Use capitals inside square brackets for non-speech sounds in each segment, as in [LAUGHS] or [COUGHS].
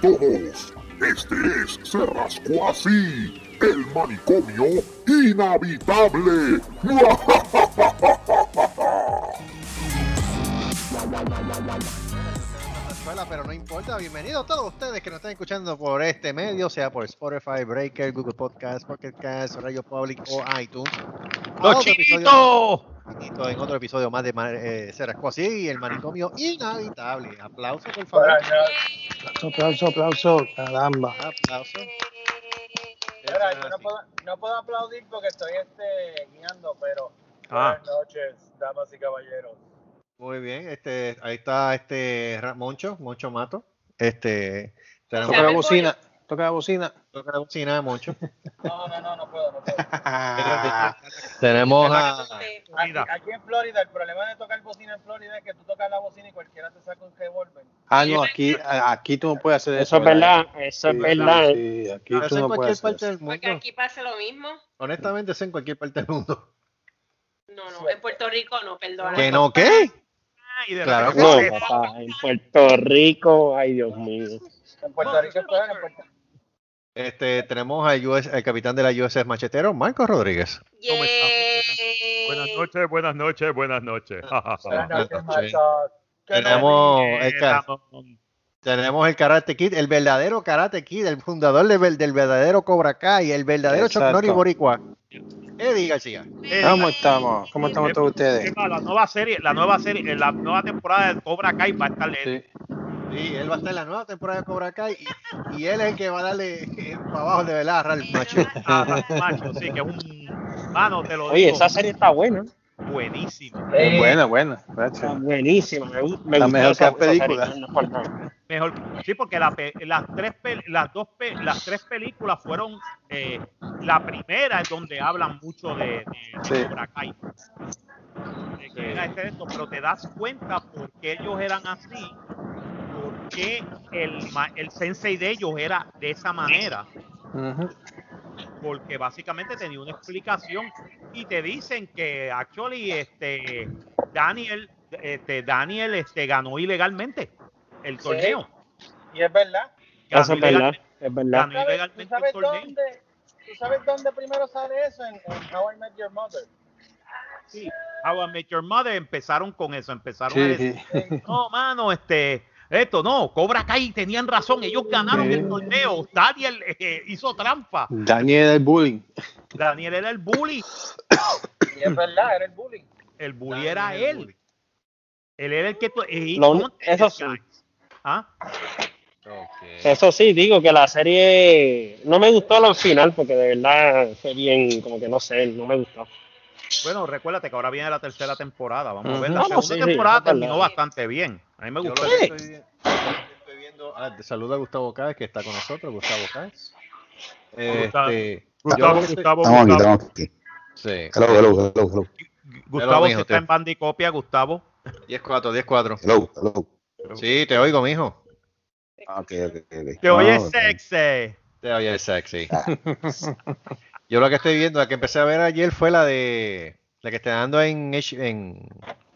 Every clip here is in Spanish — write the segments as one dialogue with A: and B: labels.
A: todos. Este es Se Rascó Así, el manicomio inhabitable. [LAUGHS]
B: pero no importa. Bienvenidos todos ustedes que nos están escuchando por este medio, sea por Spotify, Breaker, Google Podcast, Pocket Cast, Radio Public o iTunes.
C: ¡Los chiquitos!
B: En otro episodio más de eh, Serasco así, el manicomio inhabitable. Aplauso, por favor.
D: Aplauso, aplauso, caramba.
B: Aplauso.
E: Mira, yo no puedo, no puedo aplaudir porque estoy este, guiando, pero
C: Ah.
E: buenas noches, damas y caballeros.
B: Muy bien, este, ahí está este Moncho, Moncho Mato. Este, tenemos
D: Toca la bocina, toca la bocina.
B: toca la bocina de Moncho. [LAUGHS]
E: No, no, no, no puedo, no puedo. [LAUGHS]
B: tenemos a,
E: Aquí, en Florida, el problema de tocar bocina en Florida es que tú tocas la bocina y cualquiera te saca un revólver.
D: Ah, no, aquí, aquí tú no puedes hacer eso.
F: Eso es verdad, eso es
D: Sí,
F: verdad.
D: Sí, aquí
B: eso
D: tú
B: en
D: no
B: cualquier
D: puedes
B: parte del
D: eso.
B: mundo.
G: Porque aquí pasa lo mismo.
B: Honestamente, es en cualquier parte del mundo.
G: No, no, en Puerto Rico no, perdona.
B: ¿Que no qué?
C: Y de
B: Claro
F: No, papá, en Puerto Rico, ay Dios mío.
E: En Puerto Rico en Puerto
B: Este, tenemos al US el capitán de la USS Machetero, Marcos Rodríguez.
C: ¿Cómo. Buenas noches, buenas noches, buenas noches.
E: Buenas noches, [LAUGHS]
B: Sí.
E: Machado. ¿Qué
B: Tenemos el, tenemos el Karate Kid, el verdadero Karate Kid, el fundador del, del verdadero Cobra Kai, el verdadero Chuck. Norris Boricua. Eddie García.
C: Eh,
D: ¿Cómo estamos? ¿Cómo estamos todos ustedes?
C: La nueva serie, la nueva serie, la nueva temporada de Cobra Kai va a estar
D: Sí.
B: Sí, él va a estar en la nueva temporada de Cobra Kai y, y él es el que va a darle eh, para abajo de verdad a Ralph Macho. [LAUGHS]
C: a Ralph Macho, sí, que es un mano, te lo
F: Oye,
C: digo,
F: esa serie está buena.
C: Buenísimo.
E: Eh,
D: Buena, buena.
F: Buenísima. Me, me gustó
D: mejor que la
F: serie,
D: película.
F: nada.
C: Mejor, sí, porque la las tres las dos las tres películas fueron eh, la primera es donde hablan mucho de, de- de
D: Sí.
C: Cobra Kai. De que era este esto, pero te das cuenta por qué ellos eran así, por qué el, el sensei de ellos era de esa manera,
D: Ujú.
C: Porque básicamente tenía una explicación y te dicen que actually este Daniel este Daniel este ganó ilegalmente el
E: Sí.
C: torneo.
E: Y es verdad.
C: Ganó
F: Eso es verdad, es verdad.
C: ganó
E: ¿Sabes,
C: ilegalmente
E: ¿tú, sabes
C: el torneo.
E: dónde, ¿Tú sabes dónde primero sale eso? En, en How I Met Your Mother.
C: Sí, How I Met Your Mother empezaron con eso, empezaron a
D: Sí,
C: decir,
D: sí.
C: no, mano, este, esto no, Cobra Kai tenían razón, ellos ganaron el torneo, Daniel eh, hizo trampa,
D: Daniel el bullying.
C: Daniel era el bully,
E: Y es verdad, era el bullying.
C: el bully era él, él era el que... eh,
F: Lo- eso sí.
C: ¿Ah?
F: Eso sí, digo que la serie no me gustó al final porque de verdad fue bien, como que no sé, no me gustó.
C: Bueno, recuérdate que ahora viene la tercera temporada, vamos a ver, la
F: No, no,
C: segunda
F: sí, sí,
C: temporada
F: verdad.
C: terminó bastante bien, a mí me gustó.
B: estoy, estoy viendo, ah, saluda a Gustavo Cáez que está con nosotros, Gustavo Cáez.
C: Gustavo-
B: Este, yo
C: Gustavo, Gustavo,
H: Estamos aquí,
C: Gustavo,
H: estamos aquí.
B: Sí.
H: Hello, hello, hello, hello.
C: Gustavo, si está
B: te-
C: en bandicopia, Gustavo.
B: 10-4, 10-4.
H: Hello, hello.
B: Sí, te oigo, mijo.
H: Ah, ok, ok, ok.
C: Te oye
H: Ah, ok.
C: sexy.
B: Te oye sexy. [LAUGHS] Yo lo que estoy viendo, la que empecé a ver ayer fue la de la que está dando en, H- en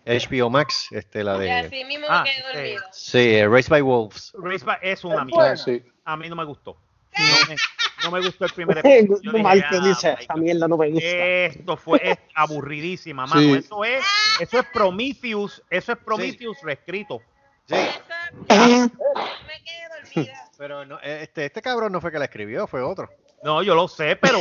B: HBO Max, este, la de
G: así mismo
C: Ah,
G: me quedé
C: sí.
G: dormido.
B: sí, eh, Race by Wolves.
C: Race by- es una mierda.
D: Sí.
C: A mí no me gustó. No me, no me gustó el primer [LAUGHS] episodio. Yo dije,
F: Mal que
C: "Ah,
F: dice,
C: God".
F: mierda no me gusta.
C: Esto fue es [LAUGHS] aburridísima, mano.
D: Sí.
C: Eso es, eso es Prometheus, eso es Prometheus reescrito.
B: Sí,
G: Eso, me quedé dormida.
B: pero no, eh, este, este cabrón no fue que la escribió, fue otro.
C: No, yo lo sé, pero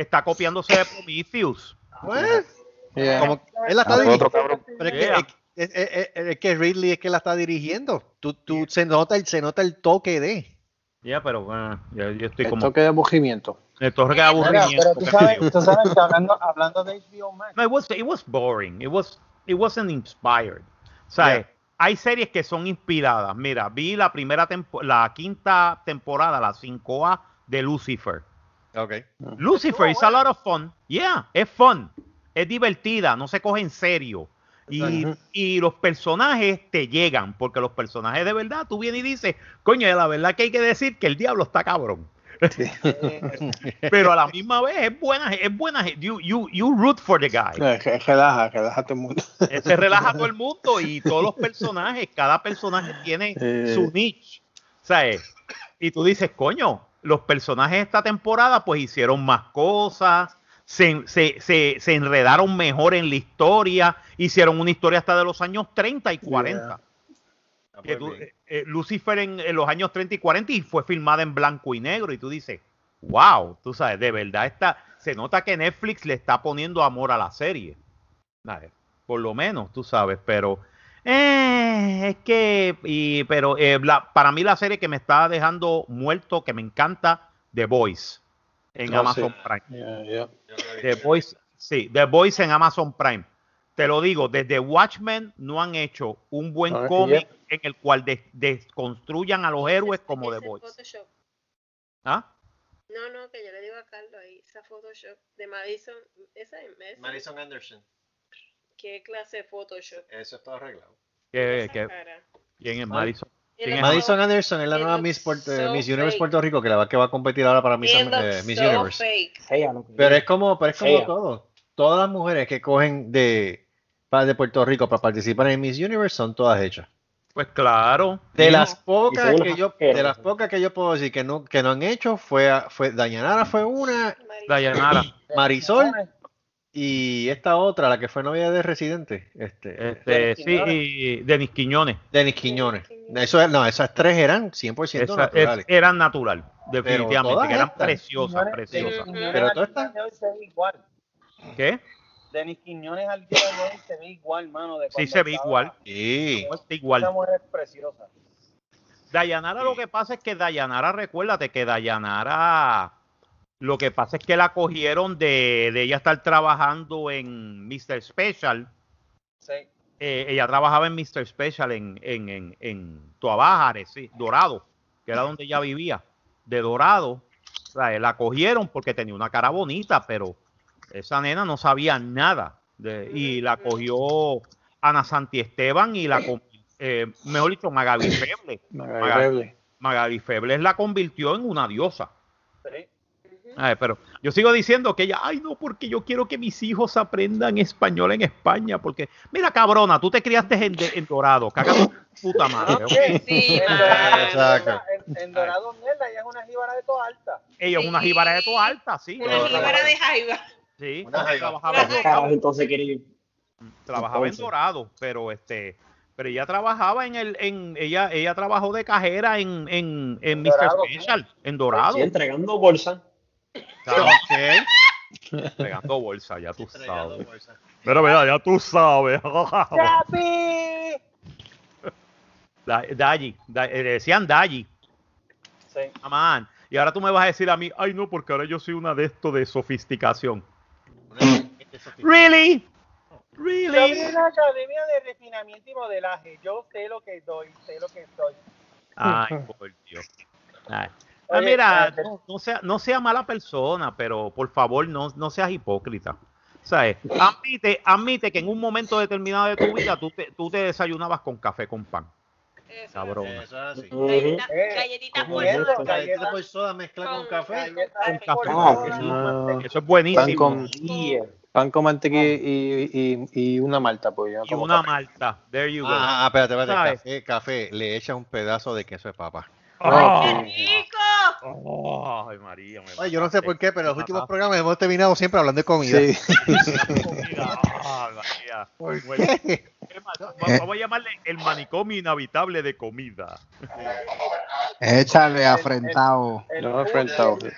C: está copiándose de Prometheus.
B: Pues,
D: Yeah.
B: como él la está dirigiendo.
H: otro cabrón.
B: Pero es que,
C: Yeah.
B: es, es- es- es que Ridley es que la está dirigiendo. Tú, tú, se, nota el, se nota el toque de.
C: Ya, pero bueno, yo, yo estoy
D: El
C: como.
D: toque de aburrimiento.
C: Esto es que
E: Mira,
C: aburrimiento.
E: pero tú sabes, tú sabes que hablando, hablando de HBO Max,
C: No, it was, it was boring. It was, it wasn't inspired. O sea,
B: Yeah.
C: hay series que son inspiradas. Mira, vi la primera tempo- la quinta temporada, la 5A de Lucifer.
B: Ok.
C: Lucifer is a lot of fun. Yeah, es fun. Es divertida, no se coge en serio. Y, y los personajes te llegan, porque los personajes de verdad, tú vienes y dices, coño, la verdad que hay que decir que el diablo está cabrón. [LAUGHS] Pero a la misma vez es buena, es buena. You, you, you root for the guy.
D: Eh, re- Relaja, relaja todo el mundo.
C: Eh, Se relaja todo el [LAUGHS] mundo y todos los personajes, cada personaje tiene
D: Eh.
C: su niche. O ¿Sabes? Y tú dices, coño, los personajes esta temporada pues hicieron más cosas, se, se, se, se enredaron mejor en la historia, hicieron una historia hasta de los años 30 y 40.
B: Ah,
C: Que
B: pues
C: tú- eh, eh, Lucifer en, en los años 30 y 40 y fue filmada en blanco y negro y tú dices, wow, tú sabes, de verdad está, se nota que Netflix le está poniendo amor a la serie. Por lo menos, tú sabes, pero eh, es que, y, pero eh, la- para mí la serie que me está dejando muerto, que me encanta, The Voice en
D: Oh,
C: Amazon
D: sí.
C: Prime.
D: Yeah, yeah.
C: The Voice, sí, The Voice en Amazon Prime. Te lo digo, desde Watchmen no han hecho un buen
D: Ah,
C: cómic en el cual des- desconstruyan a los héroes como The Voice.
G: Photoshop.
C: ¿Ah?
G: No, no, que yo le digo a Carlos ahí, esa Photoshop de Madison, esa es
B: Madison Anderson,
G: ¿Qué clase de Photoshop?
B: eso está arreglado.
G: Cara.
C: ¿Quién es
B: Madi-
C: Madison? ¿Quién es
B: Madison
G: so-
B: Anderson es la nueva Miss, Puerto-
G: so
B: Miss Universe
G: fake.
B: Puerto Rico, que la va, que va a competir ahora para Miss, eh, Miss
G: so
B: Universe.
G: fake.
B: Pero es como, pero es como todo. Todas las mujeres que cogen de, de Puerto Rico para participar en Miss Universe son todas hechas.
C: Pues claro.
B: De las pocas que yo, de las pocas que yo puedo decir que no, que no han hecho fue, a- fue Dayanara fue una,
C: Dayanara.
B: Marisol y esta otra, la que fue novia de Residente, este,
C: Este, sí, y Denis Quiñones.
B: Denis Quiñones. Eso es, no, esas tres eran 100%
C: Esa-
B: naturales.
C: es- eran natural, definitivamente,
B: todas
C: que eran
B: estas.
C: preciosas,
E: Quiñones-
C: preciosas.
B: Pero
E: ve igual.
C: ¿Qué?
E: Denis Quiñones al día de hoy se ve igual, mano. De
C: Sí, se ve igual.
B: Sí.
C: Está igual.
E: Esa mujer es preciosa.
C: Dayanara lo que pasa es que Dayanara, recuérdate que Dayanara, lo que pasa es que la cogieron de, de ella estar trabajando en Mr. Special.
E: Sí.
C: Eh, ella trabajaba en Mr. Special en, en, en, en Tuabaja, sí, Dorado, que era donde ella vivía. De Dorado, o sea, la cogieron porque tenía una cara bonita, pero esa nena no sabía nada. de- y la cogió Ana Santi Esteban y la, eh, mejor dicho, Magaby Feble.
D: Magali. Feble.
C: Magali Febles la convirtió en una diosa.
E: Sí.
C: Ay, pero yo sigo diciendo que ella, ay no, porque yo quiero que mis hijos aprendan español en España, porque, mira cabrona, tú te criaste en, en Dorado, caga tu puta madre.
G: Sí,
E: En
B: Exacto.
E: en, en Dorado mierda, ella es una jíbara de toda alta.
C: Ella es una jíbara de toda alta, sí.
G: Una jíbara de jaiba.
C: Sí,
B: Una jaiba.
C: trabajaba, en
F: entonces quiere ir.
C: trabajaba en. Dorado, pero este, pero ella trabajaba en el, en, ella, ella trabajó de cajera en, en, en Mr.
E: Dorado,
C: Special, en Dorado,
F: Sí, entregando bolsa.
C: ¿Sabes? [LAUGHS] pegando bolsa, ya tú sabes. Pero mira, ya tú sabes. [LAUGHS]
E: ¡Chapi!
C: Da- Dayi, da- eh, le decían Dayi,
E: Sí.
C: man. Y ahora tú me vas a decir a mí, ay no, porque ahora yo soy una de esto de sofisticación. [LAUGHS] ¿Really?
E: Yo vi
C: ¿Really?
E: una academia de refinamiento y modelaje. Yo sé lo que doy, sé lo que soy.
C: Ay, por Dios. Ay. Ah, mira,
E: espérate.
C: no, no sea, no sea mala persona, pero por favor no, no seas hipócrita. ¿Sabes? [LAUGHS] Admite, admite que en un momento determinado de tu vida tú te, tú te desayunabas con café con pan.
G: Eso.
C: Cabrón.
B: Eso es así.
G: Galletita-
E: Eh,
G: por soda.
B: Galletita por soda mezclada con
G: Con
B: café.
C: Con.
F: Ah.
C: Eso es buenísimo.
D: Pan con, pan con mantequilla y, y, y una malta, pues
C: y una
D: café.
C: malta. There you go.
B: Ah, ah, espérate, espérate.
C: ¿Sabes?
B: Café, café. Le echas un pedazo de queso de papa.
C: Oh,
G: ¡Qué rico!
C: oh, ay, María. me
B: Ay, yo no sé por qué, pero en los últimos programas hemos terminado siempre hablando de comida.
D: Sí. [LAUGHS]
C: Comida. Ay, María. Vamos a llamarle el manicomio inhabitable de comida.
I: Échale afrentado.
D: No,
E: minister.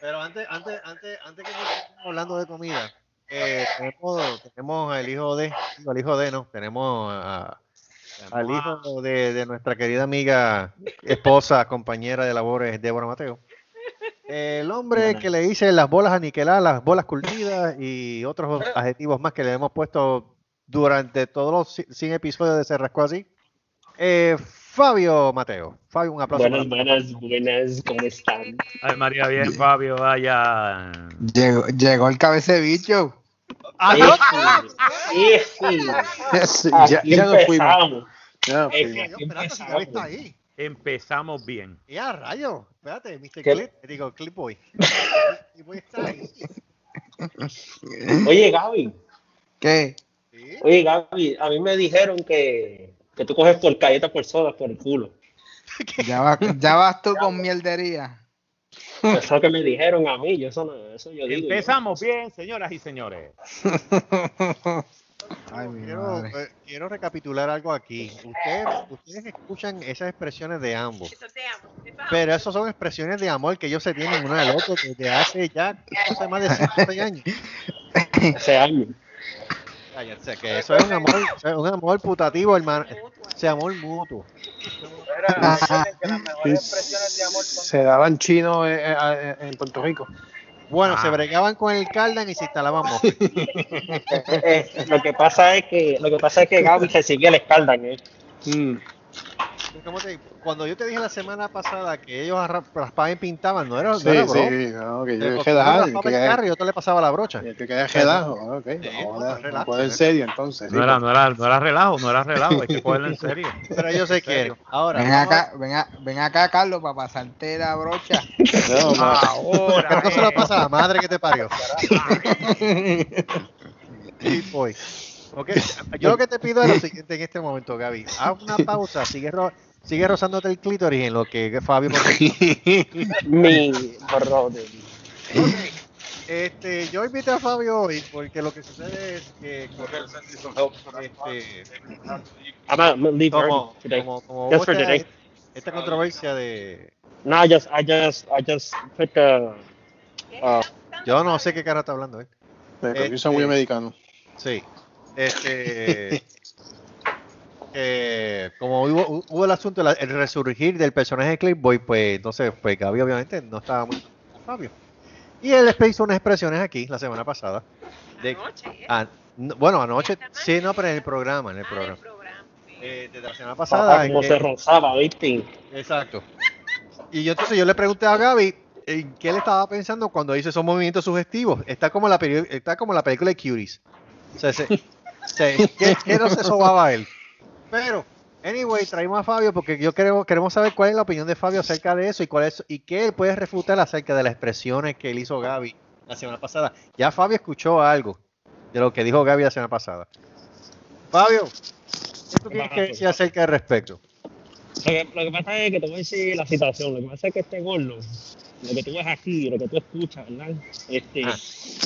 B: Pero antes, antes, antes, antes que estemos hablando de comida, eh, tenemos, tenemos al hijo de, al hijo de, no, tenemos a- al hijo de, de nuestra querida amiga, esposa, compañera de labores, Débora Mateo. El hombre que le dice las bolas aniquiladas, las bolas curtidas y otros adjetivos más que le hemos puesto durante todos los ci- 100 episodios de Se Rascó Así. Eh, Fabio Mateo. Fabio, un aplauso.
F: Buenas, buenas, buenas, ¿cómo están?
C: Ay, María, bien, Fabio, vaya.
I: Llegó, llegó el cabece
C: Ah,
F: Sí, [LAUGHS]
D: ya, nos fuimos.
F: empezamos.
D: Ya nos
F: Es
D: fuimos.
B: Yo, espérate, está ahí.
C: Empezamos bien.
B: Ya, rayo. Espérate, Mr.
F: ¿Qué?
B: Clip. Digo, Clipboy. Clipboy [LAUGHS] está ahí. [LAUGHS]
F: Oye, Gaby,
I: ¿Qué?
B: Sí.
F: oye, Gaby, a mí me dijeron que, Que tú coges por galletas por sodas por el culo.
I: Ya, va- ya vas tú con mierdería.
F: Eso que me dijeron a mí, yo eso, no, eso yo digo.
C: Empezamos bien, señoras y señores. [LAUGHS]
I: Ay,
B: Quiero, eh, quiero recapitular algo aquí. Ustedes, ustedes escuchan esas expresiones de ambos,
G: Eso te amo. Eso es
B: pero esas son expresiones de amor que ellos se tienen uno al otro desde hace ya hace más de 5 o 6 años.
F: Hace años.
B: Que eso es un amor, un amor putativo, hermano. Ese amor mutuo.
E: Mira, [LAUGHS] recuerden que las mejores expresiones de amor son
D: Se daban chinos eh, eh, eh, en Puerto Rico.
B: Bueno,
C: Ah.
B: se bregaban con el Cardan y se instalaban. [LAUGHS]
F: Eh, eh, lo que pasa es que lo que pasa es que Gaby recibía el escaldan, eh.
D: Mm.
B: ¿Cómo te- Cuando yo te dije la semana pasada que ellos raspaban y pintaban, no era, no
D: Sí,
B: era
D: sí, no, que yo
B: uno
D: dejar.
B: raspaba el carro y otro le pasaba la brocha.
D: Que que quede relajo, ok.
B: Sí, relajo,
D: no puede
B: ¿eh?
D: en serio entonces. sí,
C: No era, no, era, no era relajo, no era relajo, hay que [LAUGHS] cogerlo en serio.
B: Pero ellos se quieren. Ahora,
I: Ven acá, ven, a- ven acá, Carlos, para pasarte la brocha. [LAUGHS]
D: No, no.
C: Ahora,
B: ¿Por qué no se lo
C: eh.
B: pasa a la madre que te parió? [LAUGHS] Sí, voy. Ok, [LAUGHS] Yo lo que te pido es lo siguiente en este momento, Gaby. Haz una [LAUGHS] pausa, sigue, ro- sigue rozándote el clítoris en lo que Fabio... [LAUGHS]
F: Mi brother.
B: Este, yo invité a Fabio hoy porque lo que sucede es que este,
F: I'm gonna leave
B: como, como, como
F: Just for
B: esta,
F: today.
B: esta controversia de...
F: No, I just, I just, I just put the.
G: ¿Qué?
F: Ah.
B: Yo no sé qué cara está hablando, ¿eh?
D: Me cogió un
B: Este-
D: sandwich americano.
B: Sí. Este. [LAUGHS] eh, como hubo, hubo el asunto, la- el resurgir del personaje de Clipboy, pues entonces, pues Gaby obviamente no estaba muy con Fabio. Y él hizo unas expresiones aquí la semana pasada. De,
G: Anoche, ¿eh?
B: no- bueno, anoche, sí, no, pero en el programa, en el
G: Ah,
B: programa. Eh, desde la semana pasada. en
F: como
B: que-
F: se rozaba, ¿viste?
B: Exacto. Y yo entonces yo le pregunté a Gaby en qué él estaba pensando cuando hizo esos movimientos sugestivos. Está como la está como la película de Curies. O sea, se- se- [LAUGHS] ¿qué, qué no se sobaba él? Pero, anyway, traímos a Fabio porque yo queremos, queremos saber cuál es la opinión de Fabio acerca de eso y cuál es y qué él puede refutar acerca de las expresiones que él hizo Gaby la semana pasada. Ya Fabio escuchó algo de lo que dijo Gaby la semana pasada. Fabio, ¿qué tú tienes que decir acerca del respecto?
F: Lo que, lo que pasa es que te voy a decir la situación. Lo que pasa es que este gordo, lo que tú ves aquí, lo que tú escuchas, ¿verdad? Este,
B: Ah.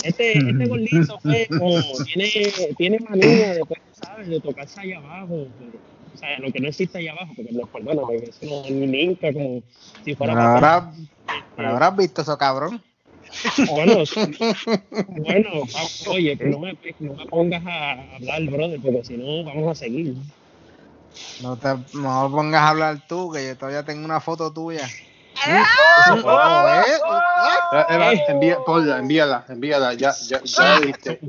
F: este, este gordito, pues, como tiene, tiene manía de, pues, ¿sabes? De tocarse allá abajo. pero, o sea, lo que no existe allá abajo, porque no, perdóname, eso no ni nunca como si fuera
I: Pero
F: papá.
I: ahora, pero habrás visto eso, cabrón.
F: Bueno, bueno, oye, que no me, no me pongas a hablar, brother, porque si no vamos a seguir.
I: No te no pongas a hablar tú, que yo todavía tengo una foto tuya.
B: Oh, ¿eh?
D: Eh, Eva, envía, ponla, envíala, envíala, ya, ya, ya la viste.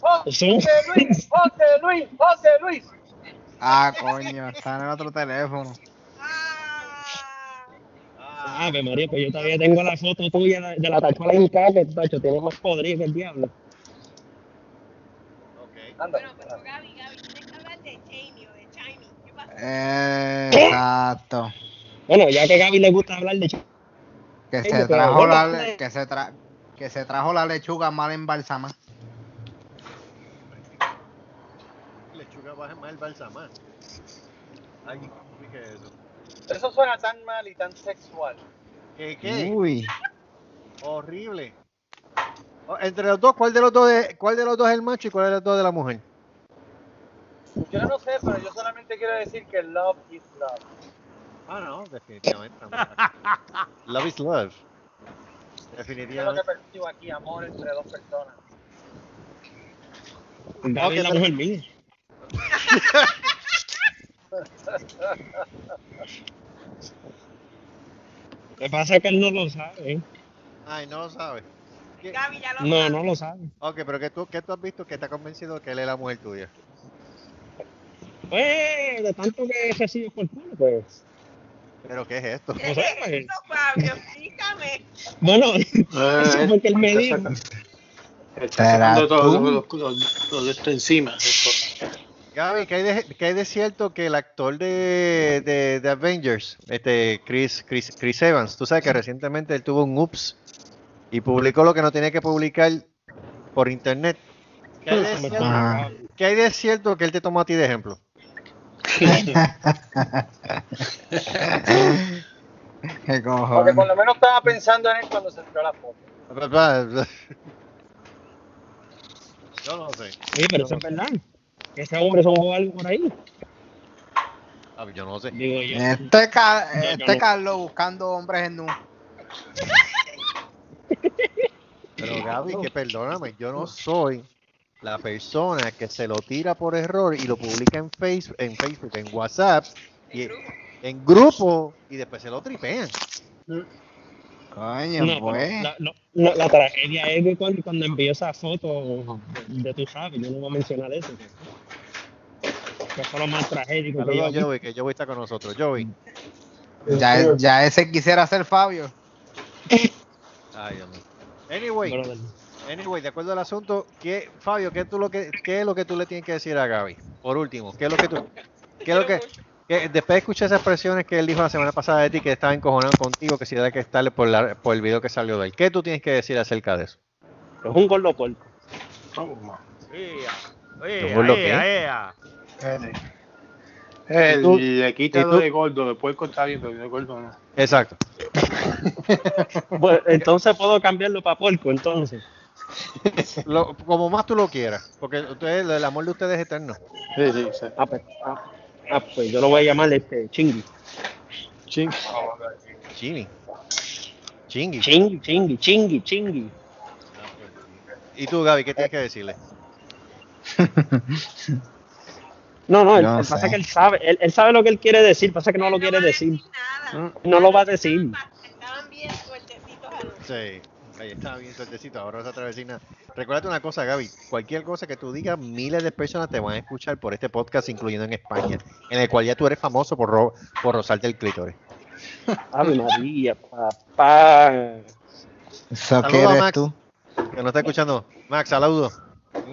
E: José Luis, José Luis, José Luis.
I: Ah, coño, está en el otro teléfono.
G: Ah,
F: Ave María, pues yo todavía tengo la foto tuya de, de la tachuela en que tacho, tiene más podrido que el diablo.
E: Anda.
G: Bueno, pero Gaby, Gaby, tienes que hablar de Jamie o de Chimey. ¿Qué pasa?
I: Eh, Exacto.
F: Bueno, ya que a Gaby le gusta hablar de
I: Que se trajo la le- que se tra que se trajo la lechuga mal embalsamada.
B: Lechuga balsamar. Ay, ¿qué es eso?
E: Eso suena tan mal y tan sexual.
B: ¿Qué, qué?
I: Uy.
B: Horrible. Oh, Entre los dos, ¿cuál de los dos es, cuál de los dos es el macho y cuál de los dos de la mujer?
E: Yo no sé, pero yo solamente quiero decir que love is love.
B: Ah, no, definitivamente. [LAUGHS] love is love.
E: Eso es lo que
B: Definitivamente.
E: percibo aquí, amor entre dos personas.
F: Gaby es la mujer mía. [LAUGHS] Lo que pasa es que él no lo sabe. ¿eh?
B: Ay, no lo sabes. ¿Qué?
G: Gaby ya lo
F: No,
G: sabe.
F: no lo sabe.
B: Ok, pero ¿qué tú, ¿qué tú has visto que te ha convencido que él es la mujer tuya?
F: Pues, de tanto que recibe por culo, pues.
B: ¿Pero qué es esto?
G: ¿Qué es eso, Fabio? Explícame.
F: Bueno,
D: Eh,
F: eso fue que él me
D: está
F: dijo.
D: Está sacando los de esto encima.
B: Gaby, ¿qué hay, de, qué hay de cierto que el actor de, de, de Avengers, este Chris, Chris, Chris Evans, tú sabes que recientemente él tuvo un ups y publicó lo que no tenía que publicar por internet? ¿Qué hay de cierto,
I: Ajá.
B: qué hay de cierto que él te tomó a ti de ejemplo?
I: Qué
E: Porque por lo menos estaba pensando en él cuando se tiró la foto.
B: Yo no sé.
F: Oye, pero eso es verdad. Ese hombre somos algo por ahí.
B: Ah, Yo no sé.
F: Digo yo.
I: Este, Ca-
F: Yo- yo
I: este
F: no.
I: Carlos buscando hombres en nu.
B: Pero Gaby, que perdóname, yo no soy la persona que se lo tira por error y lo publica en Facebook, en Facebook, en WhatsApp, y en grupo y después se lo tripean.
I: Coño,
F: No,
I: pues.
F: la, no, no, la tragedia es que cuando, cuando envió esa foto de, tu sabes, yo no voy a mencionar eso. Que, que fue lo más tragédico que
B: Saludos
F: yo.
B: Joey, que Joey está con nosotros. Joey.
I: Ya, ya ese quisiera ser Fabio.
B: Ay, Dios mío. Anyway,
F: Brother.
B: Anyway, de acuerdo al asunto, ¿qué, Fabio, ¿qué, tú lo que, ¿qué es lo que tú le tienes que decir a Gaby? Por último, ¿qué es lo que tú... ¿Qué es lo que, que después de escuchar esas expresiones que él dijo la semana pasada de ti, que estaba encojonado contigo, que si era que estarle por, la, por el video que salió de él, ¿qué tú tienes que decir acerca de eso?
F: Es un gordo
C: ea.
D: El lequita
B: ¿Y tú?
D: lo de gordo, de puerco está bien, pero de gordo no.
B: Exacto. [LAUGHS]
F: Pues, entonces puedo cambiarlo para puerco, entonces. [LAUGHS]
B: Lo- como más tú lo quieras, porque ustedes, el amor de ustedes es eterno.
D: Sí, sí, sí.
F: Ah, pues, ah, ah, pues yo lo voy a llamar este chingui.
D: Ching.
B: Chini. Chingui.
F: Chingui, chingui, chingui, chingui.
B: ¿Y tú, Gaby, qué tienes que decirle? [LAUGHS]
F: No, no, él,
I: No
F: él pasa que él sabe, él, él sabe lo que él quiere decir, pasa que no lo quiere decir.
G: Nada.
F: No lo va a decir.
G: Estaban bien suertecitos anoche.
B: Sí. Ahí estaba bien suertecito, ahora vas a travesina. Recuérdate una cosa, Gaby. Cualquier cosa que tú digas, miles de personas te van a escuchar por este podcast, incluyendo en España, en el cual ya tú eres famoso por, ro- por rozarte el clítoris.
F: Ave María, papá.
B: Saludos
I: que
B: a
I: eres
B: Max.
I: tú.
B: Que no está escuchando. Max, saludos.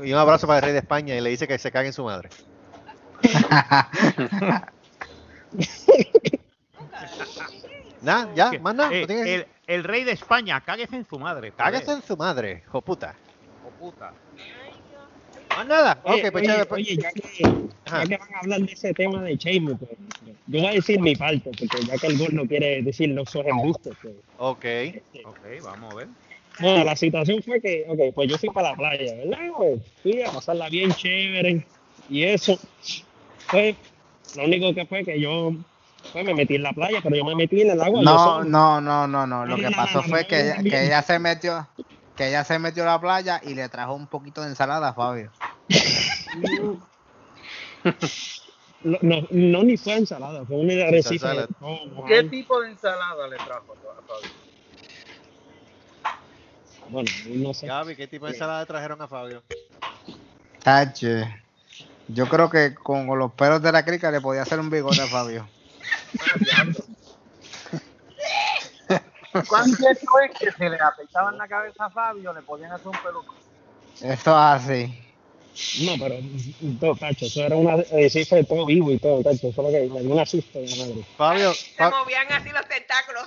B: Y un abrazo para el rey de España y le dice que se cague en su madre. [LAUGHS] Nada, ya, más nada.
C: eh,
B: no
C: el,
B: decir.
C: El rey de España, cáguese en su madre. joder.
B: Cáguese en su madre, hijo puta.
C: Hijo puta.
B: Más nada.
F: Oye,
B: ok, pues
F: oye,
B: chévere, pues-
F: oye, ya que, ya que van a hablar de ese tema de Sheamus, pues, yo voy a decir mi parte, porque ya que el gol no quiere decir los sus embustes. Pues,
B: Ok.
F: este,
C: Ok, vamos a ver.
F: Bueno, la situación fue que, ok, pues yo fui para la playa, ¿verdad? Pues, fui a pasarla bien chévere y eso. Pues, lo único que fue que yo pues, me metí en la playa, pero yo me metí en el agua.
I: No, no, no, no, no. Lo que pasó fue que ella, que ella se metió, que ella se metió a la playa y le trajo un poquito de ensalada a Fabio.
F: No, no, no, ni fue ensalada, fue un arrecife.
B: salad.
F: Oh,
E: ¿Qué tipo de ensalada le trajo a Fabio?
F: Bueno, no sé.
B: Gaby, ¿qué tipo de ensalada trajeron a Fabio?
I: Tache. Yo creo que con los pelos de la crica le podía hacer un bigote a Fabio.
E: ¿Cuánto es que se le afeitaban la cabeza a Fabio, le podían hacer un peluco?
I: Eso es así.
F: No, pero, todo, tacho, eso era un arrecife todo vivo y todo, tacho, solo que me dio un asusto de la madre.
B: Fabio,
G: Se movían así los tentáculos.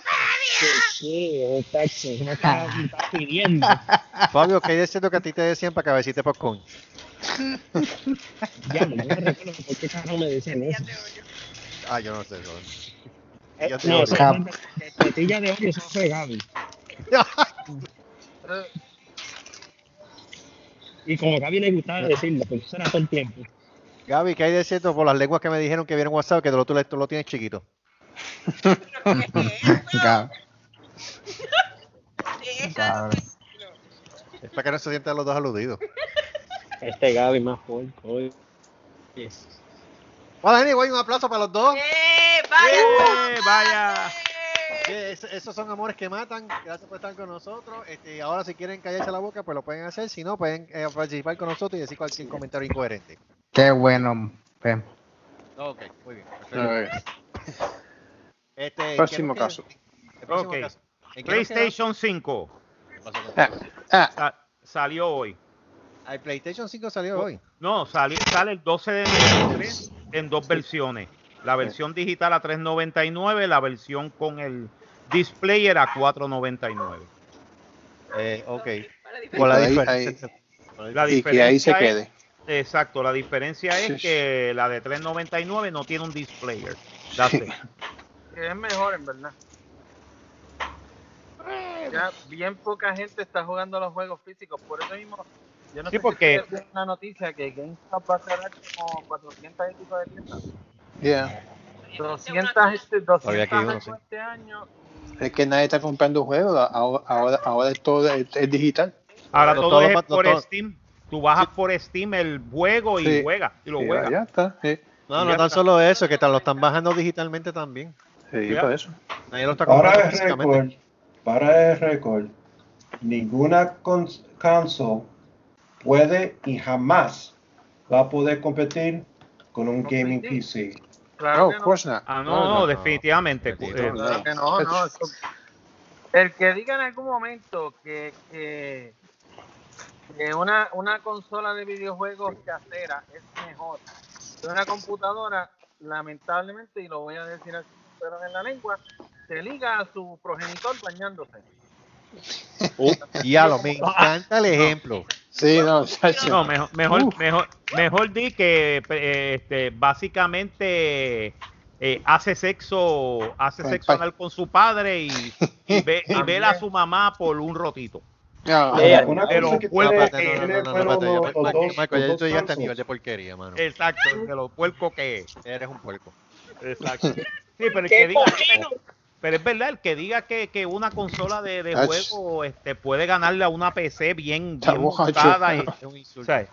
F: Sí, sí, un tacho, me estaba, me estaba pidiendo. [LAUGHS]
B: Fabio, ¿qué hay de cierto que a ti te decían para cabecita de popcorn?
F: Ya, no me recuerdo por qué carajo me decían
G: Ya
F: eso.
B: Ah, yo no sé eso.
F: Eh,
B: te
F: no, es de eso fue Gaby. Y como a Gaby le gustaba decirlo, pues eso era todo el tiempo.
B: Gaby, ¿qué hay de cierto por las lenguas que me dijeron que vieron WhatsApp que tú lo, tú, lo- tú lo tienes chiquito?
G: ¿Pero qué es
B: para que no se sientan los dos aludidos.
F: Este Gaby más fuerte hoy. Yes.
B: Bueno, anyway, un aplauso para los dos.
G: ¡Eh! ¡Vaya!
C: ¡Eh, vaya!
B: Es- esos son amores que matan. Gracias por estar con nosotros. Este, ahora, si quieren callarse la boca, pues lo pueden hacer. Si no, pueden eh, participar con nosotros y decir cualquier comentario incoherente.
I: Qué bueno. Pem.
B: Ok, muy bien. Este,
D: Próximo
B: ¿qué nos
D: caso.
B: El próximo
C: Ok.
B: caso. ¿En qué nos
C: PlayStation 5
B: queda? ¿Qué pasó con-
D: Ah, ah,
C: sa- salió hoy.
B: El PlayStation 5 salió hoy.
C: No, sali- sale el 12 de noviembre en dos versiones. La versión digital a 3.99, la versión con el display era 4.99.
B: Eh, ok. Por la
D: Ahí-
B: diferencia.
C: La
D: y que ahí se
C: es-
D: quede.
C: Exacto, la diferencia es
D: Sí.
C: que la de 399 no tiene un displayer.
E: Que es mejor, en verdad. Ya bien poca gente está jugando los juegos físicos, por eso mismo. Yo no
C: Sí,
E: sé
C: porque-
E: si una noticia que GameStop va a cerrar como 400 y pico de tiendas.
D: Yeah.
E: 200, este, 200
B: Todavía queda uno,
E: algo
B: sí.
E: este año.
D: Es que nadie está comprando juegos, ahora, ahora, ahora es todo es, es digital.
C: Ahora todo
B: todo
C: es
B: lo-
C: por
B: todo-
C: Steam. Tú bajas por Steam el juego y
D: Sí.
C: juegas. Y lo
D: Sí,
C: juegas.
D: Ya está. Sí,
B: No,
C: Y
B: no tan
C: está.
B: solo eso, que te lo están bajando digitalmente también.
D: sí, por eso.
B: Nadie lo está comprando
J: Para el
B: físicamente.
J: récord, para el récord, ninguna cons- console puede y jamás va a poder competir con un gaming PC.
E: Claro
D: No, of
E: no.
D: course not.
C: Ah, no,
B: No,
C: no, definitivamente.
B: Bendito.
C: Eh,
E: eso- El que diga en algún momento que, que, que una, una consola de videojuegos casera es mejor que una computadora, lamentablemente, y lo voy a decir así, pero en la lengua, se liga a su progenitor bañándose.
B: Diablo, me encanta el ejemplo.
D: Sí, no.
C: No, mejor, mejor, mejor, mejor di que eh, este, básicamente eh, hace sexo, hace
D: Con
C: sexo anal con su padre y, y ve, y [LAUGHS] vela a su mamá por un rotito.
D: Ya,
J: Ahora, una
C: de los
J: cosa que tiene-
B: No, no, no, no,
J: los-
B: ya, tú llegaste a
J: consoles.
B: nivel de porquería, mano.
C: Exacto, de lo puerco que es.
B: Eres un puerco.
C: Exacto. [LAUGHS] Sí, pero el
F: ¡Qué
C: que diga,
F: cochino!
C: Pero es verdad, el que diga que, que una consola de, de juego este, puede ganarle a una PC bien, bien montada y,
B: Es un [LAUGHS] insulto.
C: ¿sabes?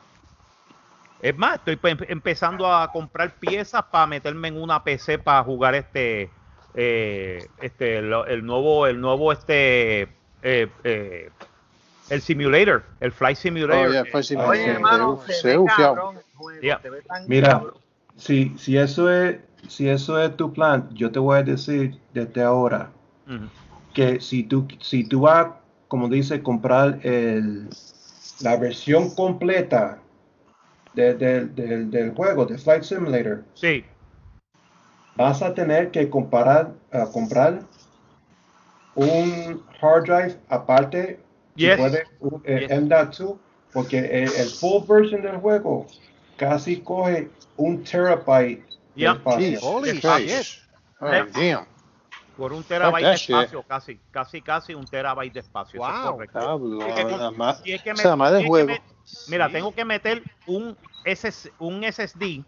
C: Es más, estoy pe- empezando a comprar piezas para meterme en una PC para jugar este, eh, este, el nuevo, el nuevo este, eh, eh, el simulator, el flight simulator.
D: Oh, yeah,
E: Oye, hermano,
D: se-
E: ve cabrón juego,
C: Yeah.
J: Mira,
E: cabrón.
J: si, si, eso es, si eso es tu plan, yo te voy a decir desde ahora que si tú, si tú vas, como dice, comprar el, la versión completa de- de- del- del juego, de Flight Simulator,
C: Sí,
J: vas a tener que comparar, comprar un hard drive aparte, si
C: Yes.
J: puede, un- el
C: Yes.
J: M.2, porque el, el full version del juego casi coge un terabyte
B: Holy shit.
D: Oh, damn.
C: por un terabyte de
D: shit.
C: espacio, casi, casi, casi un terabyte de espacio. eso es
B: Wow.
C: correcto.
D: Diablo,
C: Sí, que con-
D: la ma-
C: Y es que me-
D: esa madre
C: y
D: de
C: es que
D: juego.
C: me- mira, tengo que meter un, SS, un SSD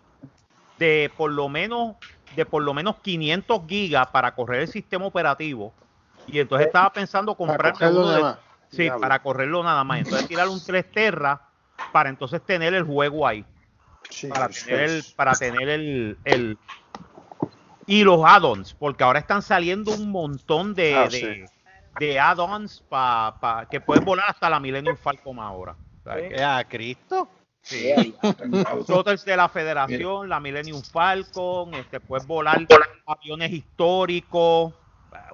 C: de por lo menos de por lo menos 500 gigas para correr el sistema operativo. Y entonces estaba pensando comprarme uno de- sí,
D: Diablo.
C: para correrlo nada más. Entonces tirar un 3 terra para entonces tener el juego ahí, para tener el, para tener el, el- y los add-ons, porque ahora están saliendo un montón de,
D: Ah,
C: de, de add-ons para que pueden volar hasta la Millennium Falcon ahora. ¿Sabes?
B: Eh, ¿A Cristo?
C: Sí. Totals de la Federación, la Millennium Falcon, este, puedes volar aviones históricos,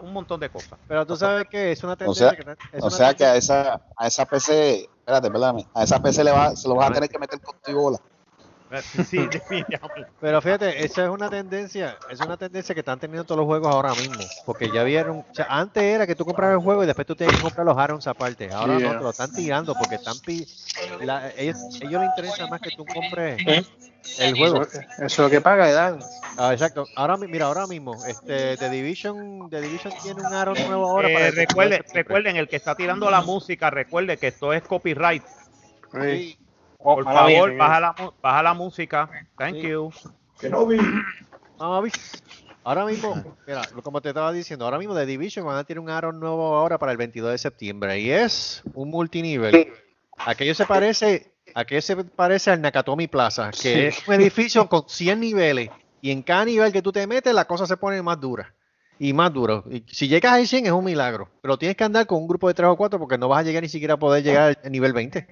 C: un montón de cosas.
B: Pero tú sabes que es una
H: O
B: tendencia
H: sea,
B: que es
H: o sea que a esa, a esa PC, espérate, perdóname, a esa PC le va, se lo vas a tener que meter con tu bola.
C: Sí, [LAUGHS] definitivamente.
B: Pero fíjate, esa es una tendencia, es una tendencia que están teniendo todos los juegos ahora mismo, porque ya vieron, o sea, antes era que tú comprabas el juego y después tú tenías que comprar los add-ons aparte, ahora
D: Yeah.
B: no, te lo están tirando porque están pi- la- ellos, ellos les interesa más que tú compres el juego.
D: Eso, es lo que paga, ¿verdad?
B: Ah, exacto. Ahora mi- mira, ahora mismo, este The Division, The Division tiene un add-on nuevo ahora
C: Eh,
B: para
C: recuerden,
B: 29 de septiembre.
C: recuerden, el que está tirando la música, recuerde que esto es copyright.
D: Sí.
F: Oh,
C: Por favor, baja la, mu- baja la música. Thank
B: Sí.
C: you.
J: Que no vi.
B: A ver. Ahora mismo, mira, como te estaba diciendo, ahora mismo The Division van a tener un add-on nuevo ahora para el 22 de septiembre y es un multinivel. Aquello se parece, aquello se parece al Nakatomi Plaza, que
D: Sí.
B: es un edificio con 100 niveles y en cada nivel que tú te metes la cosa se pone más dura y más duro. Y si llegas al 100 es un milagro, pero tienes que andar con un grupo de 3 o 4 porque no vas a llegar ni siquiera a poder llegar al nivel 20.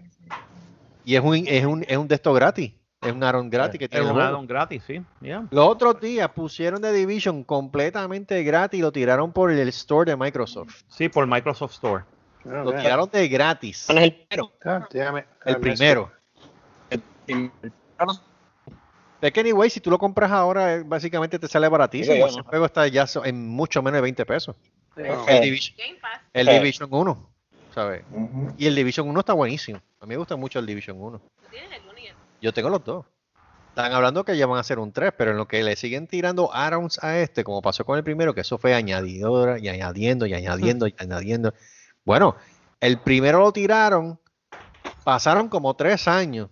B: Y es un, es un, es un de esto gratis, es un add-on gratis que
C: Es
B: tiene el
C: un add-on gratis, sí. yeah.
B: Los otros días pusieron The Division completamente gratis y lo tiraron por el store de Microsoft.
C: Sí, por Microsoft Store.
D: Ah,
B: Lo tiraron de gratis.
F: ¿Cuál es el primero?
D: Ah, déjame-
B: El primero.
F: El-
B: Es que anyway, si tú lo compras ahora, eh, básicamente te sale baratísimo.
F: Sí, no.
B: juego está ya en mucho menos de 20 pesos.
D: Oh.
B: El Division,
G: Game Pass.
B: el. Division 1, ¿sabes? Y el Division 1 está buenísimo. A mí me gusta mucho el Division 1.
G: ¿Tienes el Unity?
B: Yo tengo los dos. Están hablando que ya van a hacer un 3, pero en lo que le siguen tirando add-ons a este, como pasó con el primero, que eso fue añadido y añadiendo y añadiendo y añadiendo. Bueno, el primero lo tiraron, pasaron como tres años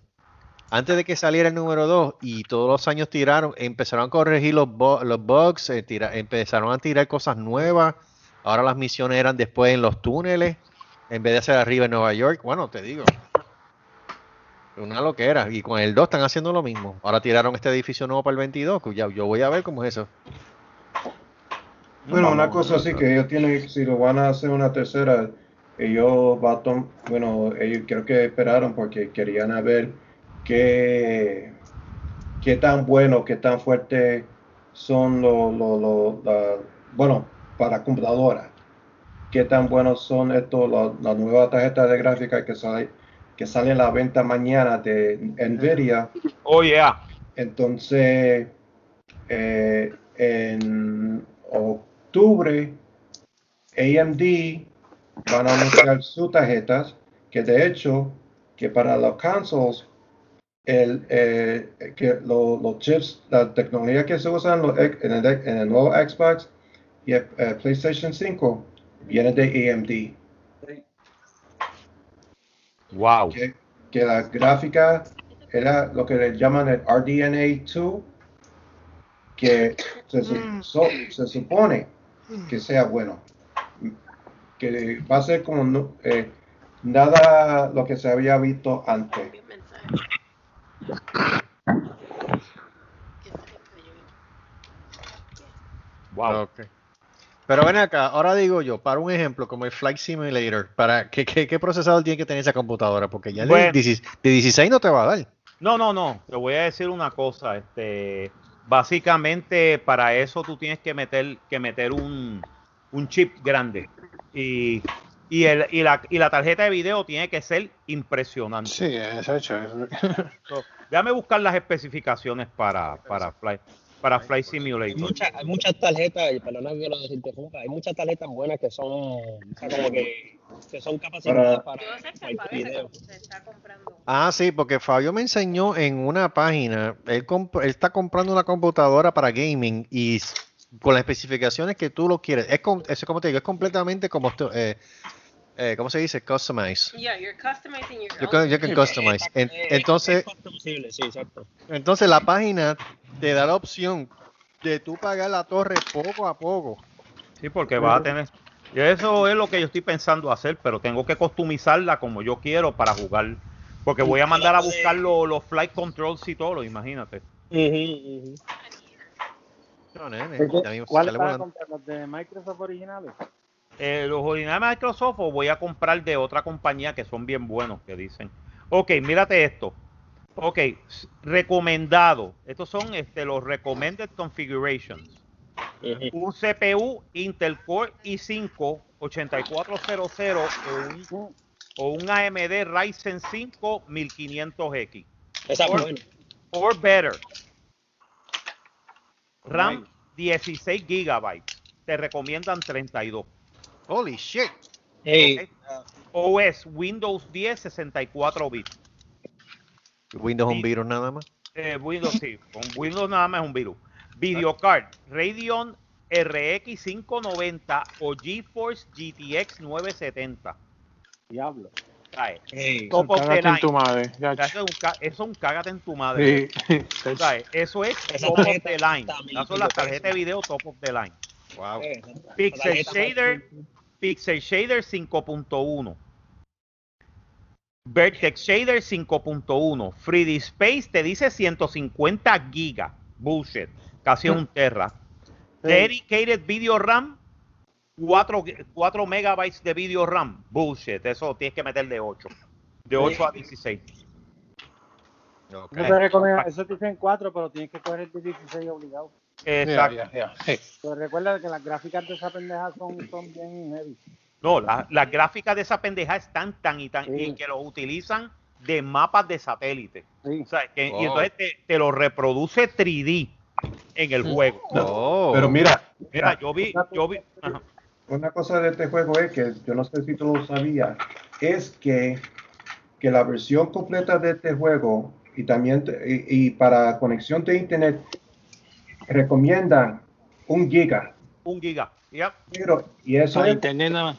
B: antes de que saliera el número 2 y todos los años tiraron, empezaron a corregir los, los bugs, eh, tira- empezaron a tirar cosas nuevas. Ahora las misiones eran después en los túneles, en vez de hacer arriba en Nueva York. Bueno, te digo, una loquera. Y con el 2 están haciendo lo mismo. Ahora tiraron este edificio nuevo para el 22, que ya, yo voy a ver cómo es eso.
J: Bueno, una cosa así que ellos tienen, si lo van a hacer una tercera, ellos va bueno, ellos creo que esperaron porque querían a ver qué, qué tan bueno, qué tan fuerte son los, bueno, para computadora, qué tan buenos son estos, la, la nueva tarjeta de gráfica que sale, que sale a la venta mañana de Nvidia.
C: Oh, yeah.
J: Entonces, eh, en octubre, AMD van a anunciar sus tarjetas, que de hecho, que para los consoles, el, eh, que lo- los chips, la tecnología que se usa en, los ex- en el, en el nuevo Xbox y el, eh, PlayStation 5 viene de AMD.
C: Wow.
J: que, que la gráfica era lo que le llaman el RDNA 2, que se, su- so- se supone que sea bueno, que va a ser como no- eh, nada lo que se había visto antes.
C: Wow.
B: Ok. Pero ven acá, ahora digo yo, para un ejemplo como el Flight Simulator, para ¿qué, qué, qué procesador tiene que tener esa computadora? Porque ya de,
C: Bueno.
B: 16 de 16 no te va a dar.
C: No, no, no. Te voy a decir una cosa. Este, básicamente para eso tú tienes que meter, que meter un, un chip grande y, y, el, y, la, y la tarjeta de video tiene que ser impresionante.
D: Sí, eso.
C: So, déjame buscar las especificaciones para, para Flight, para Flight
F: Hay,
C: Simulator.
F: muchas- hay muchas tarjetas, y perdona que lo interrumpa, hay muchas tarjetas buenas que son, o sea, como que, que son capacitadas para, para.
B: Ah, sí, porque Fabio me enseñó en una página, él, comp- él está comprando una computadora para gaming y con las especificaciones que tú lo quieres. Es, es como te digo, es completamente como, esto, eh, eh, ¿cómo se dice? Customize.
G: Yeah, you're customizing your
B: You can, you can customize. En- entonces,
F: Posible, sí, exacto.
B: entonces la página te da la opción de tú pagar la torre poco a poco.
C: Sí, porque vas a tener. y Eso es lo que yo estoy pensando hacer, pero tengo que customizarla como yo quiero para jugar. Porque voy a mandar a buscar los, los flight controls y todo, imagínate.
B: No, nene,
K: ¿Por qué?
B: ya mismo
K: ¿Cuál
B: sale
K: vas a
B: volando.
K: comprar? ¿Los de Microsoft originales?
C: Eh, los originales de Microsoft o voy a comprar de otra compañía que son bien buenos, que dicen. Ok, mírate esto. Ok, recomendado. Estos son este, los recommended configurations. Un CPU Intel Core i5 8400 o un, o un AMD Ryzen 5 1500X.
F: Esa es
C: Or-
F: buena.
C: or better. RAM 16 gigabytes. Te recomiendan 32.
B: Holy shit.
F: Hey,
C: OS Windows 10 64 bits.
B: Windows un virus nada más.
C: Eh, Windows sí, [LAUGHS] con Windows nada más es un virus. Videocard Radeon RX 590 o GeForce GTX 970.
K: Diablo.
C: ¿Sabes?
F: Hey,
C: Top of the
D: cágate en
C: line.
D: tu madre, ya,
C: O sea, Eso es un, eso es un cágate en tu madre.
D: Sí.
C: ¿Sabes? [LAUGHS] Eso es top of the line. Esas son las tarjetas de video top of the line.
B: Wow.
F: eh,
C: Pixel
F: tarjeta
C: Shader, Pixel Shader 5.1. Vertex Shader 5.1. 3D Space te dice 150 gigas. Bullshit. Casi un terra. Dedicated Video RAM 4, 4 megabytes de video RAM. Bullshit. Eso tienes que meter de 8. De 8 a 16.
K: Eso te recomiendo, eso te dicen 4, pero tienes que coger el de 16 obligado.
C: Exacto.
K: Pero recuerda que las gráficas de esa pendeja son, son bien heavy.
C: No, la- las gráficas de esa pendeja están tan y tan
K: Sí.
C: y que lo utilizan de mapas de satélite.
K: Sí.
C: O sea, que-
B: Oh.
C: Y entonces te, te lo reproduce 3D en el juego.
B: Oh.
J: Pero mira,
C: Mira, yo vi, yo vi, ajá.
J: Una cosa de este juego es que yo no sé si tú lo sabías, es que, que la versión completa de este juego y también te- y, y para conexión de internet recomiendan un giga.
C: Un giga. Yep.
J: Pero, y eso
D: Para
J: es,
D: internet nada más.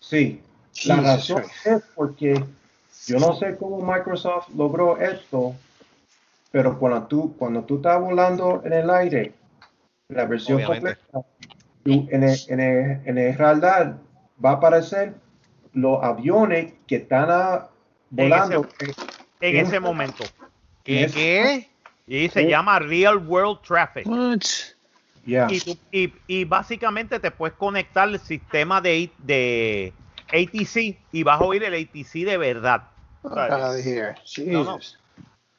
J: sí, la razón
D: Christ.
J: es porque yo no sé cómo Microsoft logró esto, pero cuando tú, cuando tú estás volando en el aire, la versión
B: Obviamente.
J: completa, tú- en, el, en, el, en el radar va a aparecer los aviones que están
C: En
J: volando.
C: En
J: en-
C: ese momento.
B: ¿Qué?
J: es-
B: ¿Qué?
C: Y se llama Real World Traffic.
D: What?
J: Yeah.
C: Y, y- y básicamente te puedes conectar al sistema de, de ATC y vas a oír el ATC de verdad.
D: Out of here.
C: No, no.
D: Jesus.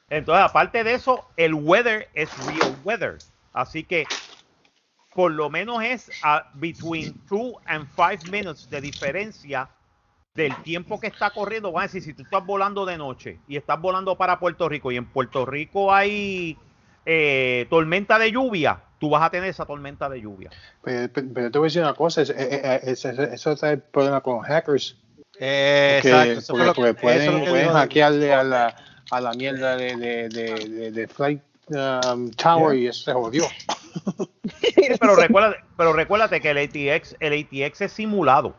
C: Entonces, aparte de eso, el weather es real weather. Así que por lo menos es a between 2 and 5 minutes de diferencia del tiempo que está corriendo. Van a decir, si tú estás volando de noche y estás volando para Puerto Rico y en Puerto Rico hay eh, tormenta de lluvia, tú vas a tener esa tormenta de lluvia.
D: Pero, pero- pero te voy a decir una cosa, es- eh, eh, es- es- eso es el problema con hackers.
B: Eh,
D: que,
B: exacto. Eso
D: porque,
B: fue lo
D: porque
B: que,
D: pueden,
B: eso es
D: hackearle a la, a la mierda de, de, de, de, de Flight um, Tower y eso se jodió.
C: pero recuérdate, pero recuérdate que el ATX, el ATX es simulado.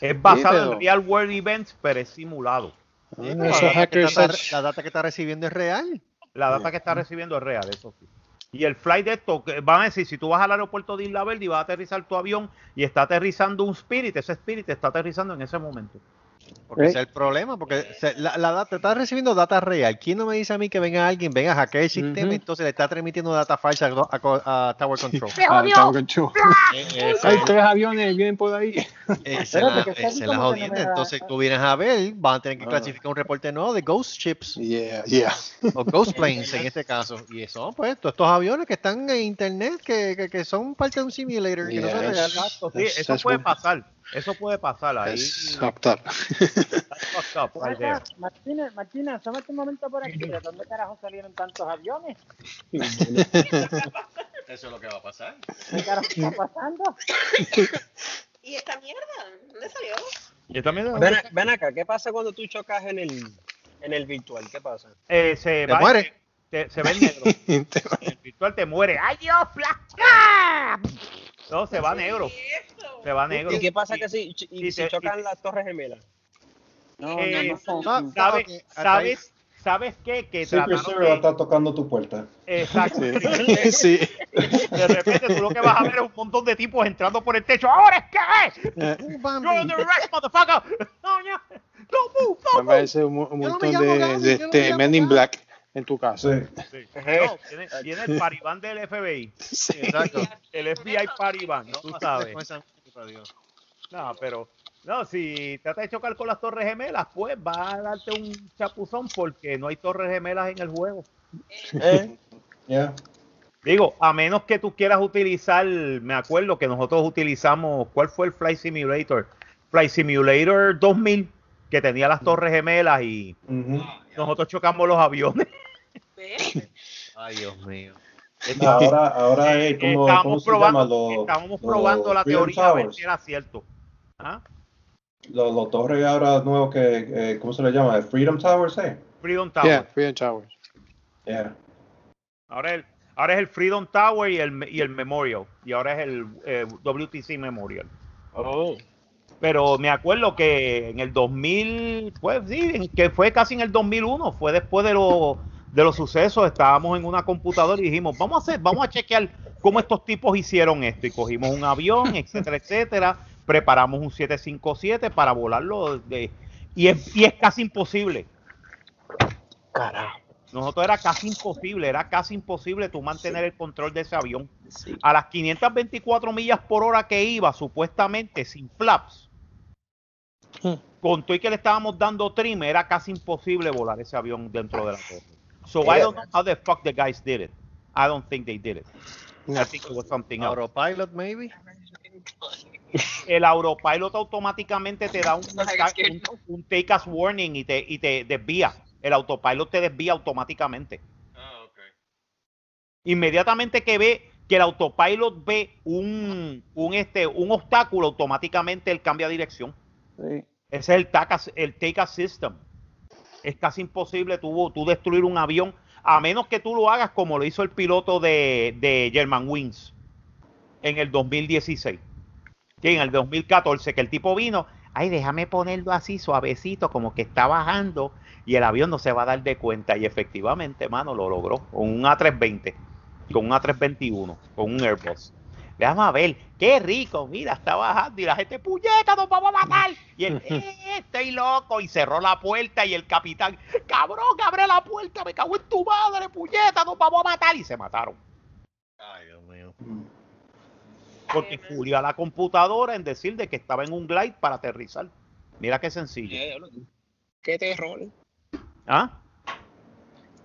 C: Es basado
D: pero-
C: en real world events, pero es simulado.
B: Sí, pero
D: esos
B: la, data que
D: hackers
B: está,
D: es-
B: la data que está recibiendo es real.
C: La data que está recibiendo es real, eso sí. Y el flight de esto, que van a decir, si tú vas al aeropuerto de Isla Verde y vas a aterrizar tu avión y está aterrizando un Spirit, ese Spirit está aterrizando en ese momento.
B: Porque ese es el problema, porque se- la, la data, está recibiendo data real. ¿Quién no me dice a mí que venga alguien, venga a hackear el sistema
D: Ujú.
B: y entonces le está transmitiendo data falsa a, a- a Tower Control?
D: Ah, Tower Control. [LAUGHS]
B: Eh, esa
D: Hay
B: es-
D: tres aviones vienen por ahí.
K: Espérate,
B: la- es la jodienda. Entonces tú vienes a ver, van a tener que
D: Ah.
B: clasificar un reporte nuevo de Ghost Ships
D: Yeah, yeah.
B: o Ghost [LAUGHS] Planes en este caso. Y eso, pues, todos estos aviones que están en internet, que, que, que son parte de un simulator, que no son
D: Yeah,
B: reales.
C: Sí, eso puede pasar. Eso puede pasar ahí.
D: That's fucked up.
C: That's fucked up right there.
K: Martínez, Martínez, asómate un momento por aquí. ¿De dónde carajo salieron tantos aviones? [LAUGHS]
B: Eso es lo que va a pasar.
K: ¿Qué carajo está pasando?
G: ¿Y esta mierda? ¿Dónde salió?
C: Yo también
F: Ven, a- ven acá, ¿qué pasa cuando tú chocas en el, en el virtual? ¿Qué pasa?
C: eh, se
B: Te
C: va-
B: muere.
C: te- se ve [LAUGHS] en negro. el virtual te muere. ¡Ay, Dios! ¡Ah! No, se va negro. Se va negro.
F: ¿Y qué pasa que si, y si chocan las torres gemelas?
K: No,
C: Eh,
K: no, no.
B: No,
C: ¿Sabes. ¿sabes, ¿Sabes qué? Que trataron
J: Service va a
C: de...
J: estar tocando tu puerta.
C: Exacto.
D: Sí. [LAUGHS] sí.
C: De repente tú lo que vas a ver es un montón de tipos entrando por el techo. ¡Ahora es que!
D: Eh,
B: Uh, Bambi.
C: ¡You're under arrest, motherfucker! ¡No, no! ¡No move!
D: Me
C: ¡No move!
D: parece un, un
B: Yo no me
D: montón de, de
B: me
D: este
B: llamo
D: Men in. Black en tu casa.
J: Sí.
C: Sí. No, tiene, [LAUGHS] tiene el paribán del FBI.
D: Sí.
B: Exacto.
C: El FBI paribán, tú sabes. No, pero... No, si trata de chocar con las torres gemelas, pues va a darte un chapuzón porque no hay torres gemelas en el juego.
F: ¿Eh?
J: Yeah.
C: Digo, a menos que tú quieras utilizar, me acuerdo que nosotros utilizamos, ¿cuál fue el Flight Simulator? Flight Simulator 2000, que tenía las torres gemelas y nosotros chocamos los aviones. [LAUGHS]
G: ¿Ves? [LAUGHS]
B: Ay, Dios mío. [LAUGHS]
J: Ahora, ahora
C: Eh,
J: es como, ¿cómo
C: estábamos
J: se llama?
C: probando,
J: Los,
C: estábamos
J: los
C: probando la teoría a ver
J: Towers.
C: si era cierto. ¿Ah?
J: Los, los torres ahora nuevos que, eh, ¿cómo se le llama? Freedom Towers, ¿eh?
C: Freedom Tower.
D: Yeah, Freedom Towers.
J: Yeah.
C: Ahora, el- ahora es el Freedom Tower y el, y el Memorial. Y ahora es el eh, WTC Memorial.
F: Oh.
C: Pero me acuerdo que en el 2000, pues sí, que fue casi en el 2001, fue después de, lo- de los sucesos, estábamos en una computadora y dijimos, vamos a hacer, vamos a chequear cómo estos tipos hicieron esto. Y cogimos un avión, etcétera, etcétera, preparamos un 757 para volarlo. De, y, es, y es casi imposible.
F: Carajo.
C: Nosotros era casi imposible, era casi imposible tú mantener el control de ese avión. A las 524 millas por hora que iba, supuestamente sin flaps,
D: Hmm.
C: con todo y que le estábamos dando trim, era casi imposible volar ese avión dentro de la torre. So I don't know how the fuck the guys did it. I don't think they did it. I think it was something else.
B: Autopilot, maybe.
C: El autopilot automáticamente te da un, un, un take as warning y te, y te desvía. El autopilot te desvía automáticamente. Inmediatamente que ve que el autopilot ve un, un, este, un obstáculo, automáticamente él cambia dirección.
D: Sí.
C: Ese es el take as, el take as system. Es casi imposible tú, tú destruir un avión, a menos que tú lo hagas como lo hizo el piloto de, de German Wings en el 2016. Que en el 2014, que el tipo vino, ay, déjame ponerlo así suavecito, como que está bajando y el avión no se va a dar de cuenta. Y efectivamente, mano, lo logró con un A320, con un A321, con un Airbus. Déjame a ver, qué rico, mira, está bajando y la gente, puñeta, nos vamos a matar. Y él, eh, [LAUGHS] estoy loco, y cerró la puerta y el capitán, cabrón, abre la puerta, me cago en tu madre, puñeta, nos vamos a matar. Y se mataron.
B: Ay, Dios mío.
C: Porque Julio a la computadora en decir de que estaba en un glide para aterrizar. Mira qué sencillo.
F: Qué terror.
C: ¿Ah?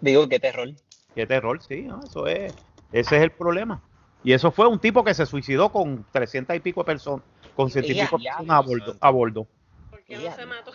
F: Digo, qué terror.
C: Qué terror, sí, ¿no? eso es, ese es el problema. Y eso fue un tipo que se suicidó con 300 y pico de personas, con 100 y pico personas a bordo. A bordo.
G: ¿Por qué no se mató?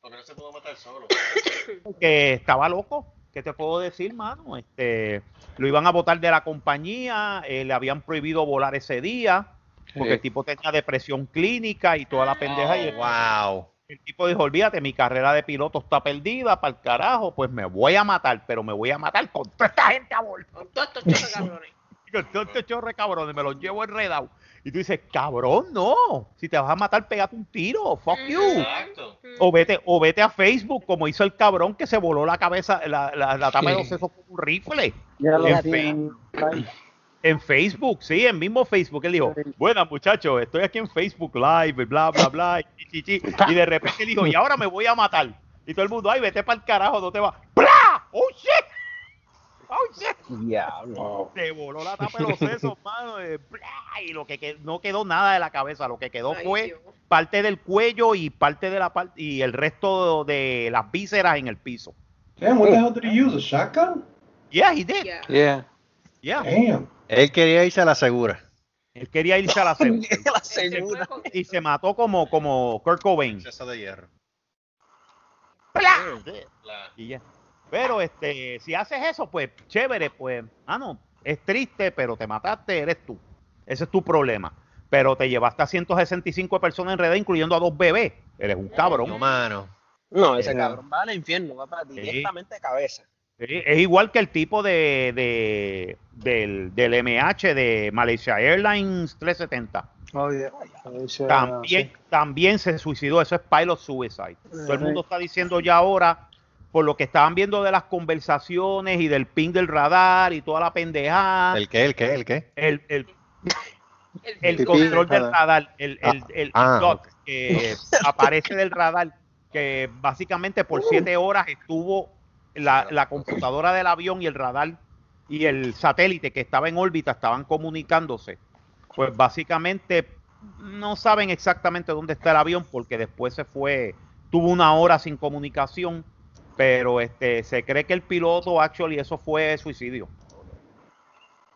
B: Porque no se pudo matar solo. [COUGHS]
C: que estaba loco. ¿Qué te puedo decir, mano? Este, lo iban a votar de la compañía, eh, le habían prohibido volar ese día, porque
D: Sí.
C: el tipo tenía depresión clínica y toda la pendeja. y el,
B: Wow.
C: el tipo dijo, olvídate, mi carrera de piloto está perdida, para el carajo, pues me voy a matar, pero me voy a matar con toda esta gente a bordo.
G: Con todos estos cabrones.
C: Con todo este chorre cabrones, me los llevo enredado. Y tú dices, cabrón, no. Si te vas a matar, pégate un tiro. Fuck you.
B: Exacto.
C: O vete, o vete a Facebook, como hizo el cabrón que se voló la cabeza, la, la, la tapa de los sesos con un rifle.
K: Lo
C: En.
K: Ay,
C: En Facebook, sí, en mismo Facebook. Él dijo, bueno, muchachos, estoy aquí en Facebook Live, y bla, bla, bla. Y, chi, chi, chi". Y de repente dijo, y ahora me voy a matar. Y todo el mundo, ay, vete para el carajo, no te vas. ¡Bla! ¡Oh, shit! ¡Oh, shit!
F: Diablo.
C: Se voló la tapa de los sesos, [LAUGHS] mano. ¡bla! Y lo que qued- no quedó nada de la cabeza, lo que quedó
G: Ay,
C: fue
G: Dios.
C: parte del cuello y parte de la parte y el resto de las vísceras en el piso.
J: Damn, what the hell did he use? A shotgun?
C: Yeah, he did.
D: Yeah.
C: Yeah.
J: Damn.
B: Él quería irse a la segura.
C: Él quería irse a la [LAUGHS] segunda
F: La
G: Se fue
F: segunda.
G: con-
C: y se mató como, como Kurt Cobain.
B: De hierro. La-
C: Y ya. Pero este, si haces eso, pues chévere, pues, ah, no, es triste, pero te mataste, eres tú. Ese es tu problema. Pero te llevaste a 165 personas en red, incluyendo a dos bebés. Eres un cabrón.
B: No, mano.
F: No, ese
C: Eh,
F: cabrón va al infierno, va para directamente de cabeza.
C: Sí, Es igual que el tipo de, de- del, del MH de Malaysia Airlines 370.
D: Oh, yeah.
C: También, también se suicidó. Eso es pilot suicide. Todo el mundo está diciendo ya ahora, por lo que estaban viendo de las conversaciones y del ping del radar y toda la pendejada,
B: ¿El qué? ¿El qué? ¿El qué?
C: el, el,
G: El-
C: control
D: del radar.
C: radar, el, el, el
B: Ah,
C: dot que aparece del radar, que básicamente por siete horas estuvo la, la computadora del avión y el radar y el satélite que estaba en órbita estaban comunicándose. Pues básicamente no saben exactamente dónde está el avión porque después se fue, tuvo una hora sin comunicación, pero este se cree que el piloto actually eso fue suicidio.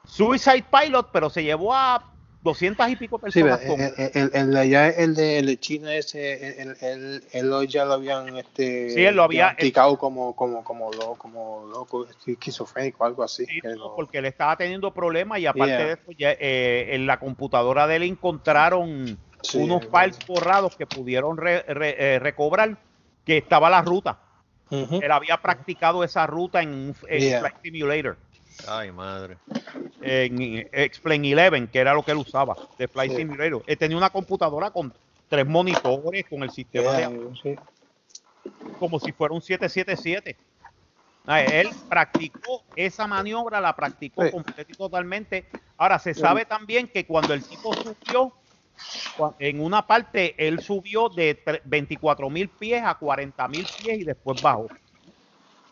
C: Suicide Pilot, pero se llevó a 200 y pico
D: Sí,
C: personas. con-
D: el, el, el de allá, el de, el de China ese, el, el, el, el ya lo habían este,
C: Sí, él lo había-
D: como, como, como, lo- como loco, esquizofrénico, algo así.
C: Sí, no, porque él estaba teniendo problemas y aparte
D: Yeah.
C: de eso, ya, eh, en la computadora de él encontraron
D: Sí,
C: unos
D: es
C: files borrados que pudieron re- re- eh, recobrar, que estaba la ruta. Él había practicado esa ruta en, un- en
D: Yeah.
C: Flight Simulator,
B: Ay, madre.
C: en Explain 11, que era lo que él usaba, de Flight
D: Sí.
C: Simulator. Él tenía una computadora con tres monitores, con el sistema
D: Yeah,
C: de
D: sí.
C: como si fuera un 777. Ah, Él practicó esa maniobra, la practicó
D: Sí.
C: completa y totalmente. Ahora, se sabe también que cuando el tipo cua- en una parte, él subió de 24 mil pies a 40 mil pies y después bajó.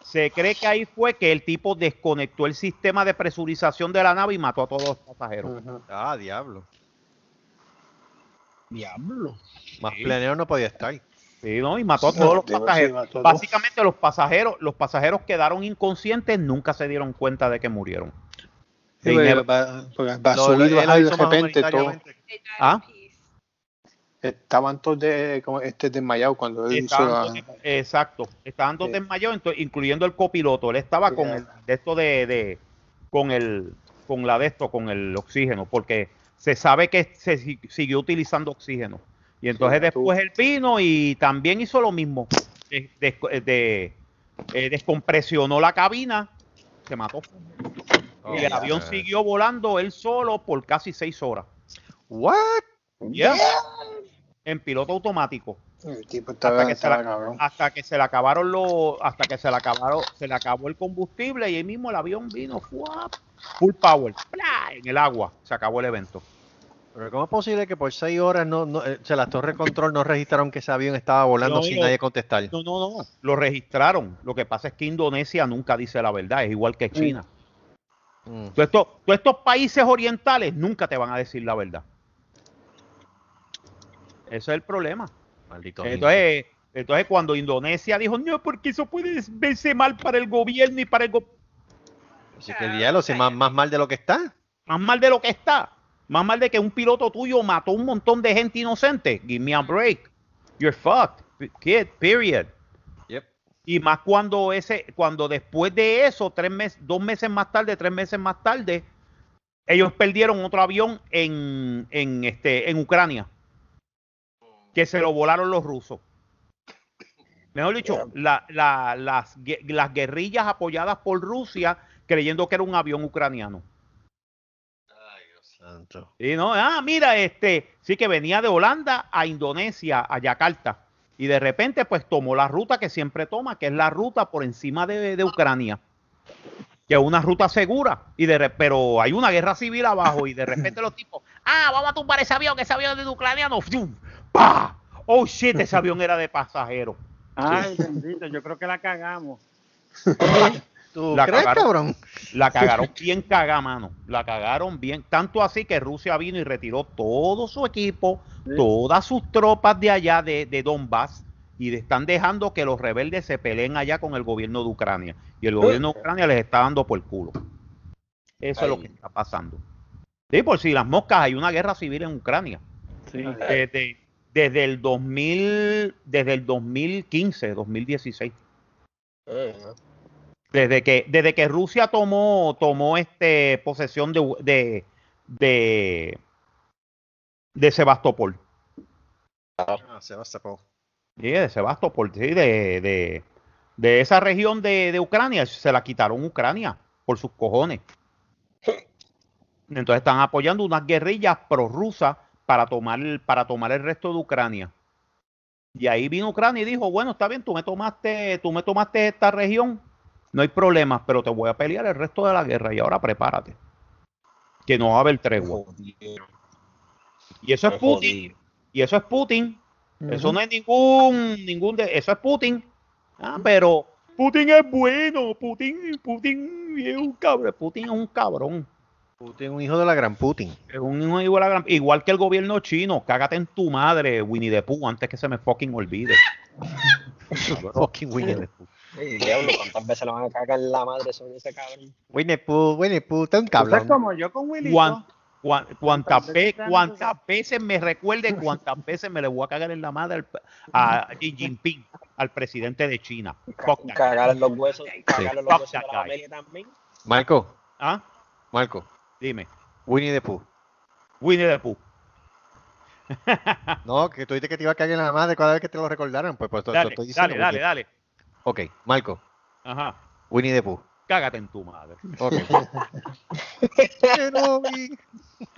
C: Se cree que ahí fue que el tipo desconectó el sistema de presurización de la nave y mató a todos los pasajeros.
B: Ah, diablo.
F: Diablo.
B: Más
C: Sí.
B: no podía estar.
C: Sí, ¿no? Y mató a todos los pasajeros. Básicamente los pasajeros, los pasajeros quedaron inconscientes, nunca se dieron cuenta de que murieron.
D: Sí, va, va a subir bajar de repente todo.
C: ¿Ah?
D: Estaban todos de, como este desmayados cuando él hizo la...
C: exacto, estaban todos
D: Sí.
C: desmayados, incluyendo el copiloto. Él estaba con
D: Yeah.
C: el de esto de, de- con el con la de esto, con el oxígeno, porque se sabe que se si- siguió utilizando oxígeno. Y entonces
D: ya tú-
C: después él vino y también hizo lo mismo. De, de- de- eh, descompresionó la cabina, se mató.
B: Oh,
C: y el avión
B: yeah.
C: siguió volando él solo por casi seis horas.
B: What?
C: Yeah. En piloto automático.
D: El tipo
C: Hasta
D: estaba,
C: que, se
D: estaba
C: la-
D: cabrón.
C: hasta que se le acabaron los, hasta que se le acabaron, se le acabó el combustible y ahí mismo el avión vino ¡fuap! full power, ¡plá! en el agua, se acabó el evento.
B: Pero ¿cómo es posible que por seis horas no, no eh, o sea, las torres de control no registraron que ese avión estaba volando
C: No,
B: sin
C: no.
B: nadie contestar?
C: No, no, no, lo registraron. Lo que pasa es que Indonesia nunca dice la verdad, es igual que China.
B: Mm.
C: Todos estos, todos estos países orientales nunca te van a decir la verdad. Ese es el problema.
B: Maldito.
C: Entonces, entonces cuando Indonesia dijo, no, porque eso puede verse mal para el gobierno y para el gobierno.
B: Así que el diablo, si más, más mal de lo que está.
C: Más mal de lo que está. Más mal de que un piloto tuyo mató un montón de gente inocente. Give me a break. You're fucked. Kid, period. Y más cuando ese, cuando después de eso, tres meses, dos meses más tarde, tres meses más tarde, ellos perdieron otro avión en, en este, en Ucrania. Que se lo volaron los rusos. Mejor dicho, la- la- las, las guerrillas apoyadas por Rusia creyendo que era un avión ucraniano.
B: Santo.
C: Y no, ah, mira, este, sí que venía de Holanda a Indonesia, a Yakarta. Y de repente, pues tomó la ruta que siempre toma, que es la ruta por encima de, de Ucrania. Que es una ruta segura. Y de, pero hay una guerra civil abajo. Y de repente los tipos, ah, vamos a tumbar ese avión, que ese avión es de ucraniano. ¡Pah! Oh shit, ese avión era de pasajeros.
K: Ay, bendito, yo creo que la cagamos. [LAUGHS]
B: ¿Tú
C: La
B: crees,
C: cagaron.
B: cabrón?
C: La [LAUGHS] cagaron bien cagada, mano. La cagaron bien. Tanto así que Rusia vino y retiró todo su equipo, todas sus tropas de allá de, de Donbass y de- están dejando que los rebeldes se peleen allá con el gobierno de Ucrania. Y el gobierno de Ucrania les está dando por el culo. Eso es lo que está pasando. Sí, por si las moscas hay una guerra civil en Ucrania.
K: Sí.
C: Desde, desde el 2000, desde el 2015, 2016. Desde que, desde que Rusia tomó, tomó este posesión de, de, de, de Sebastopol.
B: Ah, Sebastopol.
C: Sí, de Sebastopol, sí, de, de, de esa región de, de Ucrania, se la quitaron Ucrania por sus cojones. Entonces están apoyando unas guerrillas prorrusas para tomar, para tomar el resto de Ucrania. Y ahí vino Ucrania y dijo, bueno, está bien, tú me tomaste, tú me tomaste esta región, no hay problema, pero te voy a pelear el resto de la guerra y ahora prepárate. Que no va a haber tregua. Y eso es Putin. Y eso es Putin. Eso no es ningún, ningún de, eso es Putin. Ah, pero Putin es bueno, Putin, Putin es un cabrón, Putin es un cabrón.
B: Putin es un hijo de la gran Putin.
C: Es un hijo de la gran- igual que el gobierno chino, cágate en tu madre, Winnie the Pooh, antes que se me fucking olvide. [LAUGHS]
B: Fucking Winnie the Pooh.
F: Ey, diablo, ¿cuántas veces le van a cagar la madre sobre ese cabrón?
B: Winnie the Pooh, Winnie the Pooh, está un cabrón.
K: como yo con Willy.
C: Cuantas,
K: veces
C: cuantas veces me recuerde, cuántas veces me le voy a cagar en la madre al- a Xi Jinping, al presidente de China.
F: Cagar en los huesos, cagar en los
C: Fuck
F: huesos de la familia también.
B: Marco,
C: ¿Ah?
B: Marco,
C: Dime,
B: Winnie the Pooh.
C: Winnie the Pooh. [LAUGHS]
B: No, que tú dices que te iba a caer en la madre cada vez que te lo recordaron. Pues, pues,
C: Dale,
B: estoy diciendo.
C: dale, dale, dale.
B: Ok, Marco,
C: Ajá.
B: Winnie the Pooh.
C: Cágate en tu madre.
B: Ok. [LAUGHS] Que no vi.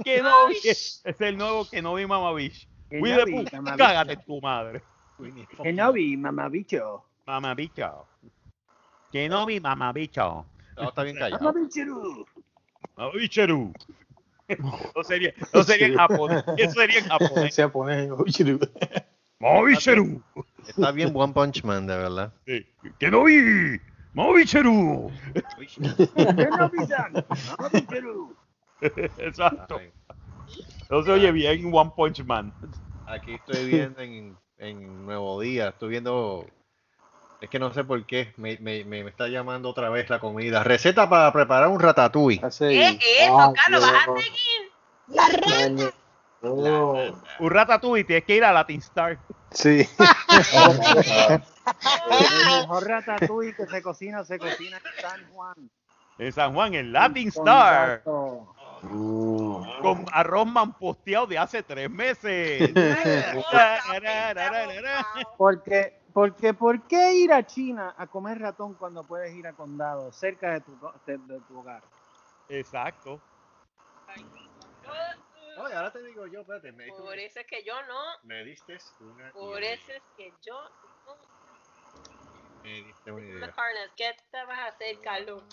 C: Que no vi. Es el nuevo que no vi Winnie the Pooh,
K: mamabicho.
C: cágate en tu madre.
K: Que no vi, mamabicho.
C: Mamabicho. Que no vi Mamabicho.
B: No, está bien callado.
K: Mamabicho.
C: Mamabicheru. [LAUGHS] No sería, no sería en japonés. Eso sería en japonés. [LAUGHS]
D: Se pone
C: Mamabicheru.
B: Está bien One Punch Man, de verdad.
C: Sí. Que no vi. Mamabicheru.
K: Que no vi. [LAUGHS] [LAUGHS]
C: Exacto. No se oye bien One Punch Man.
B: Aquí estoy viendo en, en Nuevo Día, estoy viendo. Es que no sé por qué, me, me, me está llamando otra vez la comida. Receta para preparar un ratatouille.
G: ¿Qué es eso, Carlos? ¿Vas a seguir? La rata.
C: Un ratatouille, tienes que ir a Latin Star.
D: Sí.
K: El [LAUGHS] [LAUGHS] mejor ratatouille que se cocina, se cocina en San Juan.
C: En San Juan, en Latin
K: Con
C: Star.
K: gato.
C: Con arroz manposteado de hace tres meses. [LAUGHS]
K: Porque porque ¿por qué ir a China a comer ratón cuando puedes ir a Condado, cerca de tu, de, de tu hogar?
C: Exacto.
B: Oye, ahora te digo yo, espérate, me,
G: Por eso es que yo no.
B: me diste una
G: Por
B: idea.
G: eso es que yo no.
B: Me diste una idea.
G: Macarnas, ¿qué te vas a hacer, Carlos?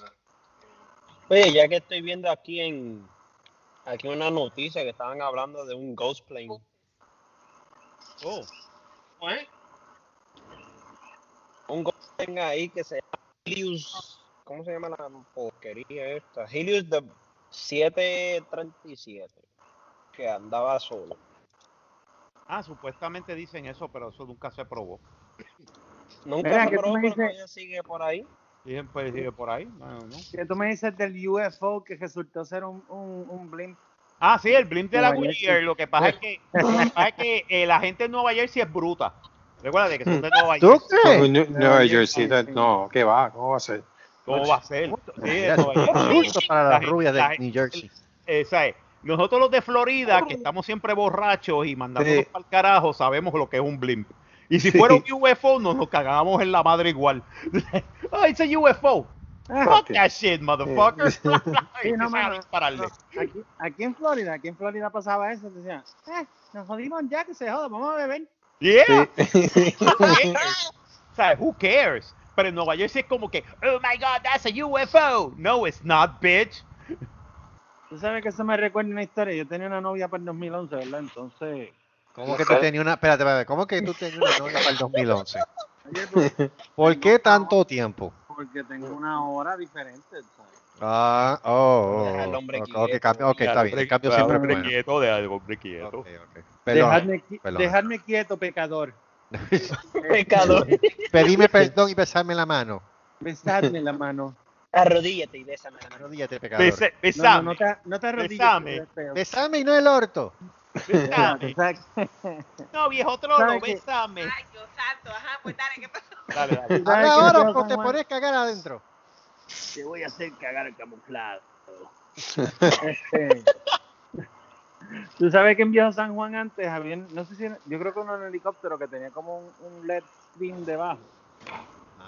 F: Oye, ya que estoy viendo aquí en aquí una noticia que estaban hablando de un ghost plane.
C: Oh,
F: Un ghost plane ahí que se llama Helios. ¿Cómo se llama la porquería esta? Helios de 737. Que andaba solo.
C: ah, supuestamente dicen eso, pero eso nunca se probó.
F: Nunca
K: Mira,
F: se
K: tú
F: probó,
K: me
F: pero todavía sigue por ahí.
C: Dicen, pues, sigue por ahí. no, no.
K: Que tú me dices del UFO que resultó ser un, un, un blimp.
C: Ah, sí, el blimp de la Goodyear. Lo que pasa es que, [LAUGHS] lo que, pasa es que eh, la gente en Nueva Jersey es bruta. Recuerda que son de Nueva
I: ¿Tú
C: Jersey.
I: crees?
D: No, Nueva Jersey, no, ¿qué va? ¿Cómo va a ser?
C: ¿Cómo va a ser? Sí, de Nueva Jersey.
B: Justo para
C: La
B: las rubias de New Jersey.
C: ¿sabes? Nosotros los de Florida, que estamos siempre borrachos y mandándonos
D: Sí.
C: para el carajo, sabemos lo que es un blimp. Y si fuera un UFO, nos, nos cagábamos en la madre igual. oh, it's a UFO. Fuck that shit, motherfucker.
K: Sí, [LAUGHS] no, mano, no, aquí, aquí en Florida, aquí en Florida pasaba eso, decían, eh, nos jodimos ya que se joda, vamos a beber. [LAUGHS]
C: Yeah. o sea, who cares? Pero en Nueva Jersey es como que, oh my god, that's a UFO. No, it's not, bitch.
K: Tú sabes que eso me recuerda una historia, yo tenía una novia para el 2011, ¿verdad? Entonces,
B: ¿Cómo que tú tenías una, espérate, espérate, ¿cómo que tú tenías una novia para el 2011? [LAUGHS]
K: oye, pues, [LAUGHS]
B: ¿Por qué tanto tiempo?
K: porque tengo una hora diferente, ¿sabes?
B: Ah, oh,
F: Deja al
B: oh,
F: hombre
B: ok,
F: quieto.
B: cambio, ok, está bien, el cambio
C: Al
B: siempre es
C: hombre
B: bueno.
C: quieto, de algo, hombre quieto.
B: Ok, ok. Perdón,
K: Dejadme, qui-
B: perdón.
K: dejadme quieto, pecador. [LAUGHS]
F: Pecador.
B: Pedime perdón y besarme la mano.
K: Besadme la mano.
F: Arrodíllate y bésame.
B: Arrodíllate, pecador.
K: No, no,
C: Besame,
K: no te, no te arrodilles.
C: Besame.
B: y no el orto.
C: besame.
K: Exacto.
C: No, viejo trolo, besame.
G: Ay, Dios santo, ajá, pues dale, ¿qué pasó? [LAUGHS]
C: Dale, dale.
K: ¿Tú sabes
B: Habla
K: que
B: ahora
K: yo,
B: o te pones a cagar adentro.
K: Te voy a hacer cagar el camuflado. [LAUGHS] Este, [LAUGHS] Tú sabes que en Viejo San Juan antes había, no sé si, yo creo que era un helicóptero que tenía como un, un LED screen debajo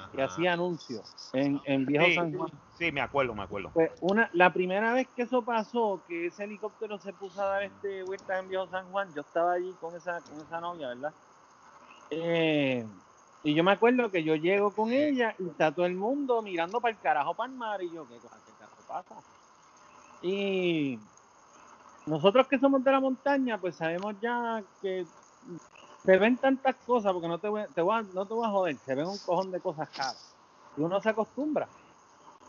K: que hacía anuncios en, en Viejo
C: Sí,
K: San Juan.
C: sí, me acuerdo, me acuerdo.
K: Pues una, la primera vez que eso pasó, que ese helicóptero se puso a dar este vueltas en Viejo San Juan, yo estaba allí con esa, con esa novia, ¿verdad? Eh, y yo me acuerdo que yo llego con ella y está todo el mundo mirando para el carajo para el mar y yo, ¿qué, cosa- qué carajo pasa? Y nosotros que somos de la montaña, pues sabemos ya que se ven tantas cosas, porque no te voy, a- te voy a- no te voy a joder, se ven un cojón de cosas caras. Y uno se acostumbra.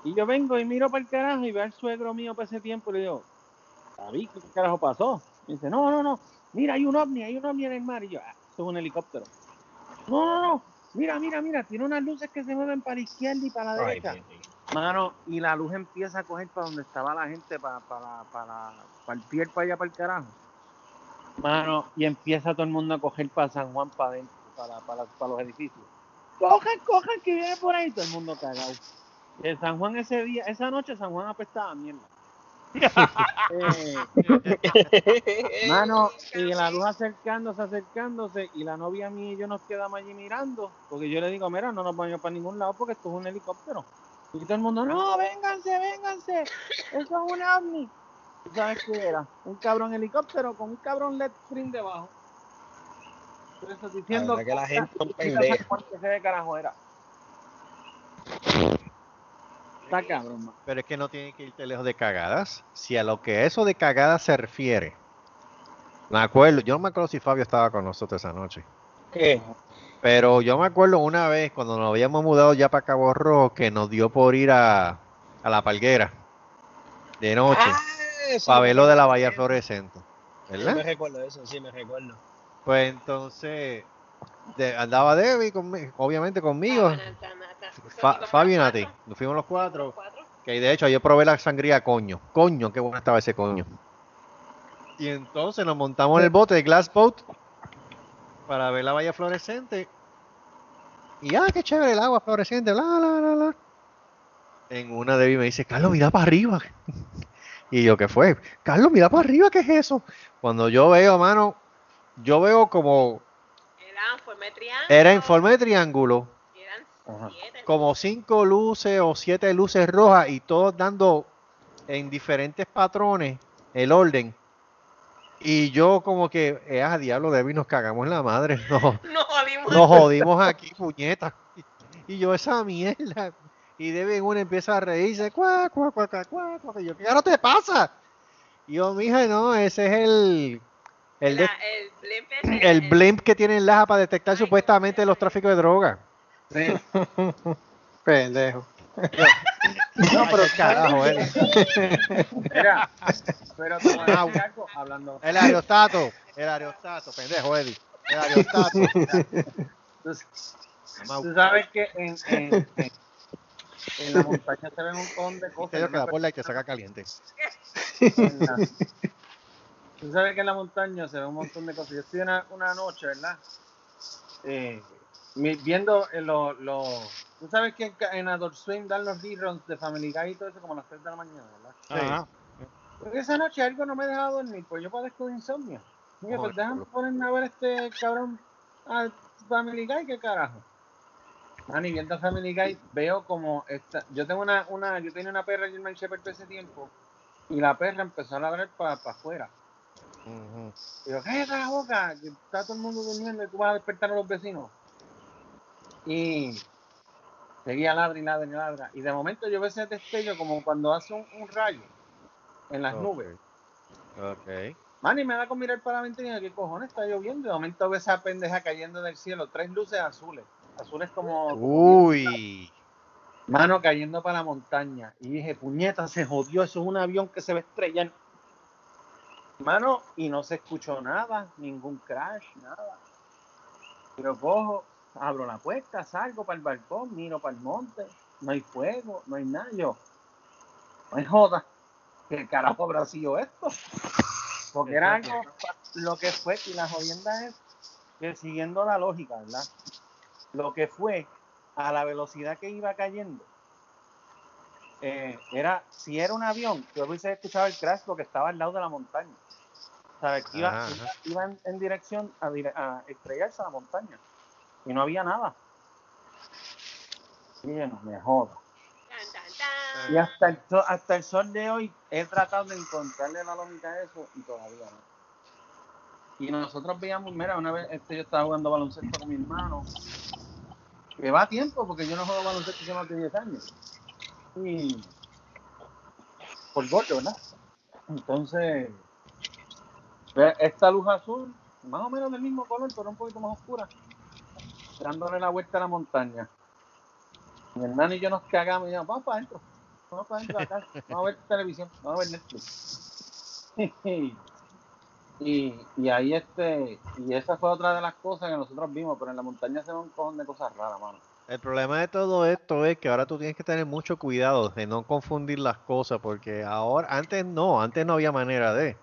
K: Y yo vengo y miro para el carajo y veo al suegro mío para ese tiempo y le digo, David, ¿qué carajo pasó? Y dice, no, no, no, mira, hay un ovni, hay un ovni en el mar. Y yo, ah, eso es un helicóptero. No, no, no, mira, mira, mira, tiene unas luces que se mueven para la izquierda y para la derecha. Mano, y la luz empieza a coger para donde estaba la gente, para, para, para, para el pier, para allá, para el carajo. Mano, y empieza todo el mundo a coger para San Juan, para adentro, para, para, para los edificios. Cojan, cojan, que viene por ahí, todo el mundo cagado. En San Juan ese día, esa noche San Juan apestaba mierda. Eh, [LAUGHS] Mano, y la luz acercándose, acercándose, y la novia mía y yo nos quedamos allí mirando, porque yo le digo, mira, no nos vamos para ningún lado porque esto es un helicóptero. Y todo el mundo, no, vénganse, vénganse, eso es un ovni. ¿Tú sabes qué era? Un cabrón helicóptero con un cabrón LED screen debajo. Eso diciendo
F: que la gente son
K: Mira, ¿sabes
F: pendejos.
K: carajo era? Está cabrón, man.
B: Pero es que no tiene que irte lejos de cagadas. Si a lo que eso de cagadas se refiere. Me acuerdo, yo no me acuerdo si Fabio estaba con nosotros esa noche.
F: ¿Qué?
B: Pero yo me acuerdo una vez cuando nos habíamos mudado ya para Cabo Rojo que nos dio por ir a, a la palguera de noche
F: Ah, sí,
B: para
F: me
B: ver lo de la
F: eso.
B: fluorescente.
F: Sí, me
B: ¿Verdad?
F: recuerdo eso, sí, me recuerdo.
B: Pues entonces de- andaba Debbie, conmi- obviamente conmigo, Fa- Fabio y Nati. Nos fuimos los cuatro. Que de hecho yo probé la sangría coño. Coño, qué bueno estaba ese coño. Y entonces nos montamos en el bote de Glass Boat para ver la bahía fluorescente. Y ah, qué chévere el agua fluorescente, la, la, la, la. En una de ellas me dice, Carlos, mira para arriba. Y yo, ¿qué fue? Carlos, mira para arriba, ¿qué es eso? Cuando yo veo, mano, yo veo como
G: Era en forma de triángulo.
B: Era en forma de triángulo,
G: eran siete.
B: como cinco luces o siete luces rojas y todos dando en diferentes patrones el orden. Y yo como que, eh, a diablo, Debbie, nos cagamos en la madre. [LAUGHS] No,
G: Nos jodimos.
B: nos jodimos aquí, puñeta. Y yo, esa mierda. Y Debbie en una empieza a reírse, cuá, cuá, cuá, cuá, cuá, cuá. Y yo, ¿qué ahora te pasa? Y yo, mija, no, ese es el, el,
G: La- el blimp ese,
B: el blimp que tiene en Laja para detectar supuestamente los tráficos de droga.
K: Sí. [LAUGHS]
D: Pendejo.
K: No, pero
B: carajo, eh.
K: Mira, pero te voy a decir algo, hablando.
B: El aerostato, el aerostato, pendejo, Eddie. El aerostato.
K: Tú, tú sabes que en, en, en, en la montaña se ven un montón de cosas.
B: Te
K: yo
B: que la y te saca caliente.
K: la- Tú sabes que en la montaña se ve un montón de cosas. Yo estoy una, una noche, ¿verdad? Eh, viendo eh, los. los- Tú sabes que en en Adult Swim dan los reruns de Family Guy y todo eso como a las 3 de la mañana, ¿verdad?
B: Ajá.
K: Porque esa noche algo no me dejaba dormir, pues yo padezco de insomnio. Mira, pues déjame ponerme a ver este cabrón a Family Guy, ¿qué carajo? Manny, viendo Family Guy, veo como esta, yo tengo una, una, yo tenía una perra German Shepherd todo ese tiempo, y la perra empezó a ladrar para afuera.
B: Ujú.
K: Y yo, cállate la boca, que está todo el mundo durmiendo y tú vas a despertar a los vecinos. Y seguía ladra y ladra y ladra. Y de momento yo veo ese destello como cuando hace un, un rayo en las nubes.
B: Ok.
K: Manny me da con mirar para la ventana y ¿qué cojones está lloviendo? Y de momento veo esa pendeja cayendo del cielo, tres luces azules. Azules como, como
B: Uy.
K: mano cayendo para la montaña. Y dije, puñeta, se jodió, eso es un avión que se va a estrellar. Mano, y no se escuchó nada, ningún crash, nada. Pero cojo, abro la puerta, salgo para el balcón, miro para el monte, no hay fuego, no hay nada. Yo, no hay joda. ¿Qué carajo habrá sido esto? Porque era algo, lo que fue, y la jodienda es que siguiendo la lógica, ¿verdad? Lo que fue a la velocidad que iba cayendo, eh, era, si era un avión, yo hubiese escuchado el crash porque estaba al lado de la montaña. ¿Sabes? Que Iba, iba, iba en, en dirección a, estrellarse a la montaña. Y no había nada. Y no me joda. Y hasta el, sol, hasta el sol de hoy he tratado de encontrarle la lógica a eso y todavía no. Y nosotros veíamos, mira, una vez este, yo estaba jugando baloncesto con mi hermano, que va a tiempo porque yo no juego baloncesto hace más de 10 años. Y por gordo, ¿verdad? Entonces, esta luz azul, más o menos del mismo color, pero un poquito más oscura, dándole la vuelta a la montaña. Mi hermano y yo nos cagamos y dijimos, vamos para adentro, vamos para adentro de acá, vamos a ver televisión, vamos a ver Netflix. [LAUGHS] y, y ahí este, y esa fue otra de las cosas que nosotros vimos, pero en la montaña se ven un cojón de cosas raras, mano.
B: El problema de todo esto es que ahora tú tienes que tener mucho cuidado de no confundir las cosas, porque ahora, antes no, antes no había manera de.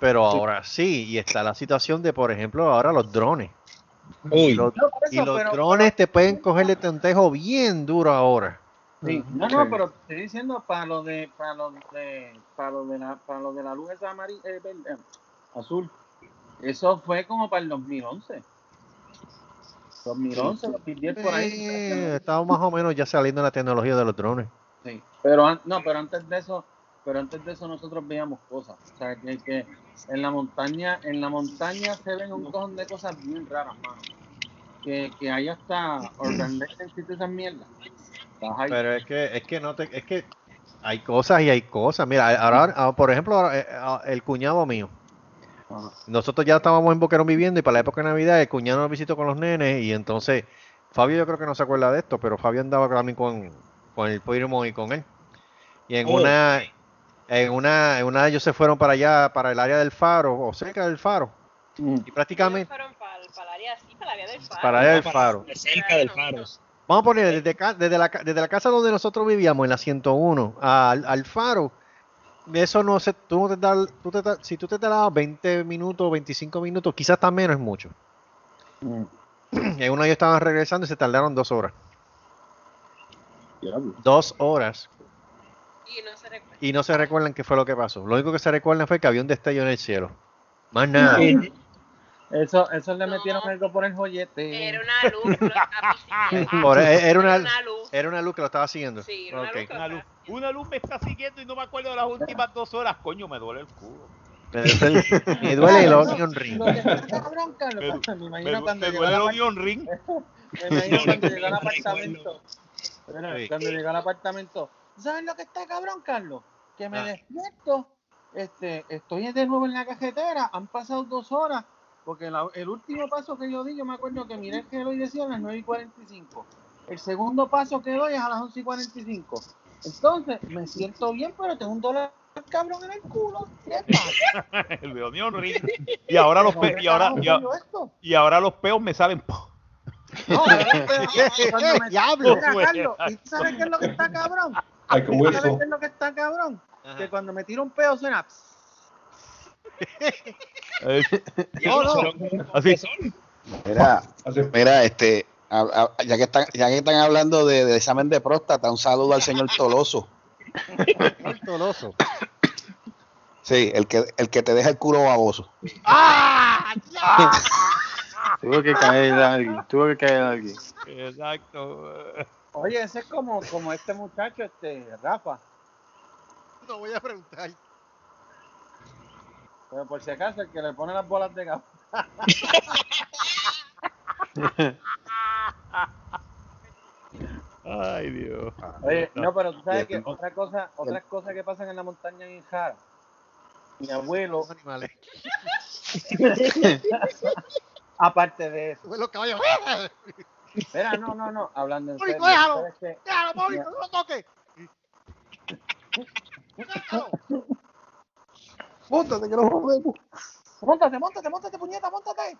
B: Pero
K: Sí.
B: ahora sí, y está la situación de, por ejemplo, ahora los drones.
F: Uy.
B: Los-
K: No, por
B: y los
K: pero-
B: drones te pueden cogerle tontejo bien duro ahora.
K: Sí, no, no, pero te estoy diciendo para lo de, para lo de, para lo de la, para lo de la luz esa amarilla, eh, verde, eh, azul. Eso fue como para el 2011. 2011, 2010 por ahí.
B: Eh, estamos más o menos ya saliendo en la tecnología de los drones.
K: Sí, pero no, pero antes de eso, pero antes de eso nosotros veíamos cosas. O sea, que, que en la montaña, en la montaña se ven un cojón de cosas bien raras, mano. Que, que hay hasta Legends y esas mierdas.
B: Pero es que, es que no te, es que hay cosas y hay cosas. Mira, ahora, ah, por ejemplo, eh, ah, el cuñado mío.
K: Ajá.
B: Nosotros ya estábamos en Boquerón viviendo y para la época de Navidad el cuñado nos visitó con los nenes y entonces Fabio yo creo que no se acuerda de esto, pero Fabio andaba también con, con el primo y con él. Y en
F: Oh.
B: una, en una, en una de ellos se fueron para allá, para el área del faro, o cerca del faro.
K: Mm.
B: Y prácticamente
G: fueron para, para el área, sí, para el área del faro.
B: para el área del
F: Para-
B: faro.
F: Cerca del faro.
B: Vamos a poner desde, desde, la, desde la casa donde nosotros vivíamos, en la 101, al, al faro. Eso no sé, tú no te das, tú te das- si tú te das 20 minutos, 25 minutos, quizás hasta menos es mucho.
K: Mm.
B: En uno de ellos estaban regresando y se tardaron dos horas. Dos horas.
G: Y no se recuerda.
B: Y no se recuerdan qué fue lo que pasó. Lo único que se recuerdan fue que había un destello en el cielo. Más nada.
F: Eh,
K: Eso, eso le metieron algo por el joyete.
G: Era una luz. que lo estaba [LAUGHS] persiguiendo.
B: Por- e- era, una,
G: Una luz.
B: era una luz que lo estaba siguiendo.
G: Sí, era una luz
C: Una. Una luz me está siguiendo y no me acuerdo de las últimas dos horas. Coño, me duele el culo.
B: Me duele el onion ring.
K: Lo que
C: Me,
K: me
C: me,
K: imagino cuando
C: me
K: llegó
C: duele el onion ring. [LAUGHS]
K: Me imagino cuando llegó al apartamento. Cuando llegó al apartamento. ¿Sabes lo que está cabrón, Carlos? Que me
B: Ah.
K: despierto. Este, estoy de nuevo en la cajetera. Han pasado dos horas. Porque la- el último paso que yo di, yo me acuerdo que miré el reloj y decía a las 9 y 45. El segundo paso que doy es a las 11 y 45. Entonces, me siento bien, pero tengo un dólar cabrón en el culo. ¿Qué pasa? [LAUGHS]
C: el de onion ring. Y ahora los pe- y ahora, y, a-
K: ¿Cómo esto?
C: y ahora los peos me salen.
K: No, ahora me- [LAUGHS]
B: Diablo.
K: Mira, Carlos, ¿y tú sabes [LAUGHS] qué es lo que está cabrón?
J: Like a
K: ¿Tú ¿Sabes qué es lo que está cabrón?
B: Ajá.
K: Que cuando me tiro un peo suena.
B: No, no.
C: Así.
H: Mira,
J: Así.
H: mira, este, a- a- ya que están, ya que están hablando de, de examen de próstata, un saludo al señor Toloso.
B: El toloso.
H: Sí, el que, el que te deja el culo baboso.
D: Tuvo que caer alguien, tuvo que caer alguien.
C: Exacto.
K: Oye, ese es como, como este muchacho, este Rafa.
B: No voy a preguntar.
K: Pero por si acaso, el que le pone las bolas de gas. [LAUGHS]
C: Ay, Dios.
K: Oye, no, pero tú sabes que otra cosa, otras cosas que pasan en la montaña en Jara. Mi abuelo,
B: animales. [LAUGHS]
K: aparte de eso.
B: Los caballos.
K: Mira, no, no, no, hablando en serio.
B: Déjalo. Déjalo, Mónico, no lo toques. Déjalo.
H: Póntate que no jodemos.
K: Móntate, móntate, móntate, puñeta, móntate.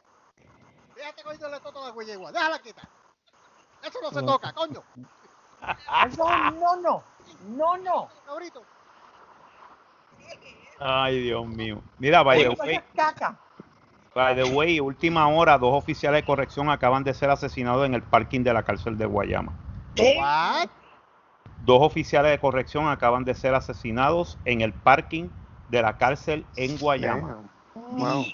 B: Déjate cogiéndole todo a la yegua. Déjala quieta. Eso no se toca, coño.
K: Eso no, no, no, no.
B: Cabrito.
C: Ay, Dios mío. Mira, by the way,
K: caca.
C: by the way, última hora, dos oficiales de corrección acaban de ser asesinados en el parking de la cárcel de Guayama.
B: What?
C: Dos oficiales de corrección acaban de ser asesinados en el parking de la cárcel en Guayama.
D: Wow.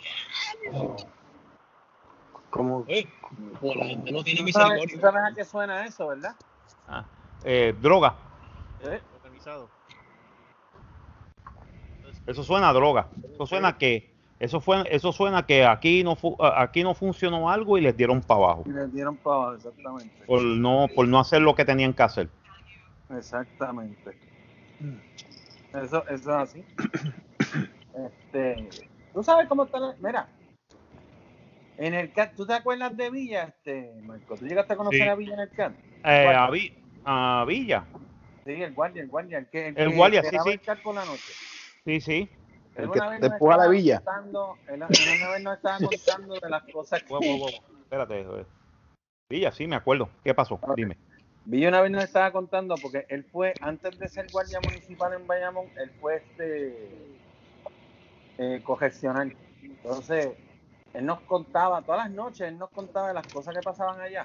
D: ¿Cómo?
F: Pues la gente no tiene
K: ¿Tú sabes, tú
F: misericordia.
K: sabes a qué suena eso, verdad?
C: Ah, eh, droga.
K: ¿Eh?
B: Organizado.
C: Eso suena a droga. Eso suena que eso fue eso suena que aquí no fu- a- aquí no funcionó algo y les dieron para abajo
K: Y les dieron para abajo, exactamente.
C: por no por no hacer lo que tenían que hacer.
K: Exactamente. Eso, eso es así. [COUGHS] Este, tú sabes cómo está la, mira. En el CAT, ¿tú te acuerdas de Villa, este, Marco? ¿Tú llegaste a conocer
C: Sí.
K: a Villa en el CAT?
C: Eh, a, Vi- a Villa.
K: Sí, el guardia, el guardia, el que,
C: El
K: que
C: guardia, sí, sí.
K: el CAT por la noche.
C: Sí, sí.
H: El que empuja a la villa.
K: contando- él- él una vez nos estaba [LAUGHS] contando de las cosas que...
C: Wow, wow, wow. Espérate. eh. Villa, sí, me acuerdo. ¿Qué pasó? Dime.
K: Villa una vez nos estaba contando porque él fue, antes de ser guardia municipal en Bayamón, él fue este eh, correccional. Entonces, él nos contaba, todas las noches, él nos contaba de las cosas que pasaban allá.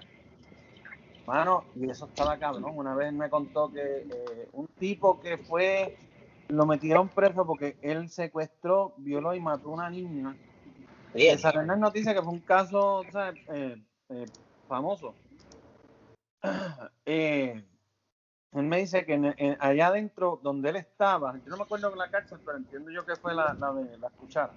K: Mano, y eso estaba cabrón. Una vez me contó que eh, un tipo que fue, lo metieron preso porque él secuestró, violó y mató a una niña.
F: Bien.
K: Esa una noticia que fue un caso o sea, eh, eh, famoso. [CLEARS THROAT] Eh, él me dice que en- en- allá adentro donde él estaba, yo no me acuerdo de la cárcel, pero entiendo yo que fue la, la de la cuchara.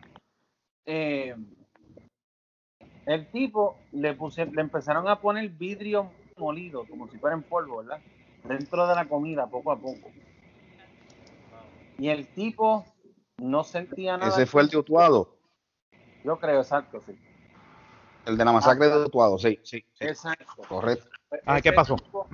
K: El tipo le puse, le empezaron a poner vidrio molido, como si fuera en polvo, ¿verdad? Dentro de la comida, poco a poco. Y el tipo no sentía nada.
H: Ese fue el de Utuado.
K: Yo creo, exacto, sí.
H: El de la masacre de Utuado, sí, sí. sí.
K: Exacto.
H: Correcto.
C: Ah, ¿qué pasó?
K: tipo-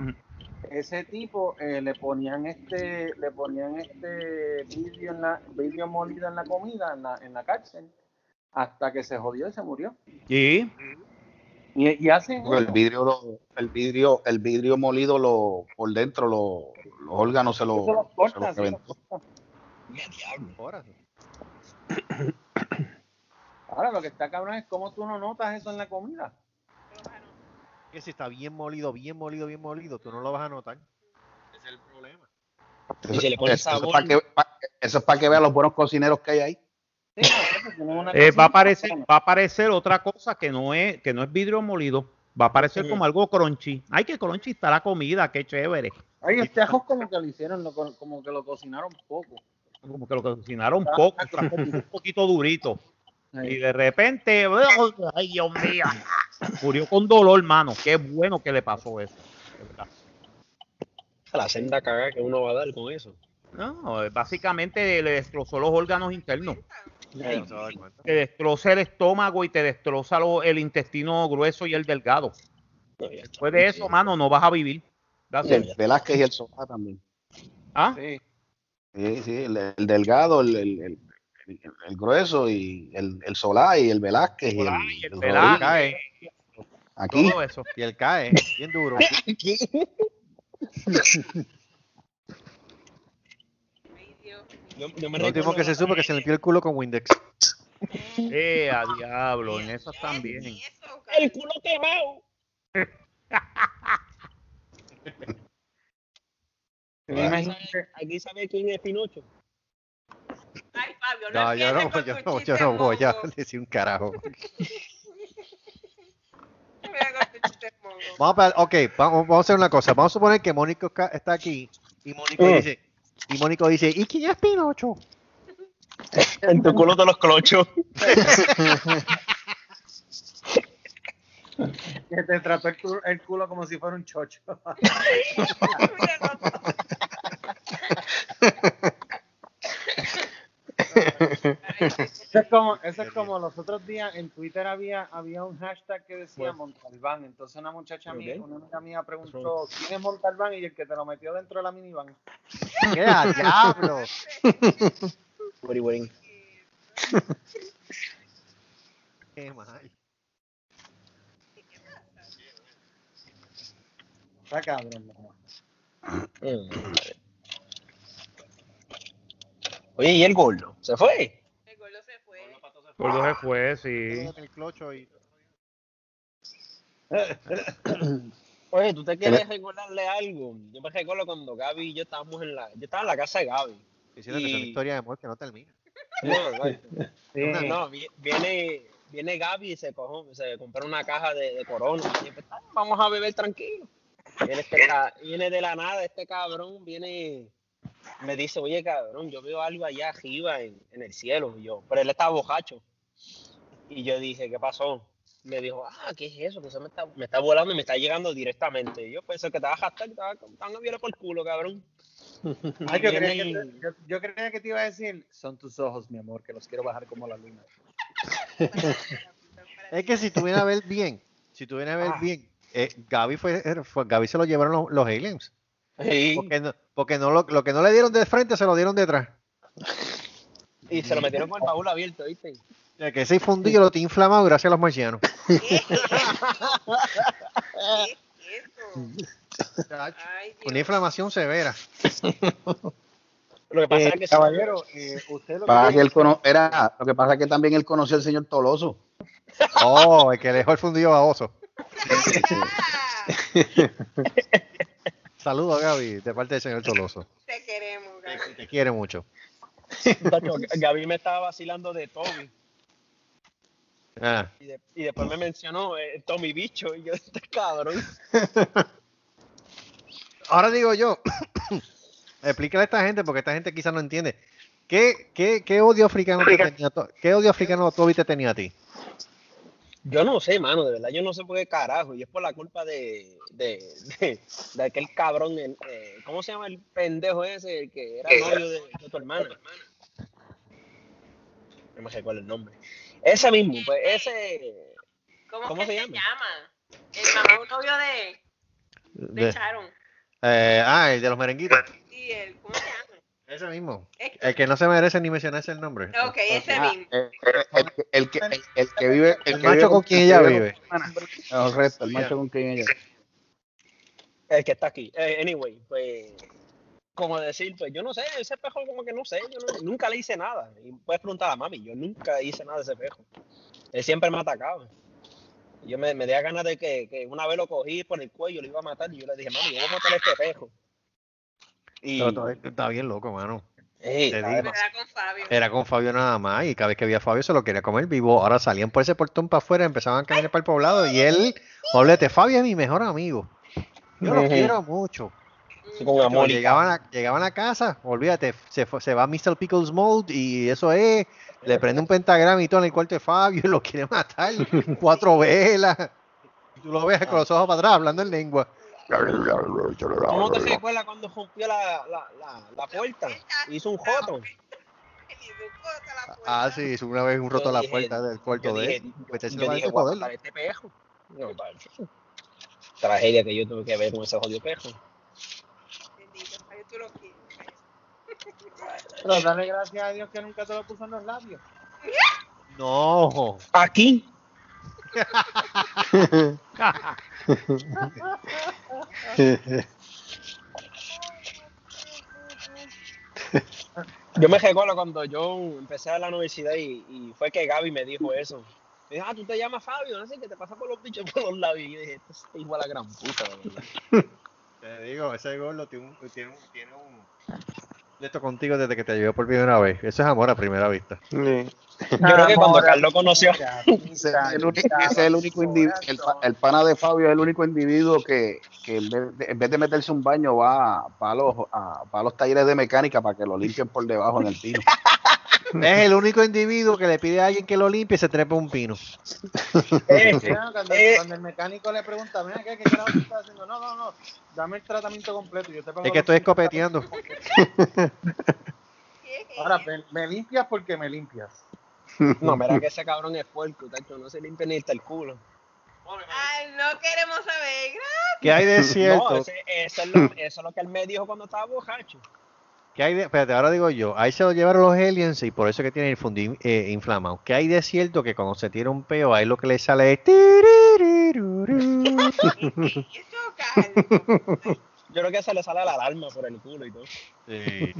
K: ese tipo eh, le ponían este le ponían este vidrio en la vidrio molido en la comida en la, en la cárcel hasta que se jodió y se murió
C: Y
K: y, y hacen
H: el
K: eso.
H: vidrio, lo- el vidrio, el vidrio molido lo, por dentro, lo- los órganos se lo,
K: Eso lo
H: se
K: corta,
H: reventó.
F: diablo.
B: Ahora.
K: lo que está cabrón es cómo tú no notas eso en la comida
B: Que si está bien molido, bien molido, bien molido, tú no lo vas a notar. Ese es el problema.
F: Y se le pone
H: Eso, eso es para que, pa- eso es para que vean los buenos cocineros que hay ahí.
K: Sí,
C: Eh, va a aparecer, va a aparecer otra cosa que no es, que no es vidrio molido. Va a aparecer como algo crunchy. Ay, que crunchy está la comida, qué chévere.
K: Ay, este ajo como que lo hicieron, lo como que lo cocinaron poco.
C: Como que lo cocinaron
K: Ah,
C: poco, está un poquito durito. Y de repente, [LAUGHS] ay Dios mío, murió con dolor, mano. Qué bueno que le pasó eso.
F: La senda cagada que uno va a dar con eso.
C: No, básicamente le destrozó los órganos internos.
B: No.
C: Te destroza el estómago y te destroza lo- el intestino grueso y el delgado.
F: No, está.
C: Después de eso, mano, no vas a vivir.
H: Y el Velázquez y el Solá también.
C: ¿Ah?
K: Sí.
H: Sí, sí, el, el delgado, el, el, el- el- el grueso y el, el Solá y el Velázquez y el,
C: Solá y el
H: el
C: Velázquez.
H: Aquí.
C: Todo eso.
B: Y él cae, bien duro. [LAUGHS]
G: Ay,
F: Yo, yo me
B: Lo último que se supo que se limpió el culo con Windex.
C: Eh, a diablo, en esas también.
F: El culo quemado. [LAUGHS] Aquí sabe quién es Pinocho.
G: Ay, Fabio, no,
B: No, yo no, yo no, yo no voy a [LAUGHS] decir un carajo. [LAUGHS]
G: Mongo.
B: Vamos a, ok, vamos, vamos a hacer una cosa. Vamos a suponer que Mónico ca- está aquí y Mónico
F: Mm.
B: dice, y Mónico dice, ¿y quién es Pinocho? [LAUGHS]
F: En tu culo te los clochos. [LAUGHS]
K: que te trató el culo, el culo como si fuera un chocho. [LAUGHS]
G: Mira, no,
K: Eso es como, eso es como los otros días en Twitter había, había un hashtag que decía Montalbán. Entonces una muchacha mía, una amiga mía preguntó quién es Montalbán y el que te lo metió dentro de la minivan.
B: ¡Qué a diablo! Qué mal.
K: Está cabrón.
F: Oye, ¿y el gordo? ¿Se fue?
G: el gordo se fue.
C: Gordo se fue, sí.
B: El clocho y... [COUGHS]
F: Oye, ¿tú te quieres recordarle algo? Yo me recuerdo cuando Gaby y yo estábamos en la... Yo estaba en la casa de Gaby.
B: Diciendo que es una
F: Y-
B: historia de amor que no termina. [LAUGHS]
F: No, no,
K: Sí.
F: no, vi- viene, viene Gaby y se, cojo, se compra una caja de, de corona. Y siempre está, vamos a beber tranquilo. Viene, este viene de la nada este cabrón, viene, me dice, oye cabrón, yo veo algo allá arriba en, en el cielo. Y yo, pero él estaba bojacho. Y yo dije, ¿qué pasó? Me dijo, ah, ¿qué es eso? Que se me está, me está volando y me está llegando directamente. Y yo pensé que te vas a gastar, te vas a por el culo, cabrón. [LAUGHS]
K: Ay, yo, creía que te, yo, yo creía que te iba a decir, son tus ojos, mi amor, que los quiero bajar como la luna. [LAUGHS]
B: Es que si tú vienes a ver bien, si tú vienes a ver
K: Ah.
B: bien, eh, Gaby fue, fue- Gaby se lo llevaron los, los aliens.
F: Sí.
B: Porque, no, porque no lo, lo que no le dieron de frente se lo dieron detrás.
F: Y se lo metieron con el baúl abierto, ¿viste?
B: Que ese fundillo lo tiene inflamado gracias a los marcianos. [LAUGHS]
G: ¿Qué es eso? ¿Qué es eso? Ay,
B: Una inflamación severa.
F: Lo que pasa
K: Eh,
F: es que
K: caballero, eh, usted lo
H: Pasa
K: que
H: que él cono- era, lo que pasa es que también él conoció al señor Toloso.
B: Oh, el que dejó el fundillo baboso. [LAUGHS] [LAUGHS] Saludos, Gaby, de parte del señor Toloso.
G: Te queremos, Gaby.
B: Te quiere mucho.
F: Tacho, Gaby me estaba vacilando de Tommy.
B: Ah,
F: Y, de- y después me mencionó eh, Tommy Bicho. Y yo, [LAUGHS] este cabrón.
B: Ahora digo yo, [COUGHS] explícale a esta gente, porque esta gente quizás no entiende. ¿Qué, qué, qué odio africano te tenía, to- qué odio africano Toby te tenía a ti?
F: Yo no sé, mano, de verdad, yo no sé por qué carajo. Y es por la culpa de, de, [LAUGHS] de, de aquel cabrón, el, eh, ¿cómo se llama el pendejo ese? El que era novio de, de tu hermana. No me recuerdo el nombre. Ese mismo, pues ese.
G: ¿Cómo,
F: ¿Cómo se
G: se
F: llama?
G: llama? El mamá un novio de, de
B: De-
G: Sharon.
B: eh, ah, el de los merenguitos.
G: Sí, el, ¿cómo se llama?
B: Ese mismo. El que no se merece ni mencionarse el nombre.
G: Ok, ese
H: Ah,
G: mismo.
H: el, que- el, que, el, el que vive. El, que
B: macho
H: vive
B: con quien ella vive.
H: Correcto, el macho con quien ella.
F: El que está aquí. Eh, anyway, pues. Como decir, pues yo no sé, ese pejo como que no sé, yo no- nunca le hice nada. Y puedes preguntar a mami, yo nunca hice nada de ese pejo. Él siempre me atacaba. Yo me, me dio ganas de que, que una vez lo cogí por el cuello, lo iba a matar, y yo le dije, mami, yo voy a matar a este pejo. Y,
B: Pero todo- está bien loco, mano.
F: Ey,
B: digo.
G: Era con Fabio.
B: Era con Fabio nada más y cada vez que veía a Fabio se lo quería comer vivo. Ahora salían por ese portón para afuera, empezaban a caminar para el poblado y él, olvídate, Fabio es mi mejor amigo. Yo lo quiero mucho.
F: Sí, con amor y
B: llegaban, a, llegaban a casa, olvídate, se, se va a Mr. Pickles Mode y eso es, le prende un pentagrama y todo en el cuarto de Fabio y [LAUGHS] lo quiere matar, cuatro velas. Tú lo ves con los ojos para atrás hablando en lengua.
F: ¿Tú no te recuerdas cuando rompió la, la, la, la puerta? Hizo un joto.
B: Ah, sí, hizo una vez un roto a la puerta del cuarto
F: Yo
B: de
F: dije,
B: él. Para
F: matar este pejo. No. Tragedia que yo tuve que ver con ese jodido pejo.
G: Bendito, Fabio, tú lo quieres.
K: Pero dale gracias a Dios que nunca te lo puso en los labios.
B: No.
F: Aquí. Yo me recuerdo cuando yo empecé a la universidad y, y fue que Gaby me dijo eso. Me dijo, ah, tú te llamas Fabio, no sé, que te pasa por los bichos por los labios. Y dije, esto es igual a la gran puta, de verdad.
B: Te digo, ese gordo tiene tiene un de esto contigo desde que te llevó por primera vez. Eso es amor a primera vista.
F: Yo creo que cuando Carlos conoció. [LAUGHS]
H: Ese es el único, individuo, el, pa- el pana de Fabio es el único individuo que, que en, vez de, en vez de meterse un baño va para los, a, para los talleres de mecánica para que lo limpien por debajo en el pino. [LAUGHS]
B: Es el único individuo que le pide a alguien que lo limpie y se trepa un pino.
K: Eh, [LAUGHS] cuando,
F: eh.
K: cuando el mecánico le pregunta, mira, ¿qué, qué carajo estás haciendo? No, no, no, dame el tratamiento completo. Yo te pago
B: Es que estoy
K: 50
B: escopeteando. [LAUGHS]
K: Ahora, me, me limpias porque me limpias.
F: No, mira que ese cabrón es puerco, tacho, no se limpia ni hasta el culo.
G: Ay, no queremos saber. Gracias.
B: ¿Qué hay de [LAUGHS]
F: No,
B: cierto?
F: ese- eso, es lo, eso es lo que él me dijo cuando estaba borracho.
B: ¿Qué hay de, espérate, ahora digo yo, ahí se lo llevaron los aliens y por eso es que tiene el fundí eh, inflamado. ¿Qué hay de cierto que cuando se tira un peo, ahí lo que le sale es... tiririrurú?
G: Eso, Carlos.
F: Yo creo que se le sale la alarma por el culo y todo.
B: Sí.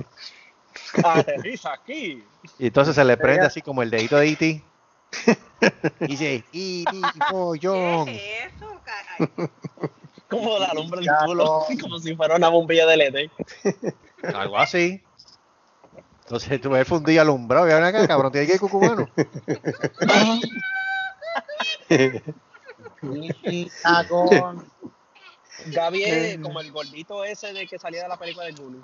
B: [LAUGHS]
F: Aterriza aquí.
B: Y entonces se le prende así como el dedito de E.T. Y dice, E.T. pollón. [LAUGHS]
G: ¿Qué es eso, Carlos?
F: Como la alumbra el
K: Ya,
F: culo, [LAUGHS] como si fuera una bombilla de LED.
B: Algo así. Entonces tú ves fundillo alumbrado. Y ven acá, cabrón, tiene que ir cucubano.
K: Cagón.
F: Gaby es como el gordito ese de que salía de la película de Gulu.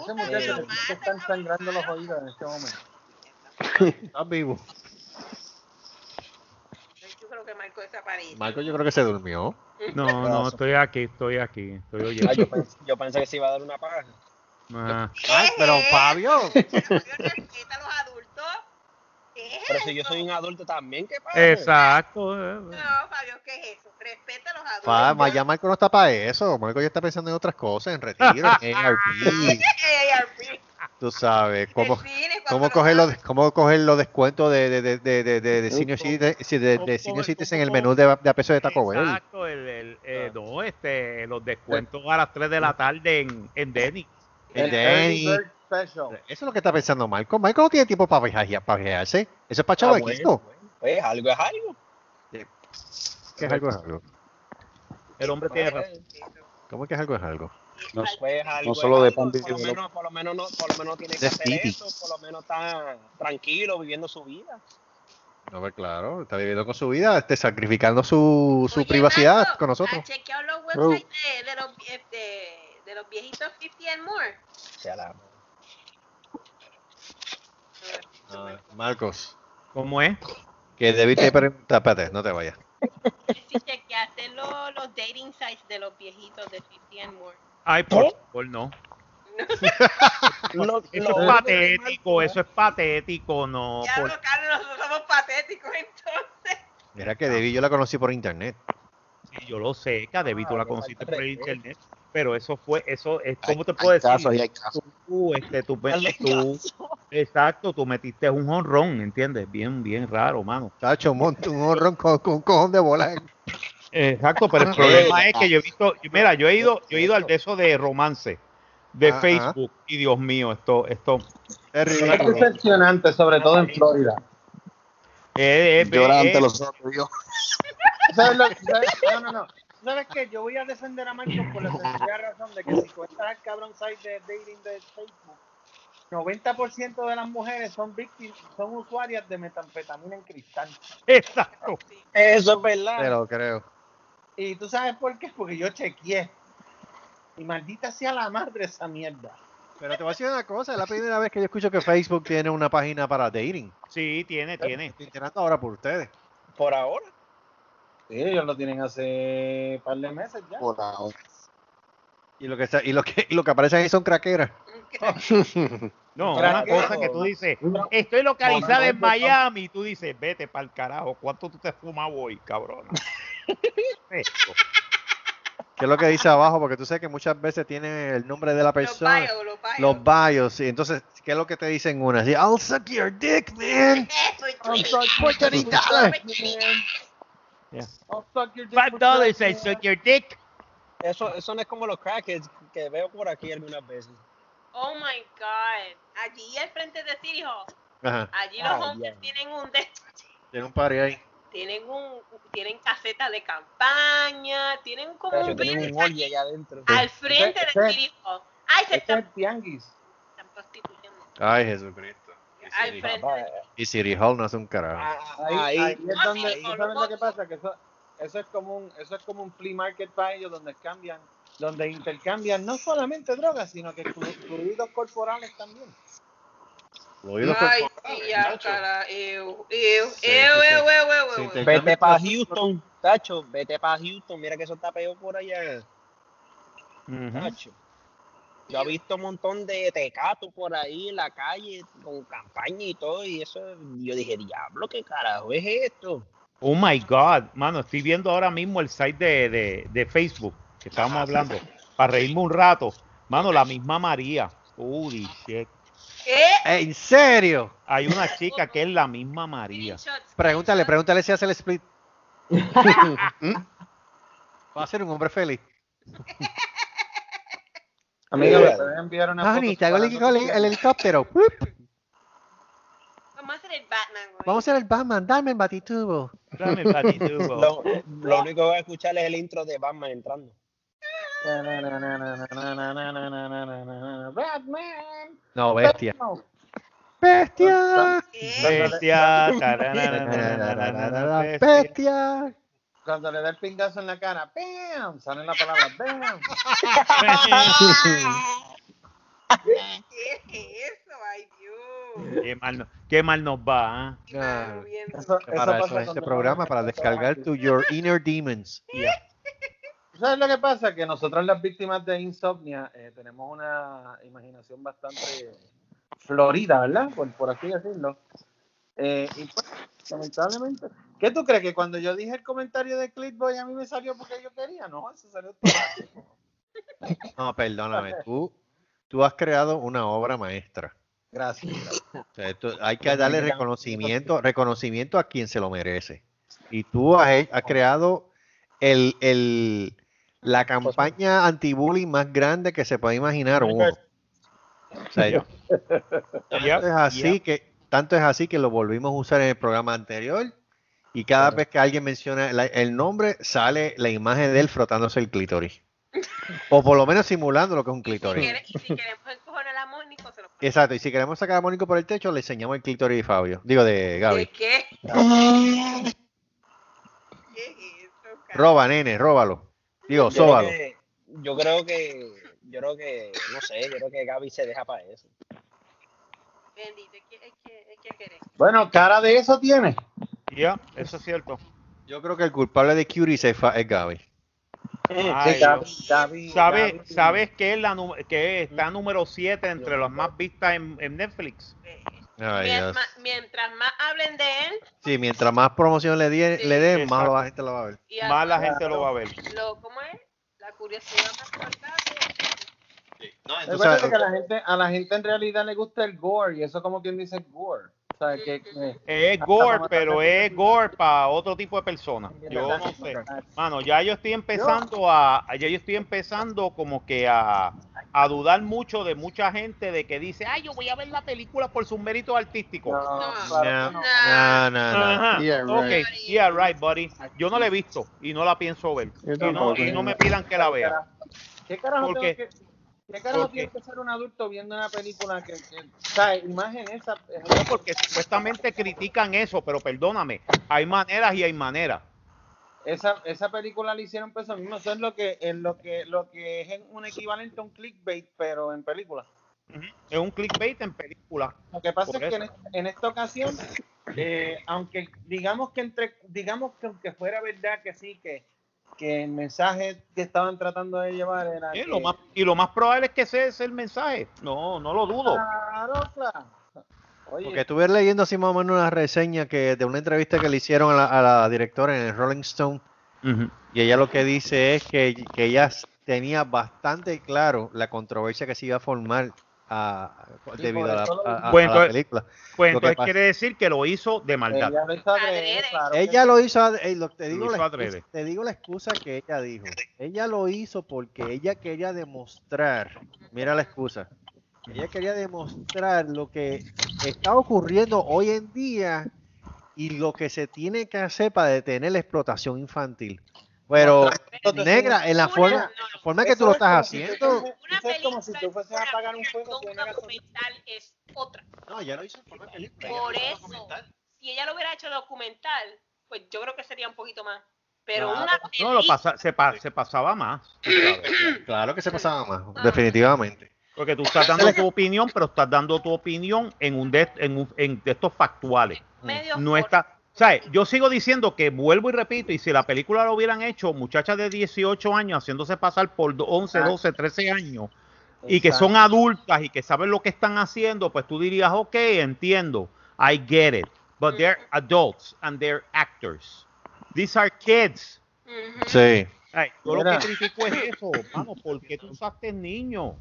K: Ese muchacho le están sangrando los oídos en este momento.
B: Estás vivo.
G: Marco desaparece.
B: Marco yo creo que se durmió.
C: No, [LAUGHS] no, estoy aquí, estoy aquí, estoy
F: Ah,
C: oyendo.
F: yo, pensé, yo pensé que se iba a dar una paja.
C: Ah,
B: Ay, pero Fabio.
G: Fabio, respeta a los adultos. ¿Qué es
F: Pero si yo soy un adulto también, ¿qué pasa?
C: Exacto.
G: No, Fabio, ¿qué es eso? Respeta a los adultos.
B: Ya Marco no está para eso. Marco ya está pensando en otras cosas, en retiro, en [LAUGHS] ARP.
G: AARP.
B: Tú sabes, cómo, cómo coger los, cómo coger los descuentos de, de, de, de, de, senior en el menú de, de a peso de Taco Bell.
C: Exacto, el, el, eh, no, este, los descuentos a las 3 de la tarde en, en Denny.
B: El Denny. Eso es lo que está pensando Marco. Marco no tiene tiempo para viajar, para viajarse. Eso es para
F: Ah, bueno, pues algo es algo.
B: ¿Qué es algo es algo?
C: El hombre tiene razón.
B: ¿Cómo es que es algo es algo?
H: No,
F: Pues algo
H: no solo de pan
F: por lo menos, por lo menos no, por lo menos tiene que hacer eso, por lo menos está tranquilo viviendo su vida.
B: No, pues claro, está viviendo con su vida, este, sacrificando su, su
G: Oye,
B: privacidad
G: Marco,
B: con nosotros.
G: ¿Has chequeado los websites de, de, los, de, de los viejitos 50 and more?
F: La-
B: Ah, Marcos,
C: ¿Cómo es?
B: que David te pregunta, espérate, no te vayas. [LAUGHS]
G: Si chequeaste los, los dating sites de los viejitos de 50 and more.
C: Ay, por favor, no. [LAUGHS]
F: Lo-
C: Eso
F: lo-
C: es patético, eso es patético, no.
G: Ya
C: por-
G: lo, Carlos, nosotros somos patéticos entonces.
B: Mira que David yo la conocí por internet.
C: Sí, yo lo sé, que a Debbie tú la
F: Ah,
C: conociste por internet, pero eso fue, eso es,
H: Hay-
C: ¿cómo te
H: hay
C: puedo decir?
H: casos y hay casos.
C: Tú, este, tú, tú- exacto, tú metiste un honrón, ¿entiendes? Bien, bien raro, mano.
B: Chacho, un honrón con, con un cojón de bola.
C: Exacto, pero el problema es que yo he visto, mira, yo he ido, yo he ido al de eso de romance de
B: Ajá.
C: Facebook y Dios mío, esto, esto
B: Es
K: Es decepcionante, sobre todo en Florida.
H: Llora
C: es-
H: ante los ojos Dios.
K: ¿Sabes lo- sabes- No, no, no. ¿Sabes qué? Yo voy a defender a Marcos por la sencilla razón de que si cuentas el cabrón site de dating de Facebook, 90% de las mujeres son víctimas, son usuarias de metanfetamina en cristal.
C: Exacto.
F: Eso es verdad.
B: Te lo creo.
K: Y tú sabes por qué? Porque yo chequeé. Y maldita sea la madre esa mierda.
B: Pero te voy a decir una cosa, es la primera vez que yo escucho que Facebook tiene una página para dating.
C: Sí, tiene, tiene.
B: Estoy enterando ahora por ustedes.
F: Por ahora.
K: Sí, ellos lo tienen hace un par de meses ya.
H: Por ahora.
B: Y lo que está- y lo que y lo que aparece ahí son craqueras. [LAUGHS]
C: No, una
K: que
C: cosa
K: no.
C: que tú dices, estoy localizada en Miami, y tú dices, vete para el carajo, ¿cuánto tú te fumas hoy, cabrona? [LAUGHS]
B: ¿Qué es lo que dice abajo? Porque tú sabes que muchas veces tiene el nombre de la
G: Los
B: persona.
G: bios, los bios.
B: Los bios, sí. Entonces, ¿qué es lo que te dicen una? Sí, I'll suck your dick, man. [LAUGHS]
C: Yeah.
K: I'll suck your dick
C: Five dollars, I suck your dick.
F: Eso, eso no es como los crackers que veo por aquí algunas veces.
G: Oh my god. Allí al frente de City Hall.
B: Ajá.
G: Allí los
F: Ay,
G: hombres tienen un [LAUGHS] de-
B: Tiene un party ahí.
G: Tienen un tienen casetas de campaña, tienen como
F: Pero
G: un
F: tienen un
G: allí
F: allá adentro.
G: al frente
K: Ese-
G: de
K: ese-
G: City Hall. Ay, se
K: Este es
G: están,
K: tianguis.
G: están prostituyendo.
B: Ay, Jesucristo. Y
G: Al
B: City,
G: frente.
F: Papá,
B: y City Hall no hace un carajo.
F: ah,
K: Ahí,
F: ahí,
K: es donde,
G: ahí.
K: ¿tú ¿sabes lo que pasa? Que eso, eso es como un, eso es como un flea market para ellos donde cambian, donde intercambian no solamente drogas, sino que flu- fluidos corporales también.
G: Ay,
B: corporales,
G: sí, ya,
B: macho.
G: cara, ew, ew,
B: Sí,
G: ew,
B: sí, sí.
G: ew, ew, ew,
B: Sí,
G: ew,
B: te-
G: ew.
F: Vete para Houston, Tacho, vete para Houston, mira que eso está peor por allá. Tacho. Yo he visto un montón de tecatos por ahí en la calle con campaña y todo, y eso, yo dije, diablo, ¿qué carajo es esto?
C: Oh my God, mano, estoy viendo ahora mismo el site de, de, de Facebook que estábamos hablando, para reírme un rato. Mano, la misma María. Holy shit.
G: ¿Qué?
B: ¿En serio?
C: Hay una chica que es la misma María.
B: Pregúntale, pregúntale si hace el split. [LAUGHS] [LAUGHS] Va a ser un hombre feliz. [LAUGHS]
K: Amiga, me pueden enviar una
B: Honey,
K: foto
B: te hago el, helicóptero.
G: Vamos a hacer el Batman, güey.
B: Vamos a hacer el Batman. Dame el batitubo.
C: Dame el batitubo.
F: Lo, lo único que voy a escuchar es el intro de Batman entrando.
K: Batman.
B: No, bestia.
K: No.
B: Bestia.
C: Bestia. bestia.
B: Bestia.
K: Cuando le da el pingazo en la cara, ¡bam! Sale la palabra ¡bam!
G: ¿Qué es eso? Ay, Dios.
C: Qué mal, no- qué mal nos va, ¿ah?
K: Eso, eso
B: Para eso es este programa, para descargar tu Your Inner Demons.
K: ¿Sabes lo que pasa? Que nosotros las víctimas de insomnia eh, tenemos una imaginación bastante florida, ¿verdad? Por, por así decirlo. Eh, y pues, lamentablemente. ¿Qué tú crees? Que cuando yo dije el comentario de Clickboy a mí me salió porque yo quería? No, eso salió automático.
B: No, perdóname. Tú, tú has creado una obra maestra.
K: Gracias.
B: O sea, esto- hay que darle reconocimiento, reconocimiento a quien se lo merece. Y tú has, has creado el, el- la campaña anti-bullying más grande que se puede imaginar uno. O sea, [LAUGHS]
C: Yep,
B: tanto es así que tanto es así que lo volvimos a usar en el programa anterior y cada vez que alguien menciona la- el nombre sale la imagen de él frotándose el clítoris. O por lo menos simulando lo que es un
G: si,
B: clítoris.
G: quiere- y si queremos encojonar a Mónico, se lo ponemos.
B: Exacto, y si queremos sacar a Mónico por el techo, le enseñamos el clítoris de Fabio. Digo, de
G: ¿De
B: Gaby.
G: qué? ¿Qué es eso?
B: Roba, nene, róbalo. Digo,
F: Yo creo,
B: sóbalo.
F: que, yo creo que, yo creo que, no sé, yo creo que Gaby se deja para eso.
G: Bendito, es que, es que, es que querés.
K: Bueno, cara de eso tiene.
C: Ya, eso es cierto.
B: Yo creo que el culpable de Curie es, fa- es Gaby.
C: Ay.
K: Gaby-
C: ¿Sabes,
K: Gaby-
C: sabes que, es la, que está número 7 entre las más vistas en, en Netflix?
B: Ay,
G: mientras más hablen de él,
B: Sí, mientras más promoción le, die-
G: Sí,
B: le den, más la gente lo va a ver.
G: y
C: Más la gente lo va a ver.
G: lo, ¿cómo es? La curiosidad más cortada.
K: Recuerda que a la, gente, a la gente en realidad le gusta el gore y eso como quien dice gore. Que, que-
C: Es gore, pero es gore para otro tipo de personas. Yo no sé. Mano, ya yo estoy empezando a, ya yo estoy empezando como que a, a dudar mucho de mucha gente de que dice, ay, yo voy a ver la película por sus méritos artísticos.
B: No, no, no.
C: Ajá.
D: Yeah,
C: Ok,
D: right.
C: yeah, right, buddy. Yo no la he visto y no la pienso ver. Y no, y no me pidan que la vea.
K: ¿Qué carajo,
C: ¿Por
K: tengo que, ¿qué carajo tiene que ser un adulto viendo una película que, que o sea, imagen esa?
C: No, porque supuestamente critican eso, pero perdóname, hay maneras y hay maneras.
K: Esa, esa película la hicieron por eso mismo. Eso es lo que, es lo que, lo que es un equivalente a un clickbait, pero en película.
C: Es un clickbait en película.
K: Lo que pasa es que en esta ocasión, eh, aunque digamos que entre, digamos que aunque fuera verdad que sí, que, que el mensaje que estaban tratando de llevar era
C: Eh,
K: que-
C: lo más, y lo más probable es que ese es el mensaje. No, no lo dudo.
K: Claro, claro. Oye,
B: Porque estuve leyendo así más o menos una reseña que de una entrevista que le hicieron a la, a la directora en el Rolling Stone y ella lo que dice es que, que ella tenía bastante claro la controversia que se iba a formar a-
K: Sí,
B: debido a la, a-
C: Pues
B: a película.
C: Pues entonces quiere decir que lo hizo de maldad.
K: ella lo hizo adrede, claro que
B: Ella
K: sí.
B: lo hizo, ad- eh, lo- te,
C: Lo
B: digo
C: hizo
B: la
C: adrede.
B: excusa, te digo la excusa que ella dijo. Ella lo hizo porque ella quería demostrar, mira la excusa, ella quería demostrar lo que está ocurriendo hoy en día y lo que se tiene que hacer para detener la explotación infantil. Pero, negra, en la forma, la forma que tú lo estás haciendo,
K: Eso es como si tú fueses a apagar un fuego con una gasolina.
L: documental es otra.
B: no, ya lo hizo en forma de película.
L: Por eso, si ella lo hubiera hecho documental, pues yo creo que sería un poquito más. Pero
C: Claro.
L: una
C: No, lo pasa, se, pa- se pasaba más. [COUGHS]
B: Claro que se pasaba más, definitivamente.
C: Porque tú estás dando tu opinión, pero estás dando tu opinión en un de, en, un- en de estos factuales.
L: medio
C: No está, ¿sabes? Yo sigo diciendo que vuelvo y repito, y si la película lo hubieran hecho muchachas de 18 años haciéndose pasar por 11, 12, 13 años y que son adultas y que saben lo que están haciendo, pues tú dirías, ok, entiendo, I get it, but they're adults and they're actors. These are kids.
B: Sí.
C: Ay, yo lo que critico es eso, mano, ¿por qué tú usaste niño?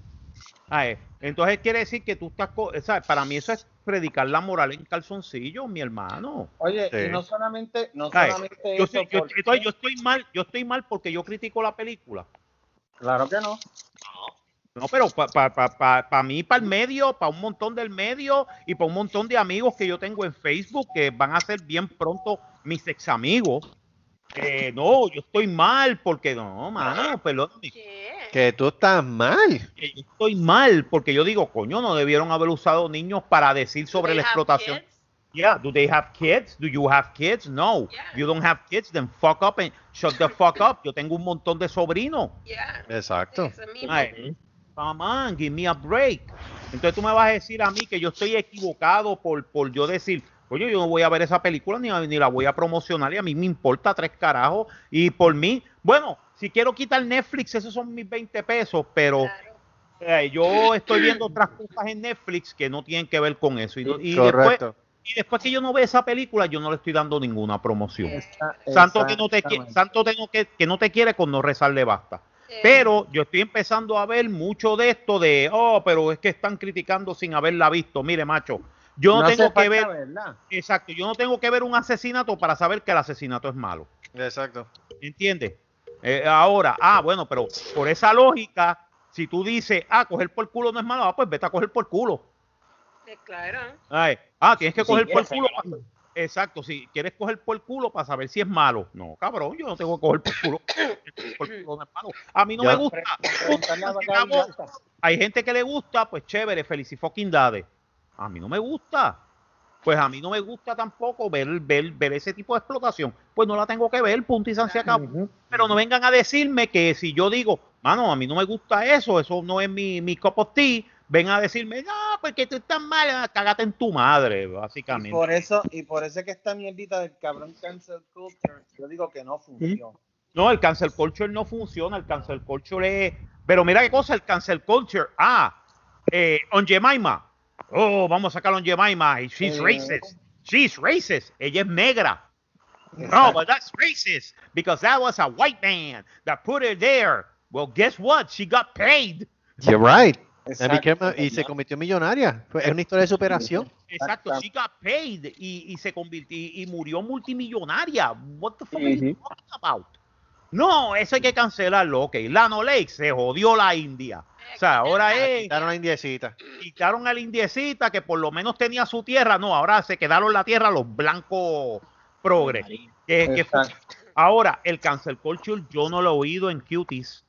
C: Ay, entonces quiere decir que tú estás. Para mí eso es predicar la moral en calzoncillo, mi hermano.
K: Oye,
B: Sí.
K: y no solamente, no
C: Ay,
K: solamente
C: yo,
K: eso,
C: soy- yo-
K: porque-
C: entonces yo estoy mal, yo estoy mal porque yo critico la película.
K: claro que no.
C: No, pero para pa, pa, pa- pa mí, para el medio, para un montón del medio y para un montón de amigos que yo tengo en Facebook que van a ser bien pronto mis ex amigos. No, yo estoy mal porque no, mano, perdóname.
B: Que tú estás mal.
C: que yo estoy mal porque yo digo, coño, no debieron haber usado niños para decir sobre la explotación.
L: kids.
C: Yeah, do they have kids? Do you have kids? No.
L: Yeah.
C: You don't have kids, then fuck up and shut the fuck up. Yo tengo un montón de sobrinos.
L: Yeah,
B: Exacto.
C: Ay, come on, give me a break. Entonces tú me vas a decir a mí que yo estoy equivocado por, por yo decir, coño, yo no voy a ver esa película ni, ni la voy a promocionar y a mí me importa tres carajos. Y por mí, bueno, si quiero quitar Netflix, esos son mis 20 pesos, pero
L: Claro.
C: eh, yo estoy viendo otras cosas en Netflix que no tienen que ver con eso. Y, y después,
B: Correcto.
C: y después que yo no veo esa película, yo no le estoy dando ninguna promoción. Santo que no te santo que no, que, que no te quiere con no rezarle basta. Pero yo estoy empezando a ver mucho de esto de, oh, pero es que están criticando sin haberla visto. Mire, macho, yo no, tengo que ver,
K: verla.
C: exacto, yo no tengo que ver un asesinato para saber que el asesinato es malo.
B: Exacto.
C: ¿Entiendes? Eh, ahora, ah, bueno, pero por esa lógica, si tú dices, ah, coger por culo no es malo, ah, pues vete a coger por culo.
L: claro.
C: Ay, ah, tienes que
K: Si
C: coger por culo. Exacto, si quieres coger por culo para saber si es malo. No, cabrón, yo no tengo que coger por culo. [COUGHS] por culo no es malo. A mí no
B: Ya.
C: me gusta. Hay gente que le gusta, pues chévere, fucking dade. A mí no me gusta. Pues a mí no me gusta tampoco ver, ver, ver ese tipo de explotación. Pues no la tengo que ver, punto y san se acabó. Pero no vengan a decirme que si yo digo, mano, a mí no me gusta eso, eso no es mi, mi cup of tea, ven a decirme, no, porque tú estás mal, cágate en tu madre,
K: Y
C: básicamente.
K: por eso, y por eso es que esta mierdita del cabrón cancel culture, yo digo que no funciona.
C: No, el cancel culture no funciona, el cancel culture es... Pero mira qué cosa, el cancel culture, ah, eh, on Jemima, oh, vamos a sacar a on Jemima, y she's
K: Eh.
C: racist, she's racist, ella es negra. No, but that's racist, because that was a white man that put her there. Well, guess what? She got paid.
B: You're right. And
K: Exacto,
B: became- y se convirtió millonaria. Es una historia de superación.
C: Exacto, she got paid y, y se convirtió y, y murió multimillonaria. What the fuck are you talking about? No, eso hay que cancelarlo. Ok, Lano Lake se jodió la India. O sea, ahora es.
B: Quitaron la indiecita.
C: Quitaron a la indiecita que por lo menos tenía su tierra. No, ahora se quedaron la tierra los blancos progres. Que- que fue- ahora, el cancel culture yo no lo he oído en Cuties.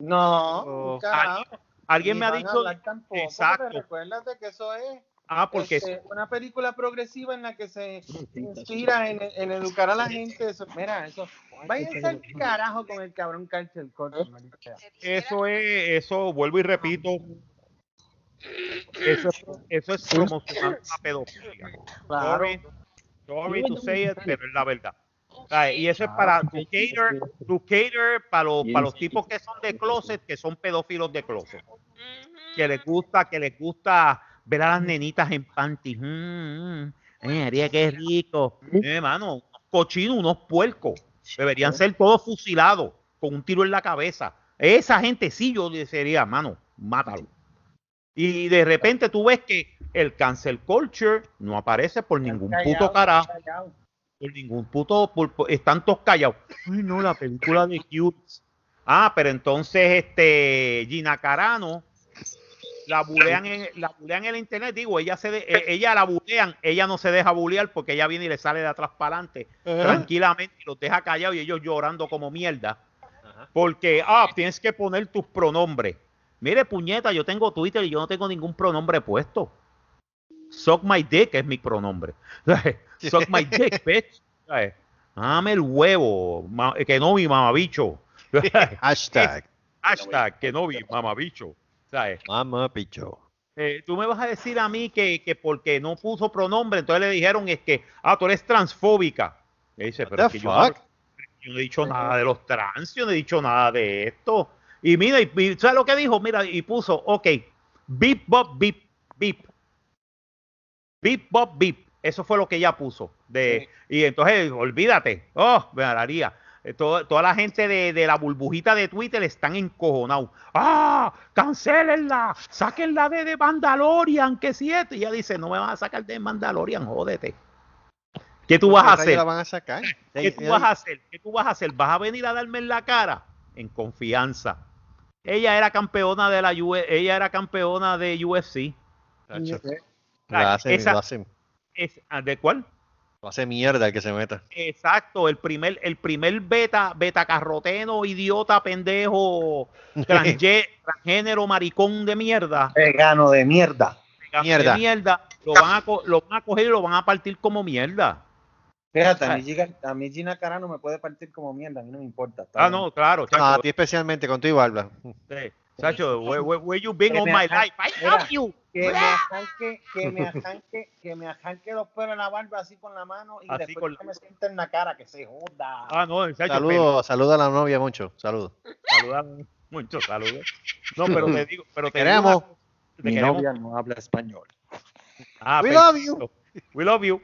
K: No,
C: Oh.
K: carajo.
C: ¿Alguien, alguien me ha dicho.
K: tampoco,
C: Exacto.
K: Recuérdate que eso es
C: Ah, porque
K: este, una película progresiva en la que se inspira en, en educar a la gente. Eso, mira, eso. Váyanse al carajo con el cabrón cárcel corto, sea.
C: eso es, eso vuelvo y repito. Eso es, eso es promocionar la pedofilia.
K: Claro.
C: Sorry, sorry to say it, pero es la verdad. Y eso es para to cater, to cater para los, para los tipos que son de closet, que son pedófilos de closet. Que les gusta, que les gusta ver a las nenitas en panty. Mm, mm. María, qué rico. Eh, mano, unos cochinos, unos puercos. Deberían ser todos fusilados con un tiro en la cabeza. Esa gente sí yo sería, mano, mátalo. Y de repente tú ves que el cancel culture no aparece por ningún puto carajo. Por ningún puto. por- por- están todos callados. Ay, no, la película de Cute. Ah, pero entonces este Gina Carano la bulean en, la bulean en el internet. Digo, ella se de- eh, ella la bulean, ella no se deja bulear porque ella viene y le sale de atrás para adelante tranquilamente y los deja callados y ellos llorando como mierda. Porque, ah, tienes que poner tus pronombres. Mire, puñeta, yo tengo Twitter y yo no tengo ningún pronombre puesto. Suck my dick es mi pronombre. [LAUGHS] Suck my dick, [LAUGHS] bitch. Dame el huevo, que no vi mamabicho. [LAUGHS]
B: Hashtag.
C: Hashtag que no vi mamabicho. ¿Sabes?
B: Mamá picho.
C: Eh, tú me vas a decir a mí que, que porque no puso pronombre, entonces le dijeron es que, ah, tú eres transfóbica. Y dice, pero es que yo no,
B: fuck?
C: yo no he dicho nada de los trans, yo no he dicho nada de esto. Y mira, y, y ¿sabes lo que dijo? Mira, y puso, ok, beep, bop, beep, beep. Beep, bop, beep. Eso fue lo que ella puso. De, Y entonces, olvídate. Oh, me haría. Todo- toda la gente de, de la burbujita de Twitter están encojonados. ¡Ah! ¡Cancelenla! ¡Sáquenla de, de Mandalorian! ¡Que siete! Y ella dice, no me van a sacar de Mandalorian, jódete. ¿Qué tú vas a
B: ¿Por qué
C: hacer?
B: la van a sacar?
C: ¿Qué tú vas a hacer? ¿Qué tú vas a hacer? ¿Vas a venir a darme en la cara? En confianza. Ella era campeona de la U- ella era campeona de UFC.
B: Lo hace,
C: esa-
B: lo hace-
C: es- ah, ¿De cuál?
B: Lo hace mierda el que se meta.
C: Exacto, el primer, el primer beta, beta carroteno, idiota, pendejo, [LAUGHS] transge- transgénero, maricón de mierda.
K: Vegano de mierda.
C: vegano
B: Mierda.
C: De mierda lo, van a, co- lo van a coger y lo van a partir como mierda.
K: Fíjate, a mí, Gina, a mí Gina Carano me puede partir como mierda, a mí no me importa.
C: Ah,
K: bien.
C: no, claro, chacho.
B: No, a ti especialmente con tu y barba.
C: Sí, chacho, where, where- where you been all my life? I love you.
K: Que me arranque, que me arranque, que me arranque los pelos en la barba así con la mano y
C: Así
K: después
C: la-
K: que me sienta en la cara, que se joda.
C: Ah, no,
B: Saludos, saluda a la novia mucho. Saludos.
C: Saluda, muchos saludos. No, pero te digo, pero te
B: Queremos.
C: digo te
K: Mi
C: queremos.
K: novia no habla español.
C: Ah,
B: We love
C: perfecto. We love you.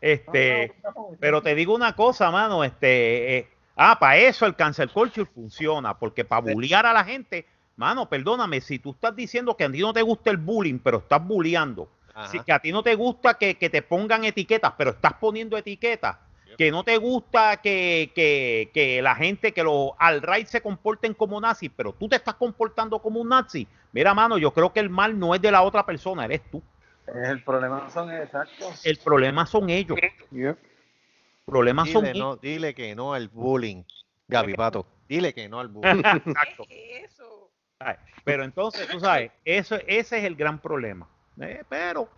C: Este, pero te digo una cosa, mano, este, eh, ah, para eso el cancel culture funciona, porque para bullear a la gente, mano, perdóname, si tú estás diciendo que a ti no te gusta el bullying, pero estás bulleando, si que a ti no te gusta que, que te pongan etiquetas, pero estás poniendo etiquetas, que no te gusta que, que, que la gente, que los alt-right se comporten como nazis, pero tú te estás comportando como un nazi, mira, mano, yo creo que el mal no es de la otra persona, eres tú.
K: El problema son exactos.
C: El problema son ellos.
K: Yep.
C: Problemas son
B: Dile,
C: ellos.
B: no, dile que no al bullying. Gaby Pato, dile que no al bullying. [LAUGHS]
C: Exacto.
L: ¿Qué es eso?
C: Pero entonces, tú sabes, eso, ese es el gran problema. Eh, pero,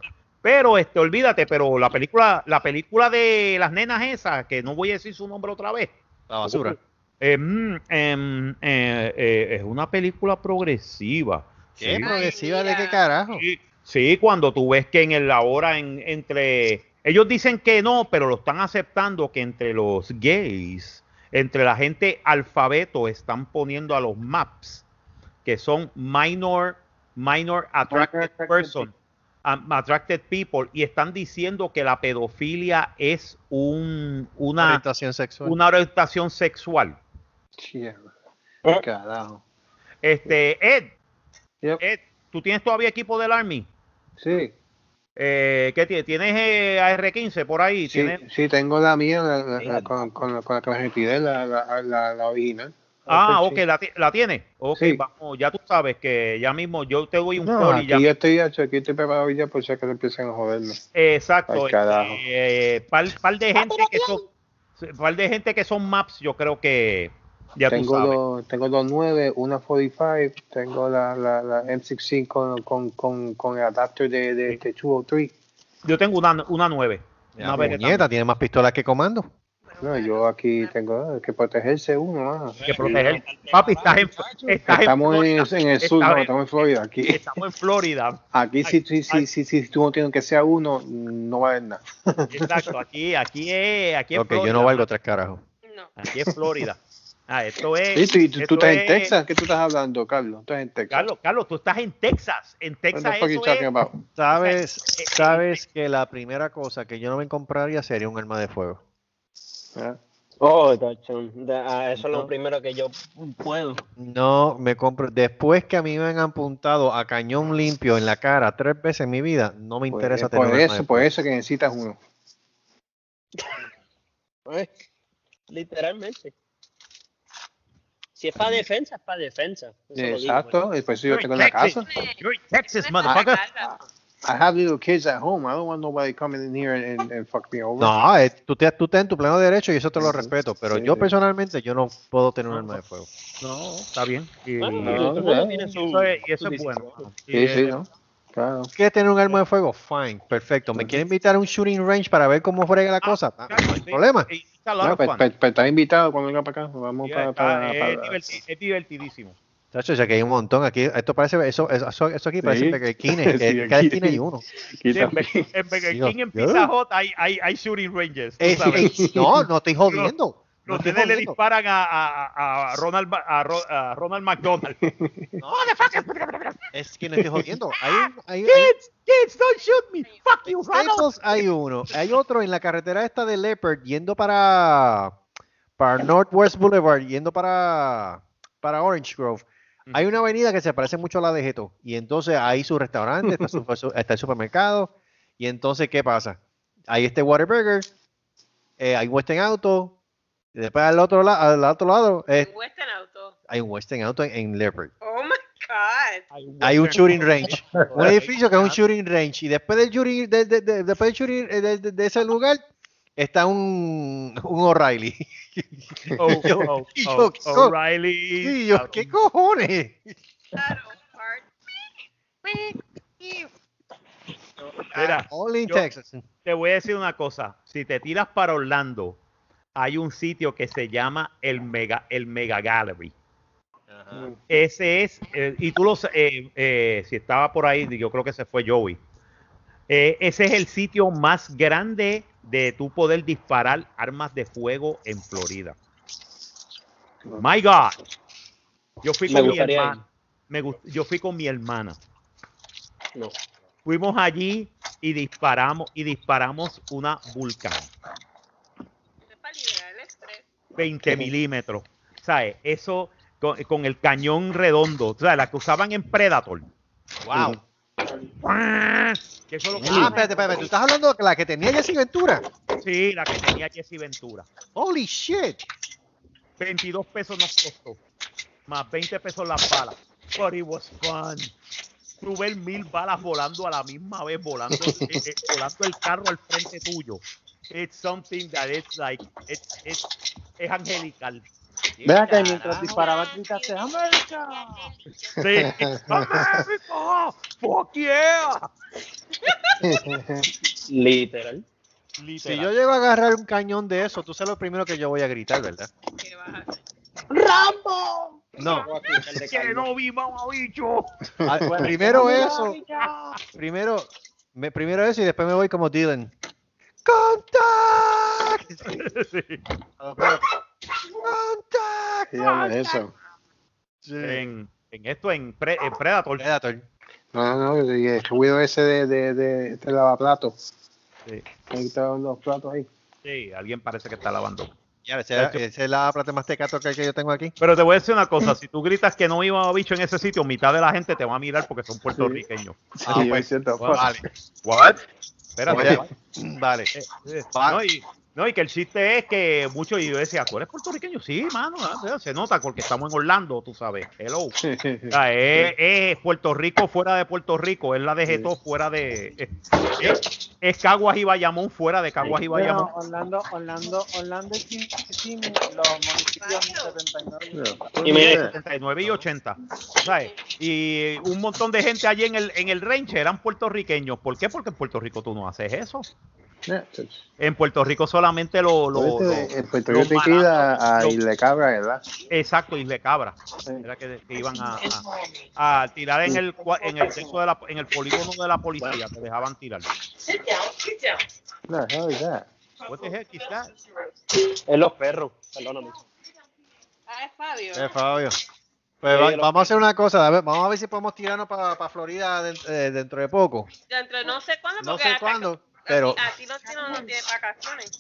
C: pero, este, olvídate, pero la película, la película de las nenas esas, que no voy a decir su nombre otra vez.
B: La basura.
C: eh, mm, em, eh, eh, es una película progresiva.
B: ¿Qué?
C: Sí.
B: ¿Progresiva de qué carajo?
C: Sí, sí, cuando tú ves que en el ahora en, entre ellos dicen que no, pero lo están aceptando que entre los gays, entre la gente alfabeto están poniendo a los maps que son minor minor attracted
K: attracted
C: person, um, attracted people y están diciendo que la pedofilia es un una
B: Orientación sexual.
C: una orientación sexual.
K: Yeah. Carajo.
C: Este, Ed,
K: Yep.
C: Ed, ¿tú tienes todavía equipo del Army?
K: Sí.
C: Eh, ¿Qué tiene? ¿Tienes eh, AR-15 por ahí?
D: Sí,
C: ¿Tienes?
D: sí, tengo la mía, la, la- la- con, con, la- con la que me pide la, la, la, la original.
C: Ah,
D: Sí.
C: ok, la, la tienes. Ok,
D: Sí.
C: vamos, ya tú sabes que ya mismo yo te doy un
D: No,
C: call y
D: aquí
C: ya.
D: yo estoy, hecho, aquí estoy preparado ya por si acaso empiezan a joderme.
C: Exacto.
D: Ay, carajo.
C: Eh, par, par de gente que son, par de gente que son maps, yo creo que ya tú
D: tengo,
C: sabes.
D: dos, tengo dos 9, una 45, tengo la, la, la M16 con, con, con, con el adapter de, de, de 203.
C: Yo tengo una, una 9.
B: Ya,
C: Una
B: puñeta, tiene más pistolas que comando.
D: No, yo aquí tengo que protegerse uno. mano.
C: que proteger. Papi, estás en, estás en
D: Estamos en,
C: Florida.
D: en el sur, no,
C: en-
D: estamos en Florida. Aquí,
C: Estamos en Florida.
D: aquí si, si, si, si, si tú no tienes que sea uno, no va a haber nada.
C: Exacto, aquí, aquí es, aquí es
B: Ok,
C: Florida.
B: yo no valgo tres carajos.
C: Aquí es Florida. Ah, esto es.
D: Sí, tú, tú- tú
C: esto
D: estás en
C: es-
D: Texas, ¿qué tú estás hablando, Carlos? Estás en Texas.
C: Carlos, Carlos, tú estás en Texas. En Texas eso es.
B: Sabes, sabes que la primera cosa que yo no me compraría sería un arma de fuego.
D: Ah.
F: Oh, ah, eso es lo primero que yo puedo.
B: No me compro. Después que a mí me han apuntado a cañón limpio en la cara tres veces en mi vida, no me
D: Pues,
B: interesa
D: por
B: tener arma
D: eso, por eso que necesitas uno.
F: Eh, Literalmente. Si es para defensa, es para defensa. Eso digo,
D: Exacto, y por eso yo tengo en la
C: Texas.
D: casa.
C: You're Texas, motherfucker.
D: I have little kids at home. I don't want nobody coming in here and, and fuck me over.
B: No, eh, tú, te, tú estás en tu pleno derecho y eso te lo respeto, pero
D: Sí,
B: yo personalmente yo no puedo tener un arma de fuego.
C: No, está bien. Y,
F: Bueno,
D: no,
C: eso es, y eso es bueno. Y,
D: Sí, sí,
C: eh,
D: ¿no? Claro.
B: ¿Quieres tener un arma de fuego? Fine, perfecto. ¿Me quieres invitar a un shooting range para ver cómo frega la cosa? Ah,
C: claro,
B: no hay
C: sí.
B: problema.
C: Of
D: pues, pues, pues estás invitado cuando venga para acá. Vamos
C: Yeah,
D: para,
C: está-
D: para,
C: es,
D: para-
C: diverti- es divertidísimo.
B: Chacho, ya que hay un montón aquí. Esto parece, eso, eso, eso aquí parece
D: Sí.
B: Burger King. [LAUGHS]
D: Sí,
B: cada esquina hay uno.
C: Sí, en, en Burger King, en. Pizza Hut hay, hay, hay shooting ranges. tú
B: Eh, eh, no, no estoy [LAUGHS] jodiendo. No
C: Los
B: estoy
C: nenes le
B: jodiendo.
C: disparan a, a, a, Ronald, a, Ro- a Ronald McDonald. [LAUGHS]
B: No, es que no estoy jodiendo. Hay, hay, hay-
C: kids, kids, don't shoot me. Fuck you, Ronald.
B: Hay uno. Hay otro en la carretera esta de Leopard yendo para, para Northwest Boulevard, yendo para, para Orange Grove. Hay una avenida que se parece mucho a la de Geto. Y entonces hay su restaurante, está, [LAUGHS] su- está el supermercado. Y entonces, ¿qué pasa? Hay este Waterburger, eh, hay Western Auto. Y después al otro, la- al otro lado eh,
L: Western Auto.
B: hay un Western Auto en, en Leopard.
L: Oh my God.
B: Hay un shooting range. [LAUGHS] Un edificio que es un shooting range. Y después del shooting, de, de- de- después del shooting eh, de, de- de ese lugar está un, un O'Reilly. [LAUGHS] [LAUGHS]
C: Oh,
B: Y yo-
C: oh, oh,
B: ¿qué
C: O'Reilly.
B: Sí, yo, ¿qué cojones?
L: Claro.
C: Mira,
B: Only in
C: yo-
B: Texas.
C: te voy a decir una cosa. Si te tiras para Orlando, hay un sitio que se llama el Mega, el Mega Gallery. Ese es, eh, y tú lo eh, eh, si estaba por ahí, yo creo que se fue Joey. Eh, ese es el sitio más grande de tú poder disparar armas de fuego en Florida. My God. Yo fui
F: Me
C: con mi hermana. Me gust- yo fui con mi hermana.
F: No.
C: Fuimos allí y disparamos y disparamos una
L: estrés.
C: 20 milímetros. ¿Sabes? Eso con, con el cañón redondo. ¿Sabes? La que usaban en Predator. ¡Wow! Que eso lo que-
B: Ah, espérate, espérate. ¿Tú estás hablando de la que tenía Jesse Ventura?
C: Sí, la que tenía Jesse Ventura.
B: Holy shit.
C: 22 pesos nos costó. Más 20 pesos las balas. But it was fun. Tú ver mil balas volando a la misma vez, volando, eh, eh, volando el carro al frente tuyo. It's something that it's like, it's, it's, es angelical.
K: Ve acá y mientras disparaba gritaste ¡América!
C: Sí. ¡América! ¡Fuck yeah!
F: Literal.
B: Si yo llego a agarrar un cañón de eso, tú sabes lo primero que yo voy a gritar, ¿verdad?
L: ¿Qué vas a hacer?
K: ¡Rambo!
B: No.
C: ¡Que no vi, bicho!
B: Ah, [LAUGHS] primero eso. Primero, me, primero eso y después me voy como Dylan. ¡Contact! [LAUGHS] ¡Contact!
D: Ves eso.
C: En, en esto, en, Pre- en Predator.
B: Predator.
D: No, no, no, y el ruido ese de, de, de, este lavaplatos.
C: Sí.
D: Ahí están los platos ahí.
C: Sí, alguien parece que está lavando.
B: Ya, esa, esa es la plata más tecato que, que yo tengo aquí.
C: Pero te voy a decir una cosa, si tú gritas que no iba bicho en ese sitio, mitad de la gente te va a mirar porque son puertorriqueños.
B: Ah,
D: Sí,
B: pues,
D: es cierto.
B: vale.
C: What? Espérate.
B: Oye, vale.
C: Eh, eh,
B: Va.
C: no, y, no, y que el chiste es que muchos, y yo decía, ¿tú eres puertorriqueño? Sí, mano, ah, se nota porque estamos en Orlando, tú sabes. Hello. [LAUGHS] O sea, es, es Puerto Rico fuera de Puerto Rico, es la de Geto fuera de. Es, Caguas y Bayamón fuera de Caguas y Bayamón.
K: Bueno, Orlando, Orlando, Orlando y Kim- Kim, los municipios 79.
F: Y me-
C: 79 y 80. ¿sabes? Y un montón de gente allí en el, en el range eran puertorriqueños. ¿Por qué? Porque en Puerto Rico tú no haces eso. En Puerto Rico solamente lo. lo- lo-
D: En Puerto Rico ir a, Isla Cabra, ¿verdad?
C: Exacto, Isle Cabra. Era que, que iban a, a- a tirar en el en el sexo de la- en el polígono de la policía, te dejaban tirar.
G: Sit down, sit down.
D: No, hell is that?
C: What the heck is that?
F: Es los perros, perdóname.
L: Ah, es Fabio.
B: Eh, Fabio. Pues va- vamos a hacer una cosa, a ver, vamos a ver si podemos tirarnos para Florida den- eh, dentro de poco.
L: Dentro de no sé cuándo,
B: No sé cuándo, pero
L: A ti no, ti no, no tienes vacaciones.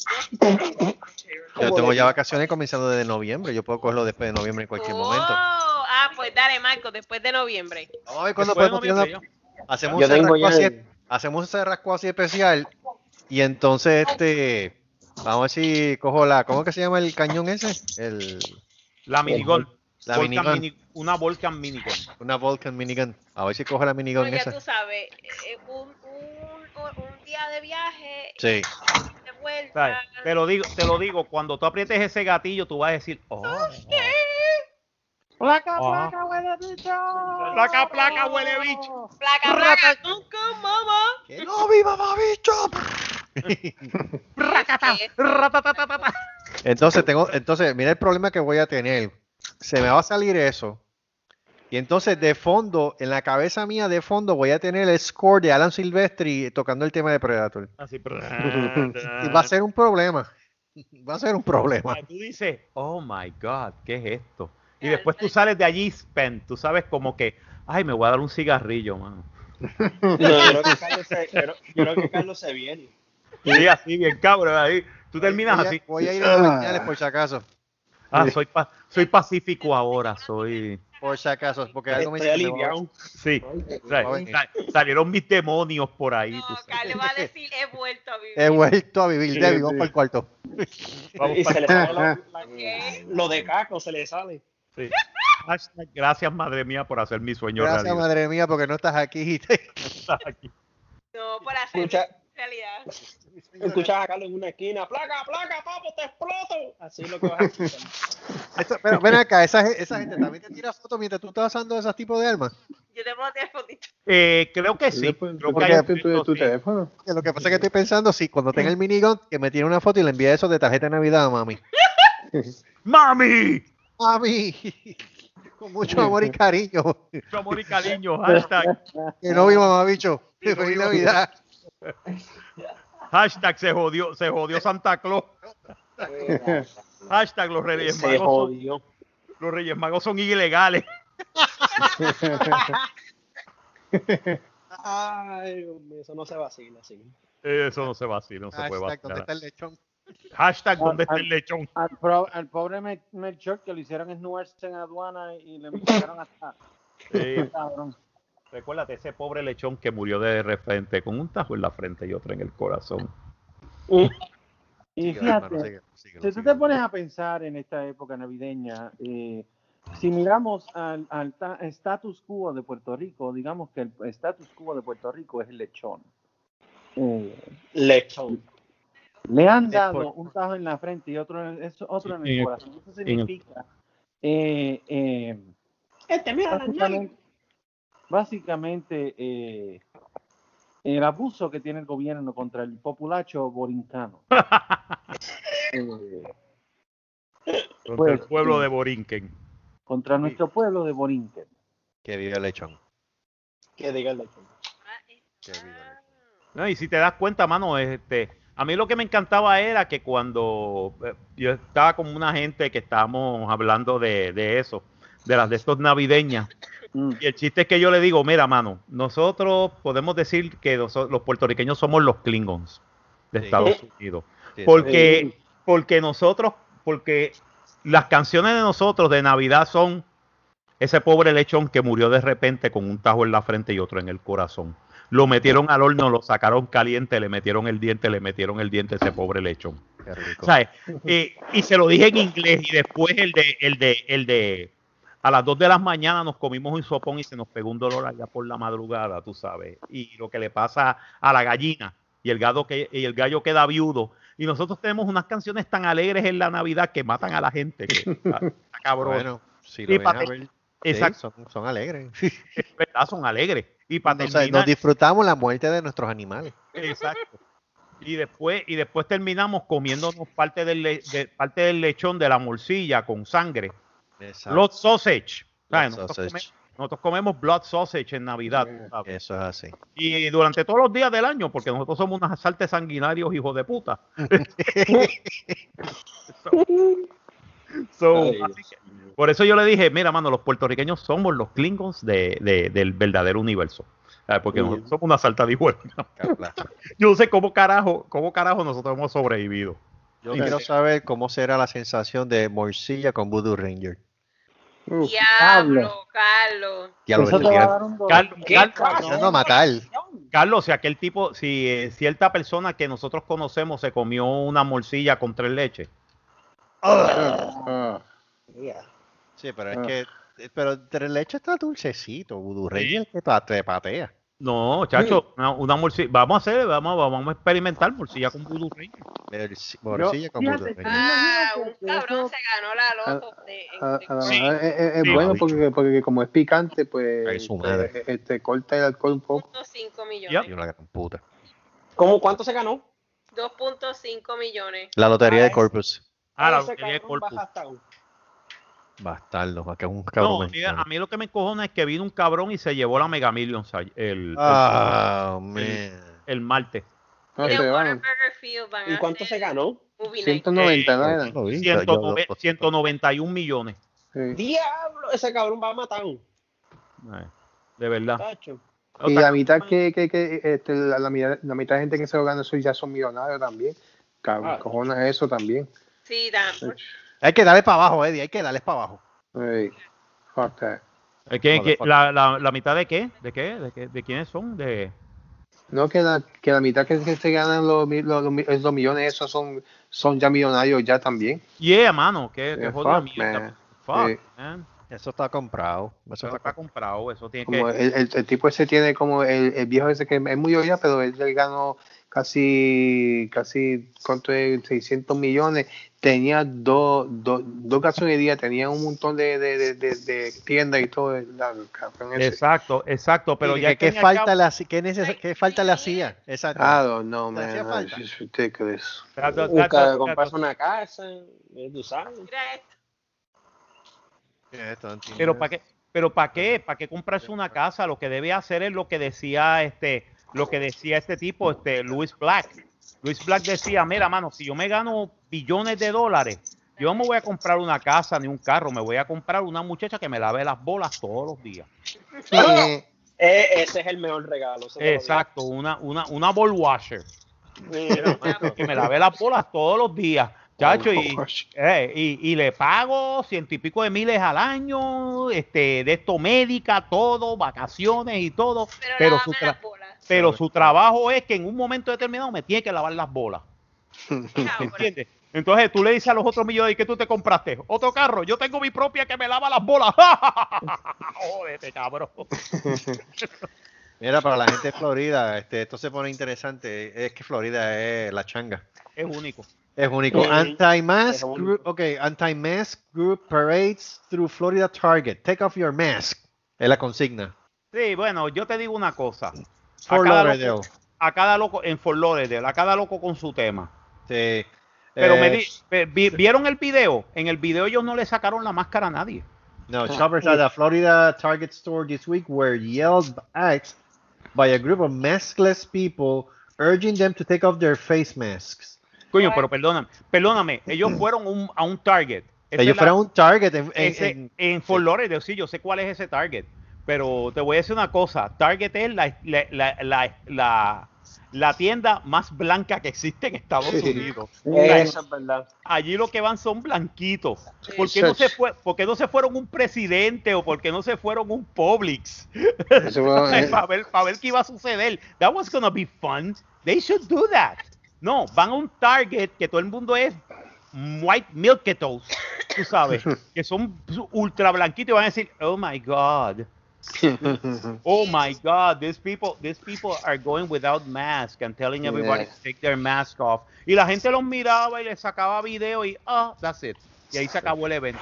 B: yo tengo ya vacaciones comenzando desde noviembre. Yo puedo cogerlo después de noviembre en cualquier
L: Oh,
B: momento.
L: ah, pues dale, Marco, después de noviembre.
B: Vamos a ver cuándo podemos
C: noviembre,
B: Hacemos un así,
F: el-
B: hacemos un cerrasco así especial y entonces este vamos a ver si cojo la ¿cómo que se llama el cañón ese? El
C: La minigun.
B: La
C: Volcan
B: minigun.
C: mini- una Volcan minigun.
B: una Vulcan minigun. A ver si cojo la minigun
L: Pero ya
B: esa.
L: tú sabes, eh, un, de viaje,
B: Sí.
L: de vuelta.
C: Te lo digo, te lo digo, cuando tú aprietes ese gatillo, tú vas a decir, oh,
K: Placa,
C: Ah.
K: placa, huele bicho.
C: placa, placa, huele bicho.
L: Placa, placa, mamá.
B: ¡Que no viva bicho! [LAUGHS]
C: Racata, ratatatatata.
B: Entonces tengo, entonces, mira el problema que voy a tener. Se me va a salir eso. Y entonces de fondo, en la cabeza mía de fondo, voy a tener el score de Alan Silvestri tocando el tema de Predator.
C: Así, [LAUGHS]
B: Y va a ser un problema. Va a ser un problema.
C: Tú dices, oh my God, ¿qué es esto? Y después tú sales de allí, spent, tú sabes como que, ay, me voy a dar un cigarrillo, mano. [LAUGHS]
F: No, yo creo que Carlos se, yo creo- yo creo que Carlos se viene.
C: Sí, así, bien cabrón, ahí. Tú terminas
B: Voy a-
C: así.
B: Voy a ir a las señales por si acaso.
C: Ah, soy, pa- soy pacífico ahora, soy...
B: Por si acaso, porque algo me
F: aliviado.
C: Sí, salieron mis demonios por ahí.
L: No. Carlos va a [LAUGHS] decir, he vuelto a vivir.
B: He vuelto a vivir, vamos
D: sí.
B: para el cuarto. [LAUGHS]
C: Vamos
F: Y se le sale lo, la-
L: ¿Qué?
F: lo de caco, se le sale.
C: sí. Hashtag, Gracias, madre mía, por hacer mi sueño
B: Gracias,
C: realidad.
B: madre mía, porque no estás aquí.
L: No, por hacer
F: Escucha,
L: realidad. [LAUGHS]
F: escuchas a Carlos en una esquina, placa, placa, papo, te exploto. Así es lo que vas a escuchar.
B: Esto- pero ven acá, esa, esa gente también te tira fotos mientras tú estás usando esos tipos de armas.
L: Yo te puedo tirar fotito.
C: Eh, creo que sí. Creo que hay
D: tu, tu
C: sí.
D: teléfono.
B: Que lo que pasa es que estoy pensando, si cuando tenga el minigun, que me tire una foto y le envíe eso de tarjeta de Navidad a mami. [LAUGHS]
C: ¡Mami!
B: ¡Mami! [LAUGHS] Con mucho amor y cariño.
C: Mucho amor y cariño. Hashtag,
B: Que no viva mamá bicho.
C: Que no
B: Feliz. Navidad.
C: Hashtag se jodió, se jodió Santa Claus. Hashtag los Reyes
F: Se
C: Magos. son-. Los Reyes Magos son ilegales.
F: Ay, eso no se vacila así.
C: Eso no se va así, no se puede
B: Hashtag, ¿dónde
C: vacilar.
B: está el lechón?
C: Hashtag, ¿dónde está el lechón?
K: Al, pro- al pobre Mel- Melchor que lo hicieron esnuarse en aduana y le metieron hasta.
C: Sí.
K: Cabrón.
C: Recuérdate ese pobre lechón que murió de repente con un tajo en la frente y otro en el corazón.
K: Y
B: Sigue,
K: fíjate,
B: hermano, sigue, síguelo,
K: si tú te pones a pensar en esta época navideña, eh, si miramos al, al ta- status quo de Puerto Rico, digamos que el status quo de Puerto Rico es el lechón. Eh,
F: Lechón.
K: le han dado un tajo en la frente y otro en, es- otro en el
C: el-
K: corazón. Eso
C: el-
K: significa eh, eh,
F: Este, mira, la ñaña.
K: Básicamente, eh, el abuso que tiene el gobierno contra el populacho borincano. [LAUGHS] Eh,
C: Contra
K: Pues,
C: el pueblo
K: sí.
C: de Borinquen.
K: contra nuestro pueblo de Borinquen.
B: Que vive el lechón.
F: Que diga el lechón.
B: Que vive el lechón.
C: No, y si te das cuenta, mano, este, a mí lo que me encantaba era que cuando eh, yo estaba con una gente que estábamos hablando de, de eso, de las de estos navideñas,
K: Mm.
C: y el chiste es que yo le digo, mira, mano, nosotros podemos decir que los puertorriqueños somos los Klingons de
B: Sí.
C: Estados Unidos,
B: Sí,
C: porque, porque nosotros, porque las canciones de nosotros de Navidad son ese pobre lechón que murió de repente con un tajo en la frente y otro en el corazón. Lo metieron al horno, lo sacaron caliente, le metieron el diente, le metieron el diente a ese pobre lechón.
B: Qué rico.
C: ¿Sabes? Eh, y se lo dije en inglés y después el de, el de, el de, a las 2 de la mañana nos comimos un sopón y se nos pegó un dolor allá por la madrugada, tú sabes. Y lo que le pasa a la gallina y el gallo, que, y el gallo queda viudo. Y nosotros tenemos unas canciones tan alegres en la Navidad que matan a la gente. Que, [LAUGHS] está, está cabrón.
B: Bueno, si lo a ver, sí,
C: Exacto.
B: son, son alegres. [LAUGHS]
C: Es verdad, son alegres. Y para terminar,
B: nos disfrutamos la muerte de nuestros animales.
C: Exacto. Y después, y después terminamos comiéndonos parte del, de, parte del lechón de la morcilla con sangre.
B: Exacto.
C: Blood sausage. Nosotros,
B: sausage.
C: come- nosotros comemos blood sausage en Navidad. sabes.
B: Eso es así.
C: Y durante todos los días del año, porque nosotros somos unos asaltes sanguinarios, hijos de puta. [LAUGHS] So,
F: Ay,
C: así que- por eso yo le dije, mira, mano, los puertorriqueños somos los Klingons de, de- del verdadero universo. ¿Sabes? Porque nosotros somos una salta de. [LAUGHS] Yo no sé cómo carajo, cómo carajo nosotros hemos sobrevivido.
B: Yo
C: Y-
B: quiero saber cómo será la sensación de morcilla con Voodoo Ranger.
L: Diablo, Carlos.
B: Ya lo
K: Eso te
B: ves,
K: va a
B: matar.
C: Carlos, si aquel tipo, si eh, cierta persona que nosotros conocemos se comió una morcilla con tres leches.
B: Sí, pero es que. Pero entre leche está dulcecito. Voodoo Ranger que te patea.
C: No, chacho, una, una morcilla. Vamos a hacer, vamos, vamos a experimentar morcilla con Voodoo Ranger.
B: Morcilla con Voodoo Ranger.
L: Ah, un cabrón se ganó la loto de,
D: a-
L: de-
D: a lo
C: Sí.
D: es,
C: Sí,
D: bueno porque, porque como es picante, pues
B: su madre.
D: eh, eh, te corta el alcohol un poco.
L: 2.5 millones.
C: Yep.
B: Y una gran puta.
F: ¿Cómo, ¿Cuánto se ganó?
L: 2.5 millones.
B: La lotería
F: Ah,
B: de Corpus.
C: Ah, la lotería de Corpus.
F: baja hasta un-
B: Bastardo, que es un
C: No,
B: cabrón.
C: a mí, a mí lo que me cojona es que vino un cabrón y se llevó la Mega Millions el, el,
B: Ah, man.
C: el martes.
D: No, van.
L: Van
F: ¿Y cuánto se ganó?
L: movie night.
D: 190, ¿no
C: Eh,
D: eran?
B: Lo vi, yo- yo-
C: 109
B: yo-
C: 191 millones.
D: Sí.
F: ¡Diablo! Ese cabrón va a matar.
C: Eh, De verdad.
D: Y la mitad que, que, que este, la, la mitad, la mitad de gente que se lo gana eso ya son millonarios también. Cabrón,
F: Ah.
D: cojones eso también.
L: Sí, dan.
B: Hay que darle para abajo, Eddie. Hay que darle para abajo.
D: Hey, fuck that.
C: ¿Eh, qué- qué-
B: Motherfucker.
C: la, la, la mitad de qué? ¿De qué? ¿De, qué? ¿De quiénes son? De...
D: No, que la, que la mitad que, que se ganan los, los, los mi- los millones esos son, son ya millonarios ya también.
C: Yeah, mano, que,
D: Yeah, fuck,
C: mierda.
D: man.
C: Fuck, man.
B: Eso está comprado. Eso está
C: está comprado, eso tiene
D: Como
C: que...
D: el, el, el tipo ese tiene como el, el viejo ese que es muy ya, pero él le ganó casi, casi, ¿cuánto es? 600 millones. Tenía dos, dos, dos gasolinerías, tenía un montón de, de, de, de, de tiendas y todo. El, la-.
C: Exacto, exacto, pero
B: ¿Qué-
C: ya
B: ¿Qué,
C: al fin y al
B: falta hacía? ¿Qué, neces- qué falta le hacía? Exacto. ¿Le hacía
D: man. just ridiculous.
F: Comprarse una casa, eh, tú sabes.
L: Mira esto.
B: ¿Qué es esto? No entiendo.
C: Pero para qué, pero para qué, para qué comprarse una casa, lo que debe hacer es lo que decía este, lo que decía este tipo, este Luis Black. Luis Black decía, mira, mano, si yo me gano billones de dólares, yo no me voy a comprar una casa ni un carro, me voy a comprar una muchacha que me lave las bolas todos los días.
F: Eh, ese es el mejor regalo.
C: Exacto, una, una, una ball washer.
F: Mira, [LAUGHS]
C: que me lave las bolas todos los días, chacho, y, eh, y, y le pago ciento y pico de miles al año, este, de esto médica, todo, vacaciones y todo,
L: Pero,
C: pero su, tra-. Pero su trabajo es que en un momento determinado me tiene que lavar las bolas. [LAUGHS] ¿entiendes? Entonces tú le dices a los otros millones, ¿qué tú te compraste? Otro carro, yo tengo mi propia que me lava las bolas. [LAUGHS] Jódete, cabrón. [LAUGHS]
B: Mira, para la gente de Florida, este, esto se pone interesante. Es que Florida es la changa.
C: Es único.
B: Es único. Anti-mask group. Ok, anti-mask group parades through Florida Target. Take off your mask. Es la consigna.
C: Sí, bueno, yo te digo una cosa. A
B: Fort
C: cada,
B: Lauderdale.
C: loco, a cada loco, en Fort Lauderdale, a cada loco con su tema.
B: Sí.
C: Pero me
B: Eh,
C: di- vi- ¿vieron el video? En el video ellos no le sacaron la máscara a nadie.
B: No, shoppers at the Florida Target store this week were yelled at by a group of maskless people urging them to take off their face masks.
C: Coño, pero perdóname, perdóname, ellos fueron un- a un Target.
B: Ellos
C: la-
B: fueron a un Target en, en-
C: ese-
B: en-
C: en Fort Lauderdale, sí, yo sé cuál es ese Target. Pero te voy a decir una cosa, Target es la, la, la, la, la- la tienda más blanca que existe en Estados Unidos.
K: Eso es verdad.
C: Allí lo que van son blanquitos. ¿Por qué, no se fue, por qué no se fueron un presidente o por qué no se fueron un Publix?
D: Fue- [LAUGHS]
C: para, ver, para ver qué iba a suceder. That was gonna be fun. They should do that. No, van a un Target que todo el mundo es white milketos, tú sabes, [LAUGHS] que son ultra blanquitos y van a decir, oh my God. [LAUGHS] Oh my God, these people, these people are going without mask and telling everybody
D: Yeah.
C: to take their mask off. Y la gente los miraba y les sacaba video y ah, that's it. Y ahí se acabó el evento.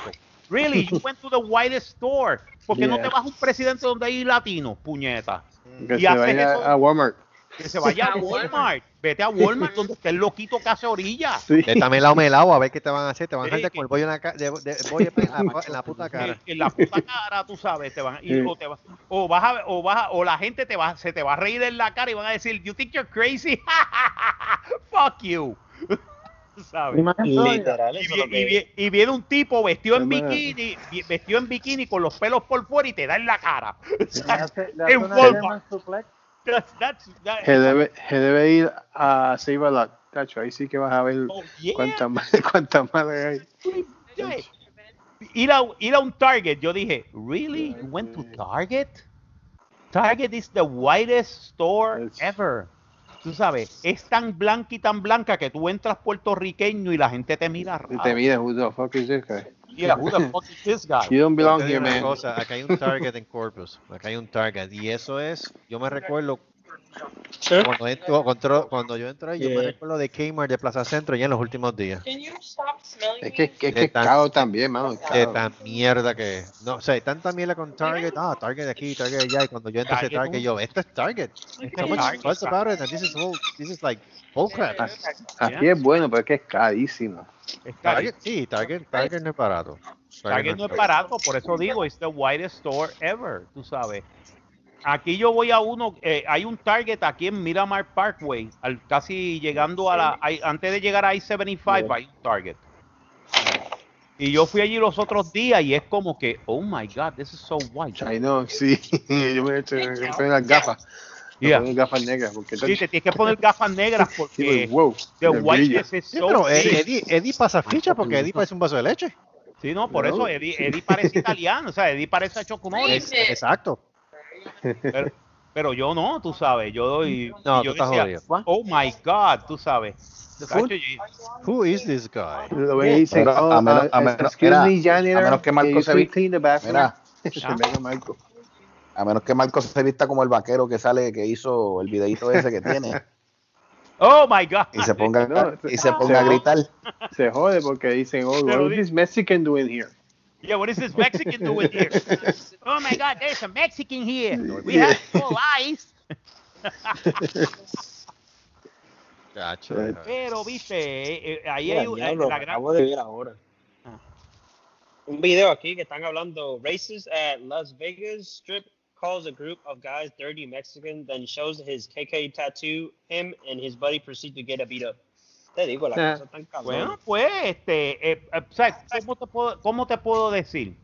C: Really, you went to the whitest store. ¿Por qué no
D: Yeah.
C: te vas a un presidente donde hay latinos, puñeta?
D: Que
C: Y
D: se vaya
C: eso-
D: a Walmart.
C: Que se vaya A
L: Walmart.
C: Vete a Walmart donde esté el loquito que hace orilla.
D: Sí.
B: Vete a melao melao a ver qué te van a hacer. Te van a hacer con el bollo en la, ca- de, de- bollo en la, en la puta cara.
C: En, en la puta cara, tú sabes, te van y,
D: Sí.
C: o, te va- o vas a, o vas a- o la gente te va, se te va a reír en la cara y van a decir, you think you're crazy? [LAUGHS] Fuck you. [LAUGHS] Sabes.
F: Literal,
C: Y, viene un tipo vestido en bikini, vestido en bikini con los pelos por fuera y te da en la cara. [LAUGHS]
K: Le hace, le hace
C: En
K: una.
C: That's- that's- that-
D: Se debe, se debe ir a Save a Lot. Tacho, ahí sí que vas a ver
C: Oh, yeah.
D: cuántas cuántas más hay.
C: Yeah. Ir a, ir a un Target, yo dije, really? You went to Target? Target is the whitest store ever. Tú sabes, es tan blanca y tan blanca que tú entras puertorriqueño y la gente te mira
D: Y
C: raro.
D: te mira, who the fuck is this guy?
C: Yeah, who the fuck is this guy? [LAUGHS]
D: You don't belong here, man.
B: cosa, acá hay un Target en Corpus. Acá hay un Target. Y eso es, yo me recuerdo cuando, entro- cuando, cuando yo entré, ahí, yo me
F: Yeah.
B: recuerdo de Kmart de Plaza Centro ya en los últimos días.
D: Es que es, que- que es
B: tan-
D: caro también, mano. es
B: De tan mierda que es. No, o sea, tanta mierda con Target. Ah, Target aquí, Target allá. Y cuando yo entro a ese
C: Target,
B: Target, yo, esto es Target.
C: Este Target,
B: fuss about it, and this is, all, this is like bullcrap.
D: Así es bueno, pero es que es carísimo.
C: Es
B: Target, sí, Target, Target no es barato.
C: Target no es barato, por eso digo, es the whitest store ever, tú sabes. Aquí yo voy a uno, eh, hay un Target aquí en Miramar Parkway, al, casi llegando a la, hay- antes de llegar a I-75 hay un Target. Y yo fui allí los otros días y es como que, oh my God, this is so white.
D: Ay, no, sí. [LAUGHS] Yo me he hecho las gafas.
C: Yeah.
D: gafas negras. Porque
C: Sí, te tienes que poner gafas negras [LAUGHS]
D: Sí,
C: porque
D: wow,
C: the whiteness is
B: Sí,
C: so
B: pero eh. Eddie, Eddie pasa ficha porque Eddie parece un vaso de leche.
C: Sí, no, por
D: No.
C: eso Eddie, Eddie parece [LAUGHS] italiano, o sea, Eddie parece a Chocomoles.
B: Es- exacto.
C: Pero, pero yo no, tú sabes, yo doy.
B: No,
C: yo
B: tú estás
C: decía,
B: jodido.
C: oh my God, tú sabes.
B: Who is this guy?
D: Lo ve y dice, oh,
H: a menos-
D: uh,
H: a menos-
D: excuse
H: mira,
D: me, janitor,
H: a menos que Marco se
D: clean the bathroom?
H: Mira, [LAUGHS]
D: Se Marco.
H: a menos que Marco se vista como el vaquero que sale, que hizo el videito ese que tiene, [LAUGHS]
C: Oh my God.
H: y se ponga,
D: No,
H: y se ponga a gritar.
D: Se jode porque dicen, oh, what is this Mexican doing here?
C: Yeah, what is this Mexican doing [LAUGHS] here? Oh my God, there's a Mexican here. We have full eyes. [LAUGHS]
B: Chacho.
D: Right.
C: Pero, viste, eh, eh, ahí
F: Mira,
C: hay un-
F: diablo,
C: la gran.
F: acabo de ver ahora.
C: Ah.
F: Un video aquí que están hablando races at Las Vegas Strip calls a group of guys dirty Mexican, then shows his KK tattoo. Him and his buddy proceed to get a beat up. Te digo, la
D: Ah.
F: cosa tan cabrón.
C: Bueno, pues, este, eh, eh, o sea, ¿cómo te puedo, cómo te puedo decir?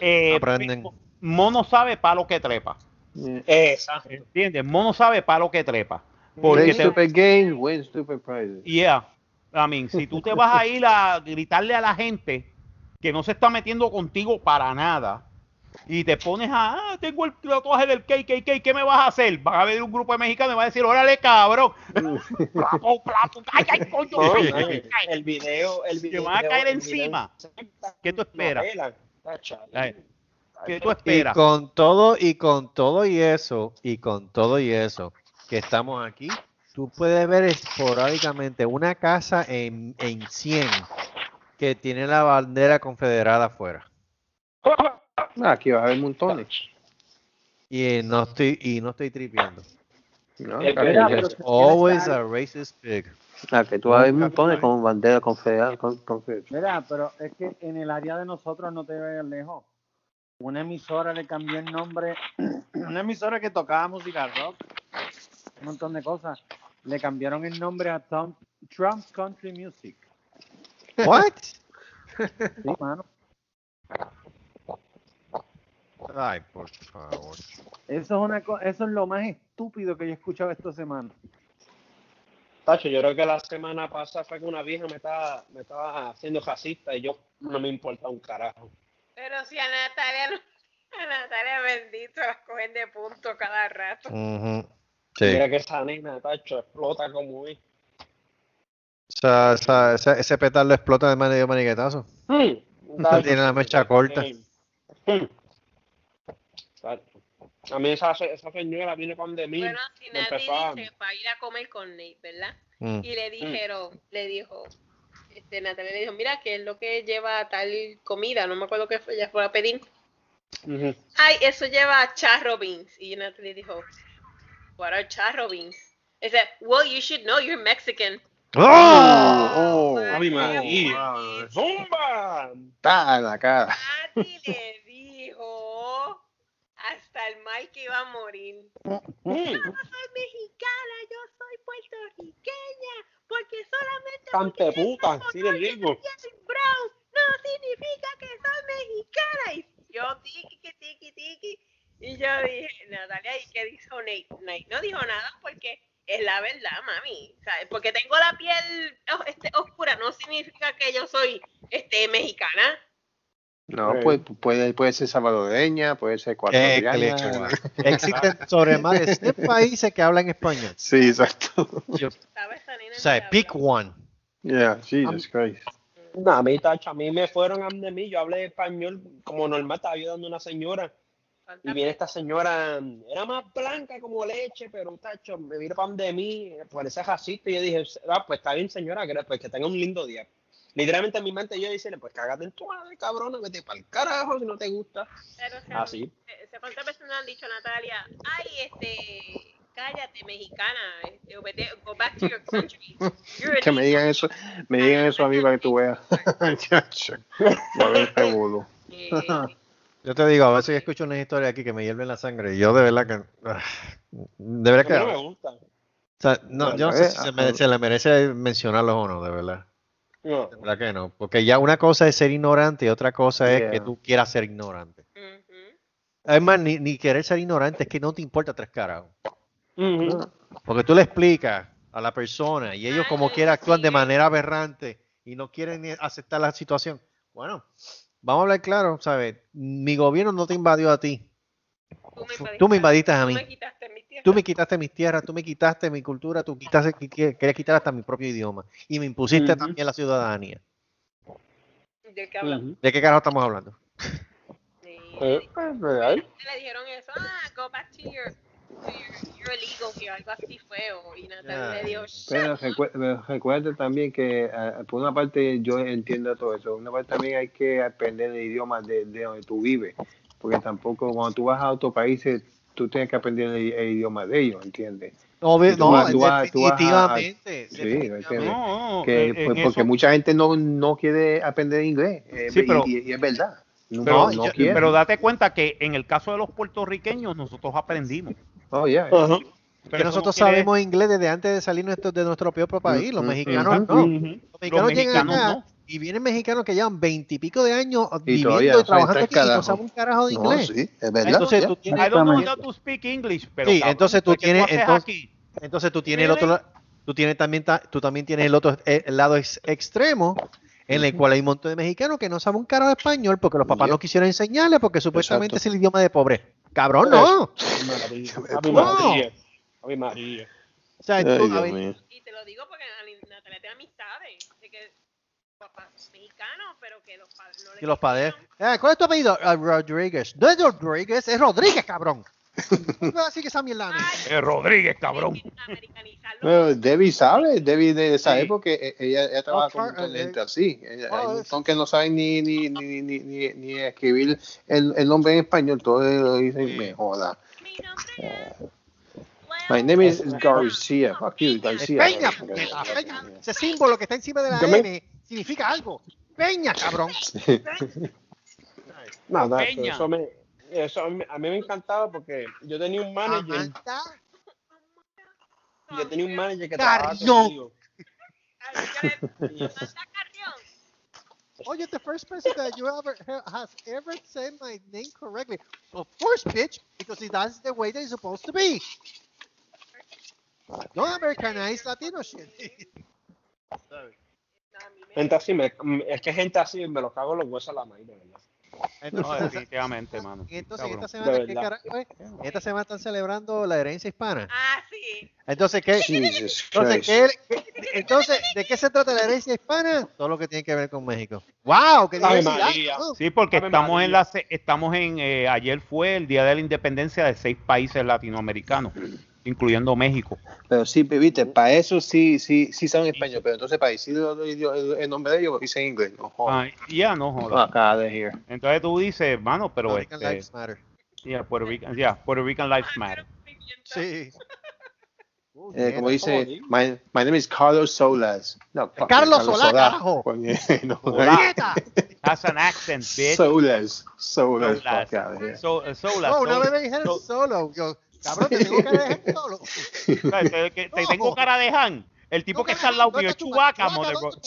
C: Eh,
B: Aprenden.
C: Mono sabe palo que trepa.
D: Yeah.
F: Exacto.
C: ¿Entiendes? Mono sabe palo que trepa.
D: Play
C: Porque te,
D: stupid games, win stupid prizes.
C: Yeah. I mean, si tú te vas a ir a gritarle a la gente que no se está metiendo contigo para nada y te pones a, ah, tengo el tatuaje del KKK, ¿qué me vas a hacer? Van a ver un grupo de mexicanos y van a decir, órale, cabrón. [LAUGHS] plato, plato, ay, ay, coño. Ay,
F: el video, el
C: Te
F: video.
C: van a caer
F: video-
C: encima. ¿Qué tú esperas?
F: Novela.
C: ¿Qué tú
B: Y
C: esperas?
B: con todo, y con todo y eso, y con todo y eso, que estamos aquí, tú puedes ver esporádicamente una casa en, en 100 que tiene la bandera confederada afuera. [LAUGHS]
D: Ah, aquí va a haber montones.
B: Y eh, no estoy, y no estoy tripeando.
D: ¿no?
B: There's always a racist pig.
D: Ah, que tú vas a ver montones con bandera confederada. Con, con-
K: Mira, pero es que en el área de nosotros no te vayas lejos. Una emisora le cambió el nombre, [CLEARS THROAT] una emisora que tocaba música rock, un montón de cosas, le cambiaron el nombre a Tom, Trump's Country Music.
B: What?
K: Sí, mano.
B: Ay, por favor.
K: Eso es, una, co- eso es lo más estúpido que yo he escuchado esta semana.
F: Tacho, yo creo que la semana pasada fue que una vieja me estaba, me estaba haciendo racista y yo no me importa un carajo.
G: Pero si a Natalia, no- a Natalia bendito la cogen de punto cada rato.
B: Sí.
F: Mira que esa nena, tacho, explota como es.
B: O sea, esa- ese, ese petardo explota de medio maniquetazo.
F: Tacho,
B: Tiene la mecha corta.
F: hmm. A mí esa, esa señora viene con de mí.
G: Bueno, si
F: me empezó a-
G: dice para ir a comer con Nate, ¿verdad?
B: Mm.
G: Y le dijeron, le dijo, este, Natalia le dijo, mira, ¿qué es lo que lleva tal comida? No me acuerdo qué fue, ella fue a pedir. Ay, eso lleva charro beans. Y Natalie dijo, what are charro beans? I said, well, you should know, you're Mexican.
D: Oh,
F: Ave
G: Ay,
F: María. ¡Zumba!
D: Está en la cara.
G: Nati le dijo hasta el mal que iba a morir.
F: Hmm.
G: Yo no soy mexicana, yo soy puertorriqueña, porque solamente
F: Cante puta, sí digo.
G: piel brown no significa que soy mexicana. Y yo tiki, tiki, tiki. Y yo dije, Natalia, ¿y qué dijo Nate? Nate no dijo nada porque es la verdad, mami. ¿sabes? Porque tengo la piel oh, este, oscura no significa que yo soy este, mexicana.
D: No,
F: Sí.
D: puede, puede, puede ser salvadoreña, puede ser
B: Eh,
D: ecuatoriana.
B: chua. [LAUGHS] Existen sobre más de 100 países que hablan español.
D: Sí, exacto.
B: O sea, pick one.
D: Yeah, Jesus Christ.
F: No, a mí, tacho, a mí me fueron a de mí, yo hablé español como normal, estaba ayudando a una señora. Y viene esta señora, era más blanca como leche, pero tacho, me vino pan de mí, parece racista, y yo dije, ah, pues está bien señora, pues que tenga un lindo día. Literalmente en mi mente yo decía, pues cágate en tu madre, cabrona, vete para el carajo si no te gusta.
G: Pero, o sea,
F: Así.
G: eh, ¿se- ¿Cuántas nos han dicho, Natalia? Ay, este, cállate, mexicana. Este, o vete- go back to your country. You're
D: Que me digan eso, me digan eso a mí para que tú veas. A.
G: Eh,
B: Yo te digo, a veces yo escucho una historia aquí que me hierve la sangre y yo de verdad que... ah, De verdad
F: A mí no me
B: que...
F: gusta.
B: O sea, no,
D: Bueno,
B: yo no sé
D: eh,
B: si se, me- se le merece mencionarlo o no, de verdad.
F: No.
B: Verdad que no. Porque ya una cosa es ser ignorante y otra cosa es que tú quieras ser ignorante.
G: ujú.
B: Es más, ni, ni querer ser ignorante, es que no te importa tres carajos.
F: Ujú.
B: Porque tú le explicas a la persona y ellos como
G: Ay,
B: quiera actúan de manera aberrante y no quieren ni aceptar la situación. Bueno, vamos a hablar claro, ¿sabes? Mi gobierno no te invadió a ti.
G: Tú me invadiste,
B: Tú me invadiste a
G: tú
B: mí.
G: me quitaste mi tierra.
B: Tú me quitaste mis tierras, tú me quitaste mi cultura, tú quitaste, qui- qui- querías quitar hasta mi propio idioma. Y me impusiste también la ciudadanía.
G: ¿De qué hablamos?
B: ¿De qué carajo estamos hablando?
G: Sí.
F: Eh, pues, real.
G: Le dijeron eso, ah, go back to your, to your, your illegal here, algo así feo. Y Natalia
B: Ay,
G: le dijo,
D: Pero también que eh, por una parte yo entiendo todo eso, por una parte también hay que aprender el idioma de, de donde tú vives, porque tampoco cuando tú vas a otros países tú tienes que aprender el, el idioma de ellos, ¿entiendes?
B: No, definitivamente.
D: Porque mucha gente no, no quiere aprender inglés, eh,
C: Sí,
D: y-
C: pero-
D: y, y es verdad. No,
C: Pero,
D: no
B: yo-
C: pero date cuenta que en el caso de los puertorriqueños nosotros aprendimos.
D: Oh, yeah.
C: Pero
B: que nosotros
C: quiere-
B: sabemos inglés desde antes de salir nuestro- de nuestro propio país. Los
D: Ujú,
B: mexicanos
D: ujú.
B: no.
C: Ujú.
B: Los
C: Los
B: mexicanos llegan
C: mexicanos
B: acá
C: no.
B: Y vienen mexicanos que llevan veintipico de años
D: Y
B: viviendo
D: todavía
B: y
D: no
B: trabajando aquí y no saben un carajo de
D: No,
B: inglés.
D: sí, es verdad.
B: Entonces tú tienes,
C: I don't know how to speak English, pero
B: Sí,
C: cabrón,
B: entonces tú
C: pues, ¿qué
B: tienes- entonces-
C: aquí?
B: entonces tú tienes el otro, tú tienes también, ta- tú también tienes el otro, eh, el lado ex- extremo en el cual hay un montón de mexicanos que no saben un carajo de español porque los papás
D: Yep.
B: no quisieron enseñarles porque supuestamente
D: Exacto.
B: es el idioma de pobre. Cabrón, no. [LAUGHS]
F: Ave
B: No.
F: María. Ave María.
B: O sea,
D: Ay,
B: tú-.
G: Y te lo digo porque Natalia tiene amistades de que papás mexicanos, pero que los padres no le
B: que los padres. Eh, ¿Cuál es tu apellido? Ah, Rodríguez. No es Rodríguez, es Rodríguez, cabrón. [LAUGHS] No así que mí.
G: Ay,
C: Eh, Rodríguez, cabrón.
D: Debbie sabe, Debbie de esa
B: Sí.
D: época, eh, ella, ella trabaja con de
B: eh,
D: gente así. Ella-
B: oh,
D: Hay un
B: es-
D: montón que no saben ni, ni, ni, ni, ni, ni escribir el, el nombre en español, todo lo dicen, me joda.
G: Mi nombre es...
D: My name is Garcia. Fuck you, Garcia.
B: Peña, puñeta, Peña. Ese símbolo que está encima de la
F: me-
B: N significa algo. Peña, cabrón.
F: No, [LAUGHS] no,
C: Peña.
F: eso, me, eso a, mí, a mí me encantaba porque yo tenía un manager,
B: Amanda
F: yo tenía un manager que
B: Carrión.
F: trabajaba conmigo.
G: Carrión.
B: oh, you're the first person that you ever ha- has ever said my name correctly. Of course, bitch, because that's the way they're supposed to be. Don't Americanize Latino shit.
F: Gente así, me, es que gente así me lo cago en los huesos a la maíz, de verdad.
C: No, [LAUGHS] definitivamente, mano.
B: entonces
C: Cabrón.
B: esta semana,
F: De
B: ¿qué
F: verdad.
B: carajo es? Esta semana están celebrando la herencia hispana.
L: Ah, sí.
B: Entonces, ¿qué? Entonces. ¿qué, qué- entonces, ¿de qué se trata la herencia hispana? Todo lo que tiene que ver con México. ¡Wow! ¡Qué!
F: María.
B: Oh,
C: Sí, porque
F: Ave
C: estamos
F: María.
C: en la se- estamos en eh, ayer fue el día de la independencia de seis países latinoamericanos, incluyendo México.
D: Pero sí, viste, para eso sí, sí, sí saben español, pero entonces para decir el, nombre de ellos, dicen inglés. No, jodas.
C: Ah, ya no jodas. Entonces tú dices, mano, pero
B: American
C: este,
B: Lives Matter.
C: yeah, Puerto Rican, yeah, Puerto Rican Lives Matter.
B: Sí. [LAUGHS]
D: Eh, como dice, my, my name is Carlos Solas. No, fuck,
B: Carlos Solá, carajo. [LAUGHS]
D: No.
C: Has an accent, bitch.
D: Solas, Solas,
C: Solas. So, uh, Solas,
B: No, una
C: so-
B: vez me dijeron
C: so-
B: solo. Yo, cabrón, te tengo que dejar solo.
C: ¿sabes? Te, que- te
B: No.
C: tengo cara de Han. El tipo
B: No,
C: que está al lado mío es Chewbacca, motherfucker.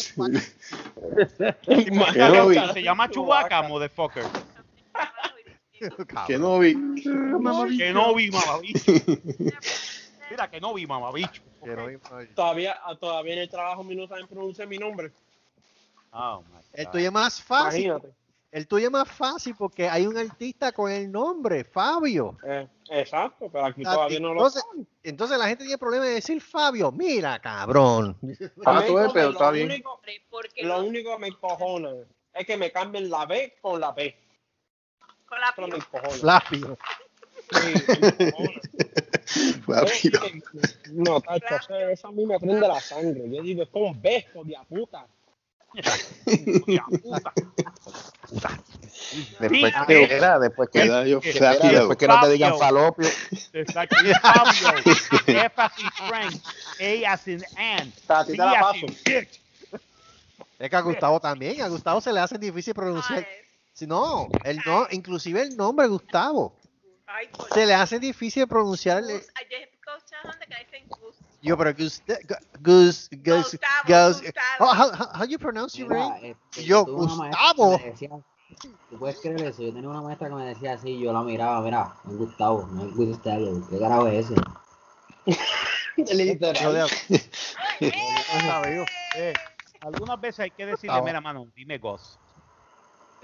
B: Chewbacca.
D: Que no vi,
C: Se llama Chewbacca, motherfucker.
D: que no vi.
C: Que no vi, mamabicho. Mira, que no vi, mamabicho.
F: Todavía, todavía en el trabajo mío no saben pronunciar mi nombre.
C: Oh, my
B: El
C: God.
B: tuyo es más fácil.
F: Imagínate.
B: El tuyo es más fácil porque hay un artista con el nombre, Fabio.
F: Eh, exacto, pero aquí todavía no lo
B: entonces,
F: saben.
B: entonces la gente tiene problema de decir Fabio. Mira, cabrón.
D: Ah, tú ves, pero
F: lo
D: está bien.
F: único- Lo
L: no,
F: único que me encojona es que me cambien la B con la P.
L: con la
F: encojona.
B: Flavio.
F: Sí. No, tacho, eso, eso a mí me prende la sangre. Yo digo, es como un beso de puta. [LAUGHS]
C: Hostia, puta.
H: Después
C: Sí,
H: que era, después que,
D: Queda yo
H: que- era, después que no te digan falopio.
C: Exacto. Fabio. F as in Frank. A as in Ann.
F: Te la
C: as
F: paso.
C: in bitch.
B: Es que a Gustavo también. A Gustavo se le hace difícil pronunciar. Si no, el no, inclusive el nombre Gustavo. Se le hace difícil pronunciar.
L: Gus. Yo Gus.
B: Pero Gusta- Gus, Gus, Gus,
L: Gustavo,
B: Gus.
L: Gustavo.
B: Oh, how, how, how you pronounce your name?
M: este,
B: Yo, Gustavo.
M: decía- ¿Tú puedes creer eso? Yo tenía una maestra que me decía así, yo la miraba, mira, es Gustavo, no es Gustavo, ¿qué carajo es ese? [LAUGHS]
B: Literal.
C: Algunas veces hay que decirle,
B: Gustavo.
C: mira, mano, dime Ghost.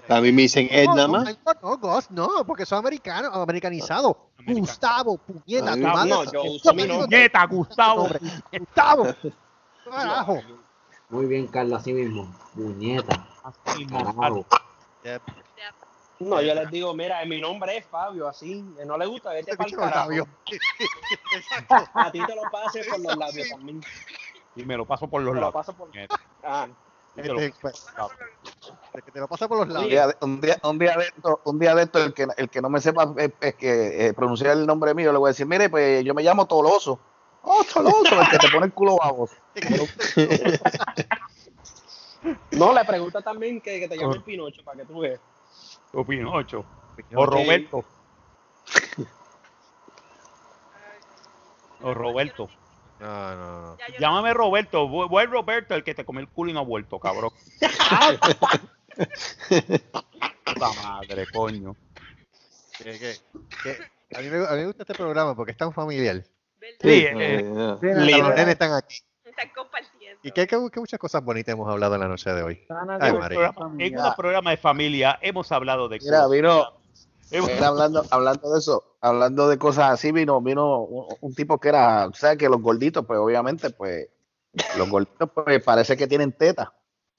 D: A mí me dicen Ed
B: No,
D: nada
B: no,
D: más.
B: no, no, Gus, no, porque son americanos, americanizados.
C: Americano.
B: Gustavo, puñeta,
D: Ay,
B: tu madre.
F: no, yo uso mi nombre.
C: Nieta, Gustavo.
B: Gustavo. Carajo.
M: Muy bien, Carlos, así mismo, muñeta,
C: Así mismo,
M: carajo.
F: No, yo les digo, mira, mi nombre es Fabio, así. No le gusta, vete
B: Este
F: para el carajo. [LAUGHS] A ti te lo pase por los labios también.
C: Y me lo paso por los
F: Te lo
C: lados.
F: paso por...
C: Nieta.
F: Ah,
C: te lo-
B: Este, pues, de que te lo pasa por los
H: Un
B: lados.
H: día, de- un día, un día de esto, un día de esto, el que, el que no me sepa eh, es, que eh, pronunciar el nombre mío, le voy a decir, mire, pues yo me llamo Toloso. Oh, Toloso, el que te pone el culo baboso. [LAUGHS]
F: No, le pregunta también que, que te llame el Pinocho para que tú veas.
C: O Pinocho. O Roberto. O Roberto.
B: No, no, no.
L: Ya yo
C: Llámame Roberto. Voy Roberto, el que te come el culo y no ha vuelto, cabrón. [LAUGHS] Puta madre, coño.
B: A, mí me, a mí me gusta este programa porque es tan familiar.
L: ¿verdad?
C: Sí,
D: Eh,
C: eh,
B: Hasta los nenes están aquí.
L: Están compartiendo.
B: Y que, que, que muchas cosas bonitas hemos hablado en la noche de hoy.
C: en
B: Ay,
C: un
B: María.
C: programa- en de familia hemos hablado de
H: Mira,
C: cosas.
H: vino, hablando, hablando de eso, hablando de cosas así, vino, vino un, un tipo que era, ¿sabes? Que los gorditos, pues obviamente, pues, los gorditos, pues parece que tienen teta.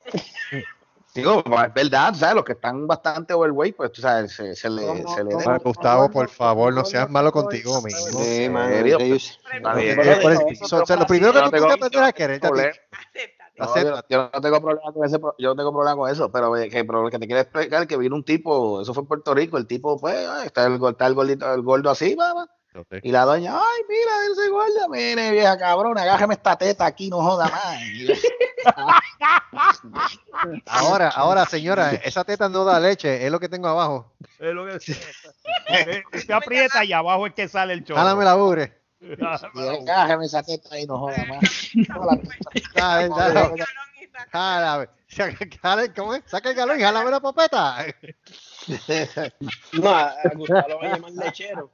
H: [LAUGHS] Digo, es verdad, ¿sabes? Los que están bastante overweight, pues, tú sabes, se, se le, se le
B: Ah, Gustavo, por favor, no seas malo contigo mismo.
D: Sí, man.
B: Eh, o sea, lo primero que tú
H: no
B: tienes que aprender a quererte
H: No, yo, yo no tengo problema con ese, pro- yo no tengo problema con eso, pero eh, que, pero que te quiero explicar que vino un tipo, eso fue en Puerto Rico, el tipo, pues, ay, está el, está el gordito, el gordo así, va, va. Y la doña, ay, mira, ese gordo, mire, vieja cabrona, agájame esta teta aquí, no joda más. [LAUGHS]
B: Ahora, ahora, señora, esa teta no da leche, es lo que tengo abajo.
C: Es lo que [LAUGHS] se, se aprieta y abajo es que sale el chorro.
B: Jálame la bure. [LAUGHS]
H: Y agájame esa teta ahí, no joda más.
B: Dale, dale. Jala, jala- ¿Cómo es? Saca el galón y jálame la popeta. [LAUGHS]
F: No, a, Gustavo lo va a llamar lechero.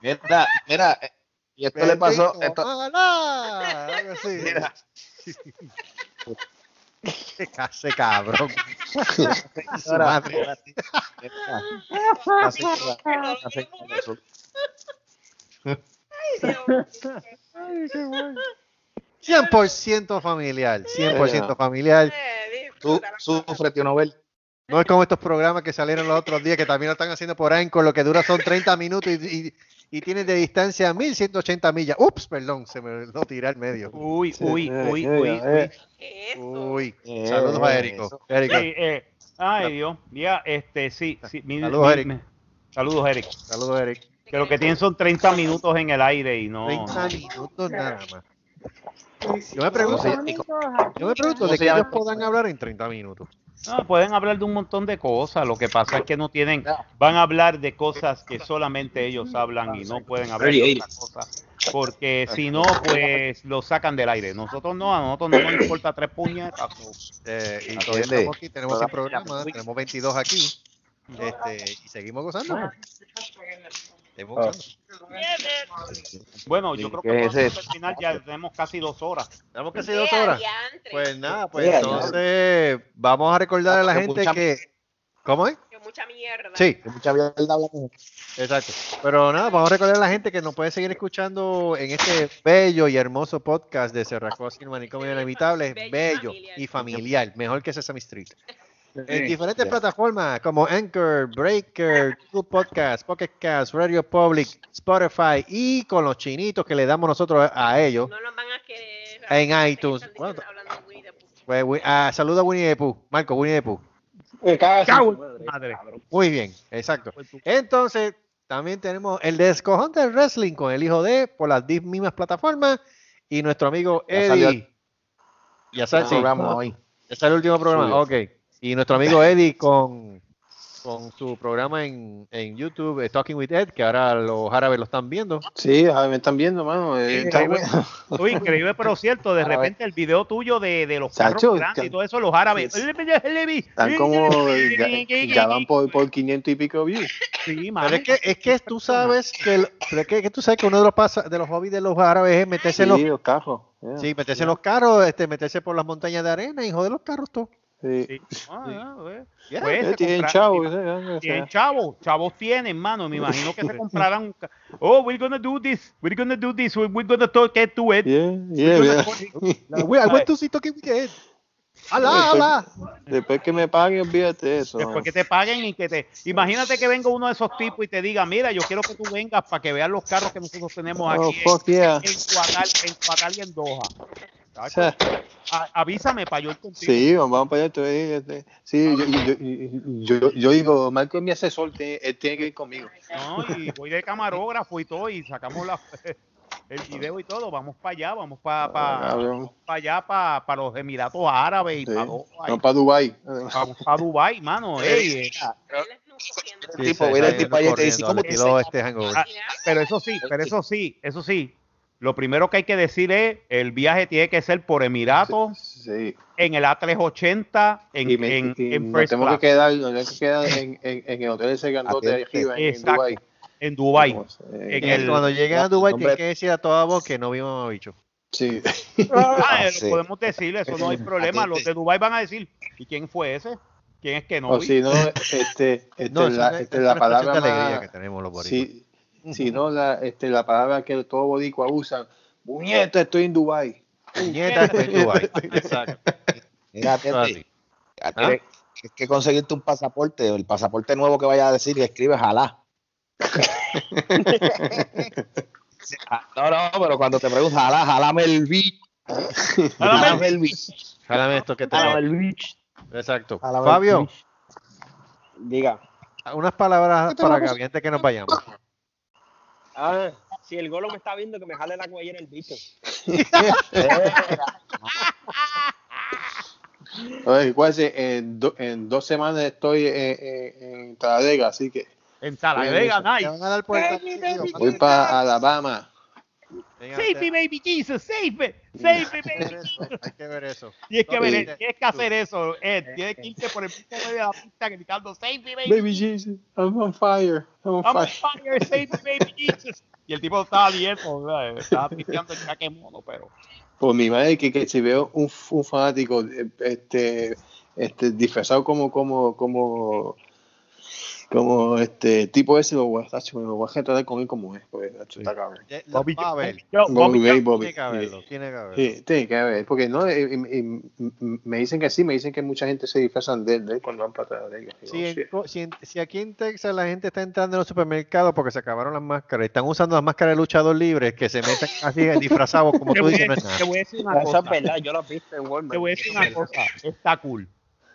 H: Mira, mira, y esto le pasó, esto,
B: ojalá, así.
H: mira, [LAUGHS]
B: case cabrón. Su
H: Ahora,
B: madre.
H: así, así, así,
B: 100% familiar, 100% familiar.
H: Tú sufre, tío Nobel.
B: No es como estos programas que salieron los otros días que también lo están haciendo por Anchor, lo que dura son 30 minutos y, y, y tienen de distancia 1180 millas. Ups, perdón, se me lo tiré al medio.
C: Uy, uy,
B: Eh,
C: uy,
B: eh,
C: uy,
B: eh.
C: uy.
B: Uy, saludos a Érico.
C: Eh, ay, Dios. Ya, este, sí, sí. mi-
B: Saludos,
C: mi-
B: Eric.
C: me- Saludos, Eric.
B: Saludos, Eric.
C: Que lo que tienen son 30 minutos en el aire y no.
B: 30 minutos nada más. Yo me pregunto,
C: ¿Cómo se-
B: yo me pregunto
C: ¿Cómo
B: de qué ellos puedan hablar en 30 minutos.
C: No, pueden hablar de un montón de cosas. Lo que pasa es que no tienen, van a hablar de cosas que solamente ellos hablan y no pueden hablar de otras cosas. Porque si no, pues lo sacan del aire. Nosotros no, a nosotros no nos importa tres puñetas.
B: Eh, y todavía estamos aquí, tenemos el programa, tenemos 22 aquí. Este, y seguimos gozando. Gozando.
C: Bueno, yo creo que
B: ¿Qué es
C: podemos
B: eso?
C: terminar ya. Tenemos casi dos horas.
B: Tenemos casi dos horas. Pues nada, pues
C: Yeah,
B: entonces vamos a recordar a la
H: Que
B: gente
H: mucha-
B: que. ¿Cómo es?
L: mucha mierda.
B: Sí.
H: Que mucha mierda hablamos.
B: Exacto. Pero nada, vamos a recordar a la gente que nos puede seguir escuchando en este bello y hermoso podcast de Cerrasco Sin Manicomio Inevitable. Bello y familiar. Mejor que Sesame Street. En diferentes plataformas como Anchor, Breaker, Google Podcast, Pocket Cast, Radio Public, Spotify y con los chinitos que le damos nosotros a ellos
L: No nos van a querer.
B: en iTunes. Bueno, pues, ah, saluda a Winnie the Pooh. Marco, Winnie the Pooh.
C: Madre.
B: Muy bien, exacto. Entonces, también tenemos el descojón del wrestling con el hijo de por las mismas plataformas y nuestro amigo
H: Ya salió
B: Eddie. Ya sale,
H: el
B: sí.
H: programa hoy.
B: Ya sale el último programa.
H: Subió.
B: Ok. Y nuestro amigo Eddie con, con su programa en, en YouTube, eh, Talking with Ed, que ahora los árabes lo están viendo.
D: Sí, me están viendo, mano. eh, está
C: Increíble,
D: bueno.
C: Uy, increíble, pero cierto. De [LAUGHS] repente el video tuyo de, de los carros grandes y todo eso, los árabes.
D: Están como. [LAUGHS] Ya, ya van por, por 500 y pico views.
C: Sí,
B: Pero es que, es que tú sabes que, el- pero es que, que tú sabes que uno de los pasa- de los hobbies de los árabes es meterse en los
D: carros. yeah.
B: Sí, meterse en los carros, este, meterse por las montañas de arena y joder los carros todos. [LAUGHS]
D: Sí.
C: Ah, pues.
B: Ya,
C: Pues,
D: Eh, tienen chavos, sí,
C: Tienen chavos, chavos tienen, mano. Me imagino que se [LAUGHS] comprarán. un ca- Oh, we're gonna do this. We're gonna do this. We're gonna talk it to it.
D: Yeah, yeah,
C: We're
D: yeah. [LAUGHS]
C: gonna-
B: Güey, I went to see Talking with Ed. ¡Hala, hala!
D: Después que me paguen, olvídate de eso.
C: Después que te paguen y que te. Imagínate que venga uno de esos tipos y te diga: Mira, yo quiero que tú vengas para que veas los carros que nosotros tenemos
D: Oh,
C: aquí en-
D: fuck yeah.
C: en, Cuatal, en Cuatal y en Doha.
D: O sea,
C: A- avísame para yo ir contigo.
D: Sí, vamos para allá. este, Sí, yo, yo, yo, yo, yo digo, Marco es mi asesor, tiene- él tiene que ir conmigo.
C: No, y voy de camarógrafo y todo, y sacamos la, [LAUGHS] el video y todo. Vamos para allá, vamos para
D: Cabrón.
C: allá, para los Emiratos Árabes y
D: Sí.
C: para y
D: No para Dubai.
C: Vamos para Dubai, mano. ey, eh.
B: Sí,
H: tipo, el tipo allá te dice, ¿cómo te
B: este.
C: Ah, pero eso sí, pero eso sí, eso sí. Lo primero que hay que decir es, el viaje tiene que ser por Emiratos,
D: Sí.
C: en el A380, en,
D: Y, me,
C: en,
D: y
C: en
D: nos
C: first
D: tenemos que quedar, nos tenemos que quedar en, en, en el hotel ese grandote de arriba, en, en
C: Exacto. En Dubai.
D: Eh,
C: En
B: Y
C: el-
B: cuando lleguen a Dubai tienen que decir a toda voz que no vimos a bicho.
D: Sí. [LAUGHS]
C: Ah, eh,
H: sí.
C: lo podemos decir, eso no hay problema. Los de Dubai van a decir, ¿y quién fue ese? ¿Quién es que no?
D: O
C: vi?
D: si no, este, este,
B: No, es
D: la, este,
B: es
D: la palabra más,
B: alegría que tenemos los
D: si, si no, la, este, la palabra que todo boricua usa, puñeta, estoy en Dubai.
B: Puñeta, estoy en Dubai. [LAUGHS] Exacto.
H: Mira,
B: es
H: tienes tienes que conseguirte un pasaporte, el pasaporte nuevo que vaya a decir y escribe jalá. [LAUGHS] No, no, pero cuando te preguntan, jalá, jalame el bicho. Jalame el bicho.
B: Jálame esto que
H: Jalame
B: tenemos.
H: el bicho.
B: Exacto.
H: Jalame
B: Fabio.
F: Diga.
B: unas palabras para que antes que nos vayamos.
F: Ah, si el golo me está viendo, que me jale la cuellera el bicho. [LAUGHS]
D: Oye, en, do- en dos semanas estoy en, en, en Talladega, así que
C: En Talavega,
B: Te
C: nice.
B: van a dar puerta.
D: voy para Alabama.
C: Save me, baby Jesus, save me, save me, baby
B: ver eso,
C: Jesus.
B: hay que ver eso.
C: Tienes que, ver, tienes que hacer eso, Ed. Tienes que irte por el punto medio de la pista gritando, save me, baby,
D: Baby Jesus, I'm on fire. I'm on
C: I'm
D: fire.
C: fire, save me, baby Jesus. Y el tipo estaba ¿verdad? estaba pisteando el jaque mono, pero...
D: Por mi madre, que, que si veo un, un fanático eh, este, este, disfrazado como, como, como, como este tipo ese, lo voy a, tacho, me lo voy a retratar con él como es, porque tacho, está cabrón.
B: Eh,
C: Bobby, yo-
D: Bobby,
C: Bobby,
D: Bobby, Bobby.
B: Tiene que haberlo, tiene que haberlo.
D: Sí, tiene que haber, porque no, y- y- y me dicen que sí, me dicen que mucha gente se disfrazan de él, de él cuando van para atrás de ellos. Digo,
B: Si, si en- si aquí en Texas la gente está entrando en los supermercados porque se acabaron las máscaras, y están usando las máscaras de luchador libre, que se meten así disfrazados, como [LAUGHS] tú dices, no es nada.
C: te voy a decir una
K: Eso
C: cosa.
K: es verdad, yo lo he visto en Walmart.
C: Te voy a decir una cosa. Está cool.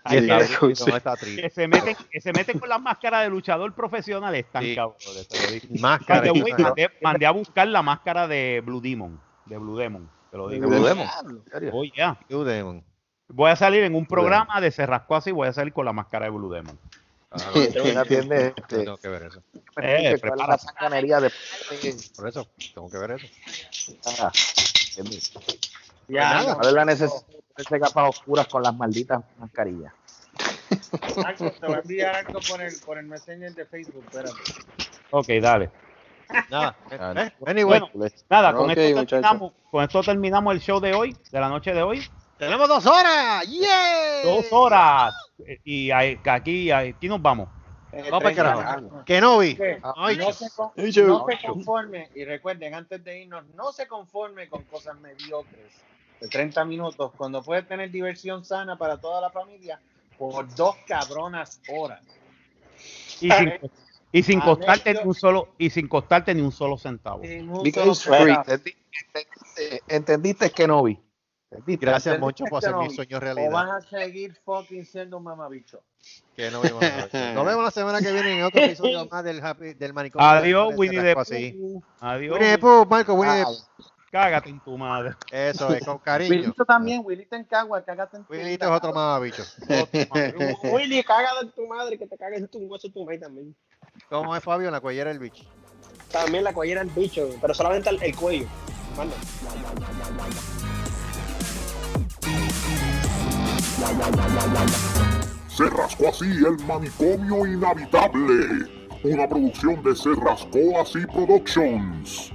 B: Sí,
D: Sí,
B: está-
D: sí, sí.
B: no, está.
C: Que se meten, que se meten con las máscaras de luchador profesional están
B: Sí.
C: cabrones. te.
B: Máscara.
C: Way,
B: Ajá.
C: mandé, mandé a buscar la máscara de Blue Demon. De Blue Demon, te lo digo.
D: Blue
H: Demon. ¿En serio?
C: Oh, yeah.
B: Blue Demon.
C: Voy a salir en un programa de Cerrasco así, voy a salir con la máscara de Blue Demon.
B: Ah, no, [LAUGHS]
H: este,
B: tengo que ver eso.
C: Eh,
H: la sanganería de
B: Por eso, tengo que ver eso.
H: Ah.
K: Ya,
B: nada.
H: ¿Cuál es la necesidad de gafas oscuras con las malditas mascarillas?
K: Marcos, te voy a enviar algo por el, por el Messenger de Facebook, espérate.
C: Ok, dale.
B: Nada. Eh, Anyway,
C: Bueno, nada, con,
D: Ok,
C: esto terminamos, con esto terminamos el show de hoy, de la noche de hoy.
B: tenemos dos horas. ¡Yeah!
C: Dos horas. Eh, Y aquí, aquí nos vamos.
K: Eh,
B: Vamos para el
K: 30
B: carajo.
K: Que no, se con-
D: Ay, yo-
K: no se conforme, y recuerden, antes de irnos, no se conforme con cosas mediocres de 30 minutos, cuando puede tener diversión sana para toda la familia por dos cabronas horas.
C: Y sin, y sin
K: Ah,
C: costarte ni un solo, y sin costarte ni un solo centavo.
K: Un
D: Because
K: solo
D: it's free.
K: centavo.
H: Entendi- entendiste- Entendiste que no vi. ¿Entendiste?
B: Gracias, Moncho, por hacer
K: Kenobi,
B: mi sueño
K: O
B: realidad.
K: vas a seguir fucking siendo un mamabicho.
B: Kenobi, bueno, [LAUGHS] Nos vemos la semana que viene en otro episodio más del, happy, del manicomio.
C: Adiós, Winnie the. Pooh. Adiós.
B: Winnie the Pooh, Marco, Winnie the
H: Ah,
B: Pooh.
C: Cágate en tu madre.
B: Eso es, con cariño.
K: Willito también, Willito en Cagua, cágate en tu
B: Willito es otro mamabicho. [LAUGHS]
F: Willy, cágate en tu madre, que te cagues en tu hueso tu madre también.
B: ¿Cómo es Fabio en la cuellera del bicho?
F: También la cuellera del bicho, pero solamente el, el cuello. Manda.
A: Se rascó así el manicomio inhabitable. Una producción de Se rascó así Productions.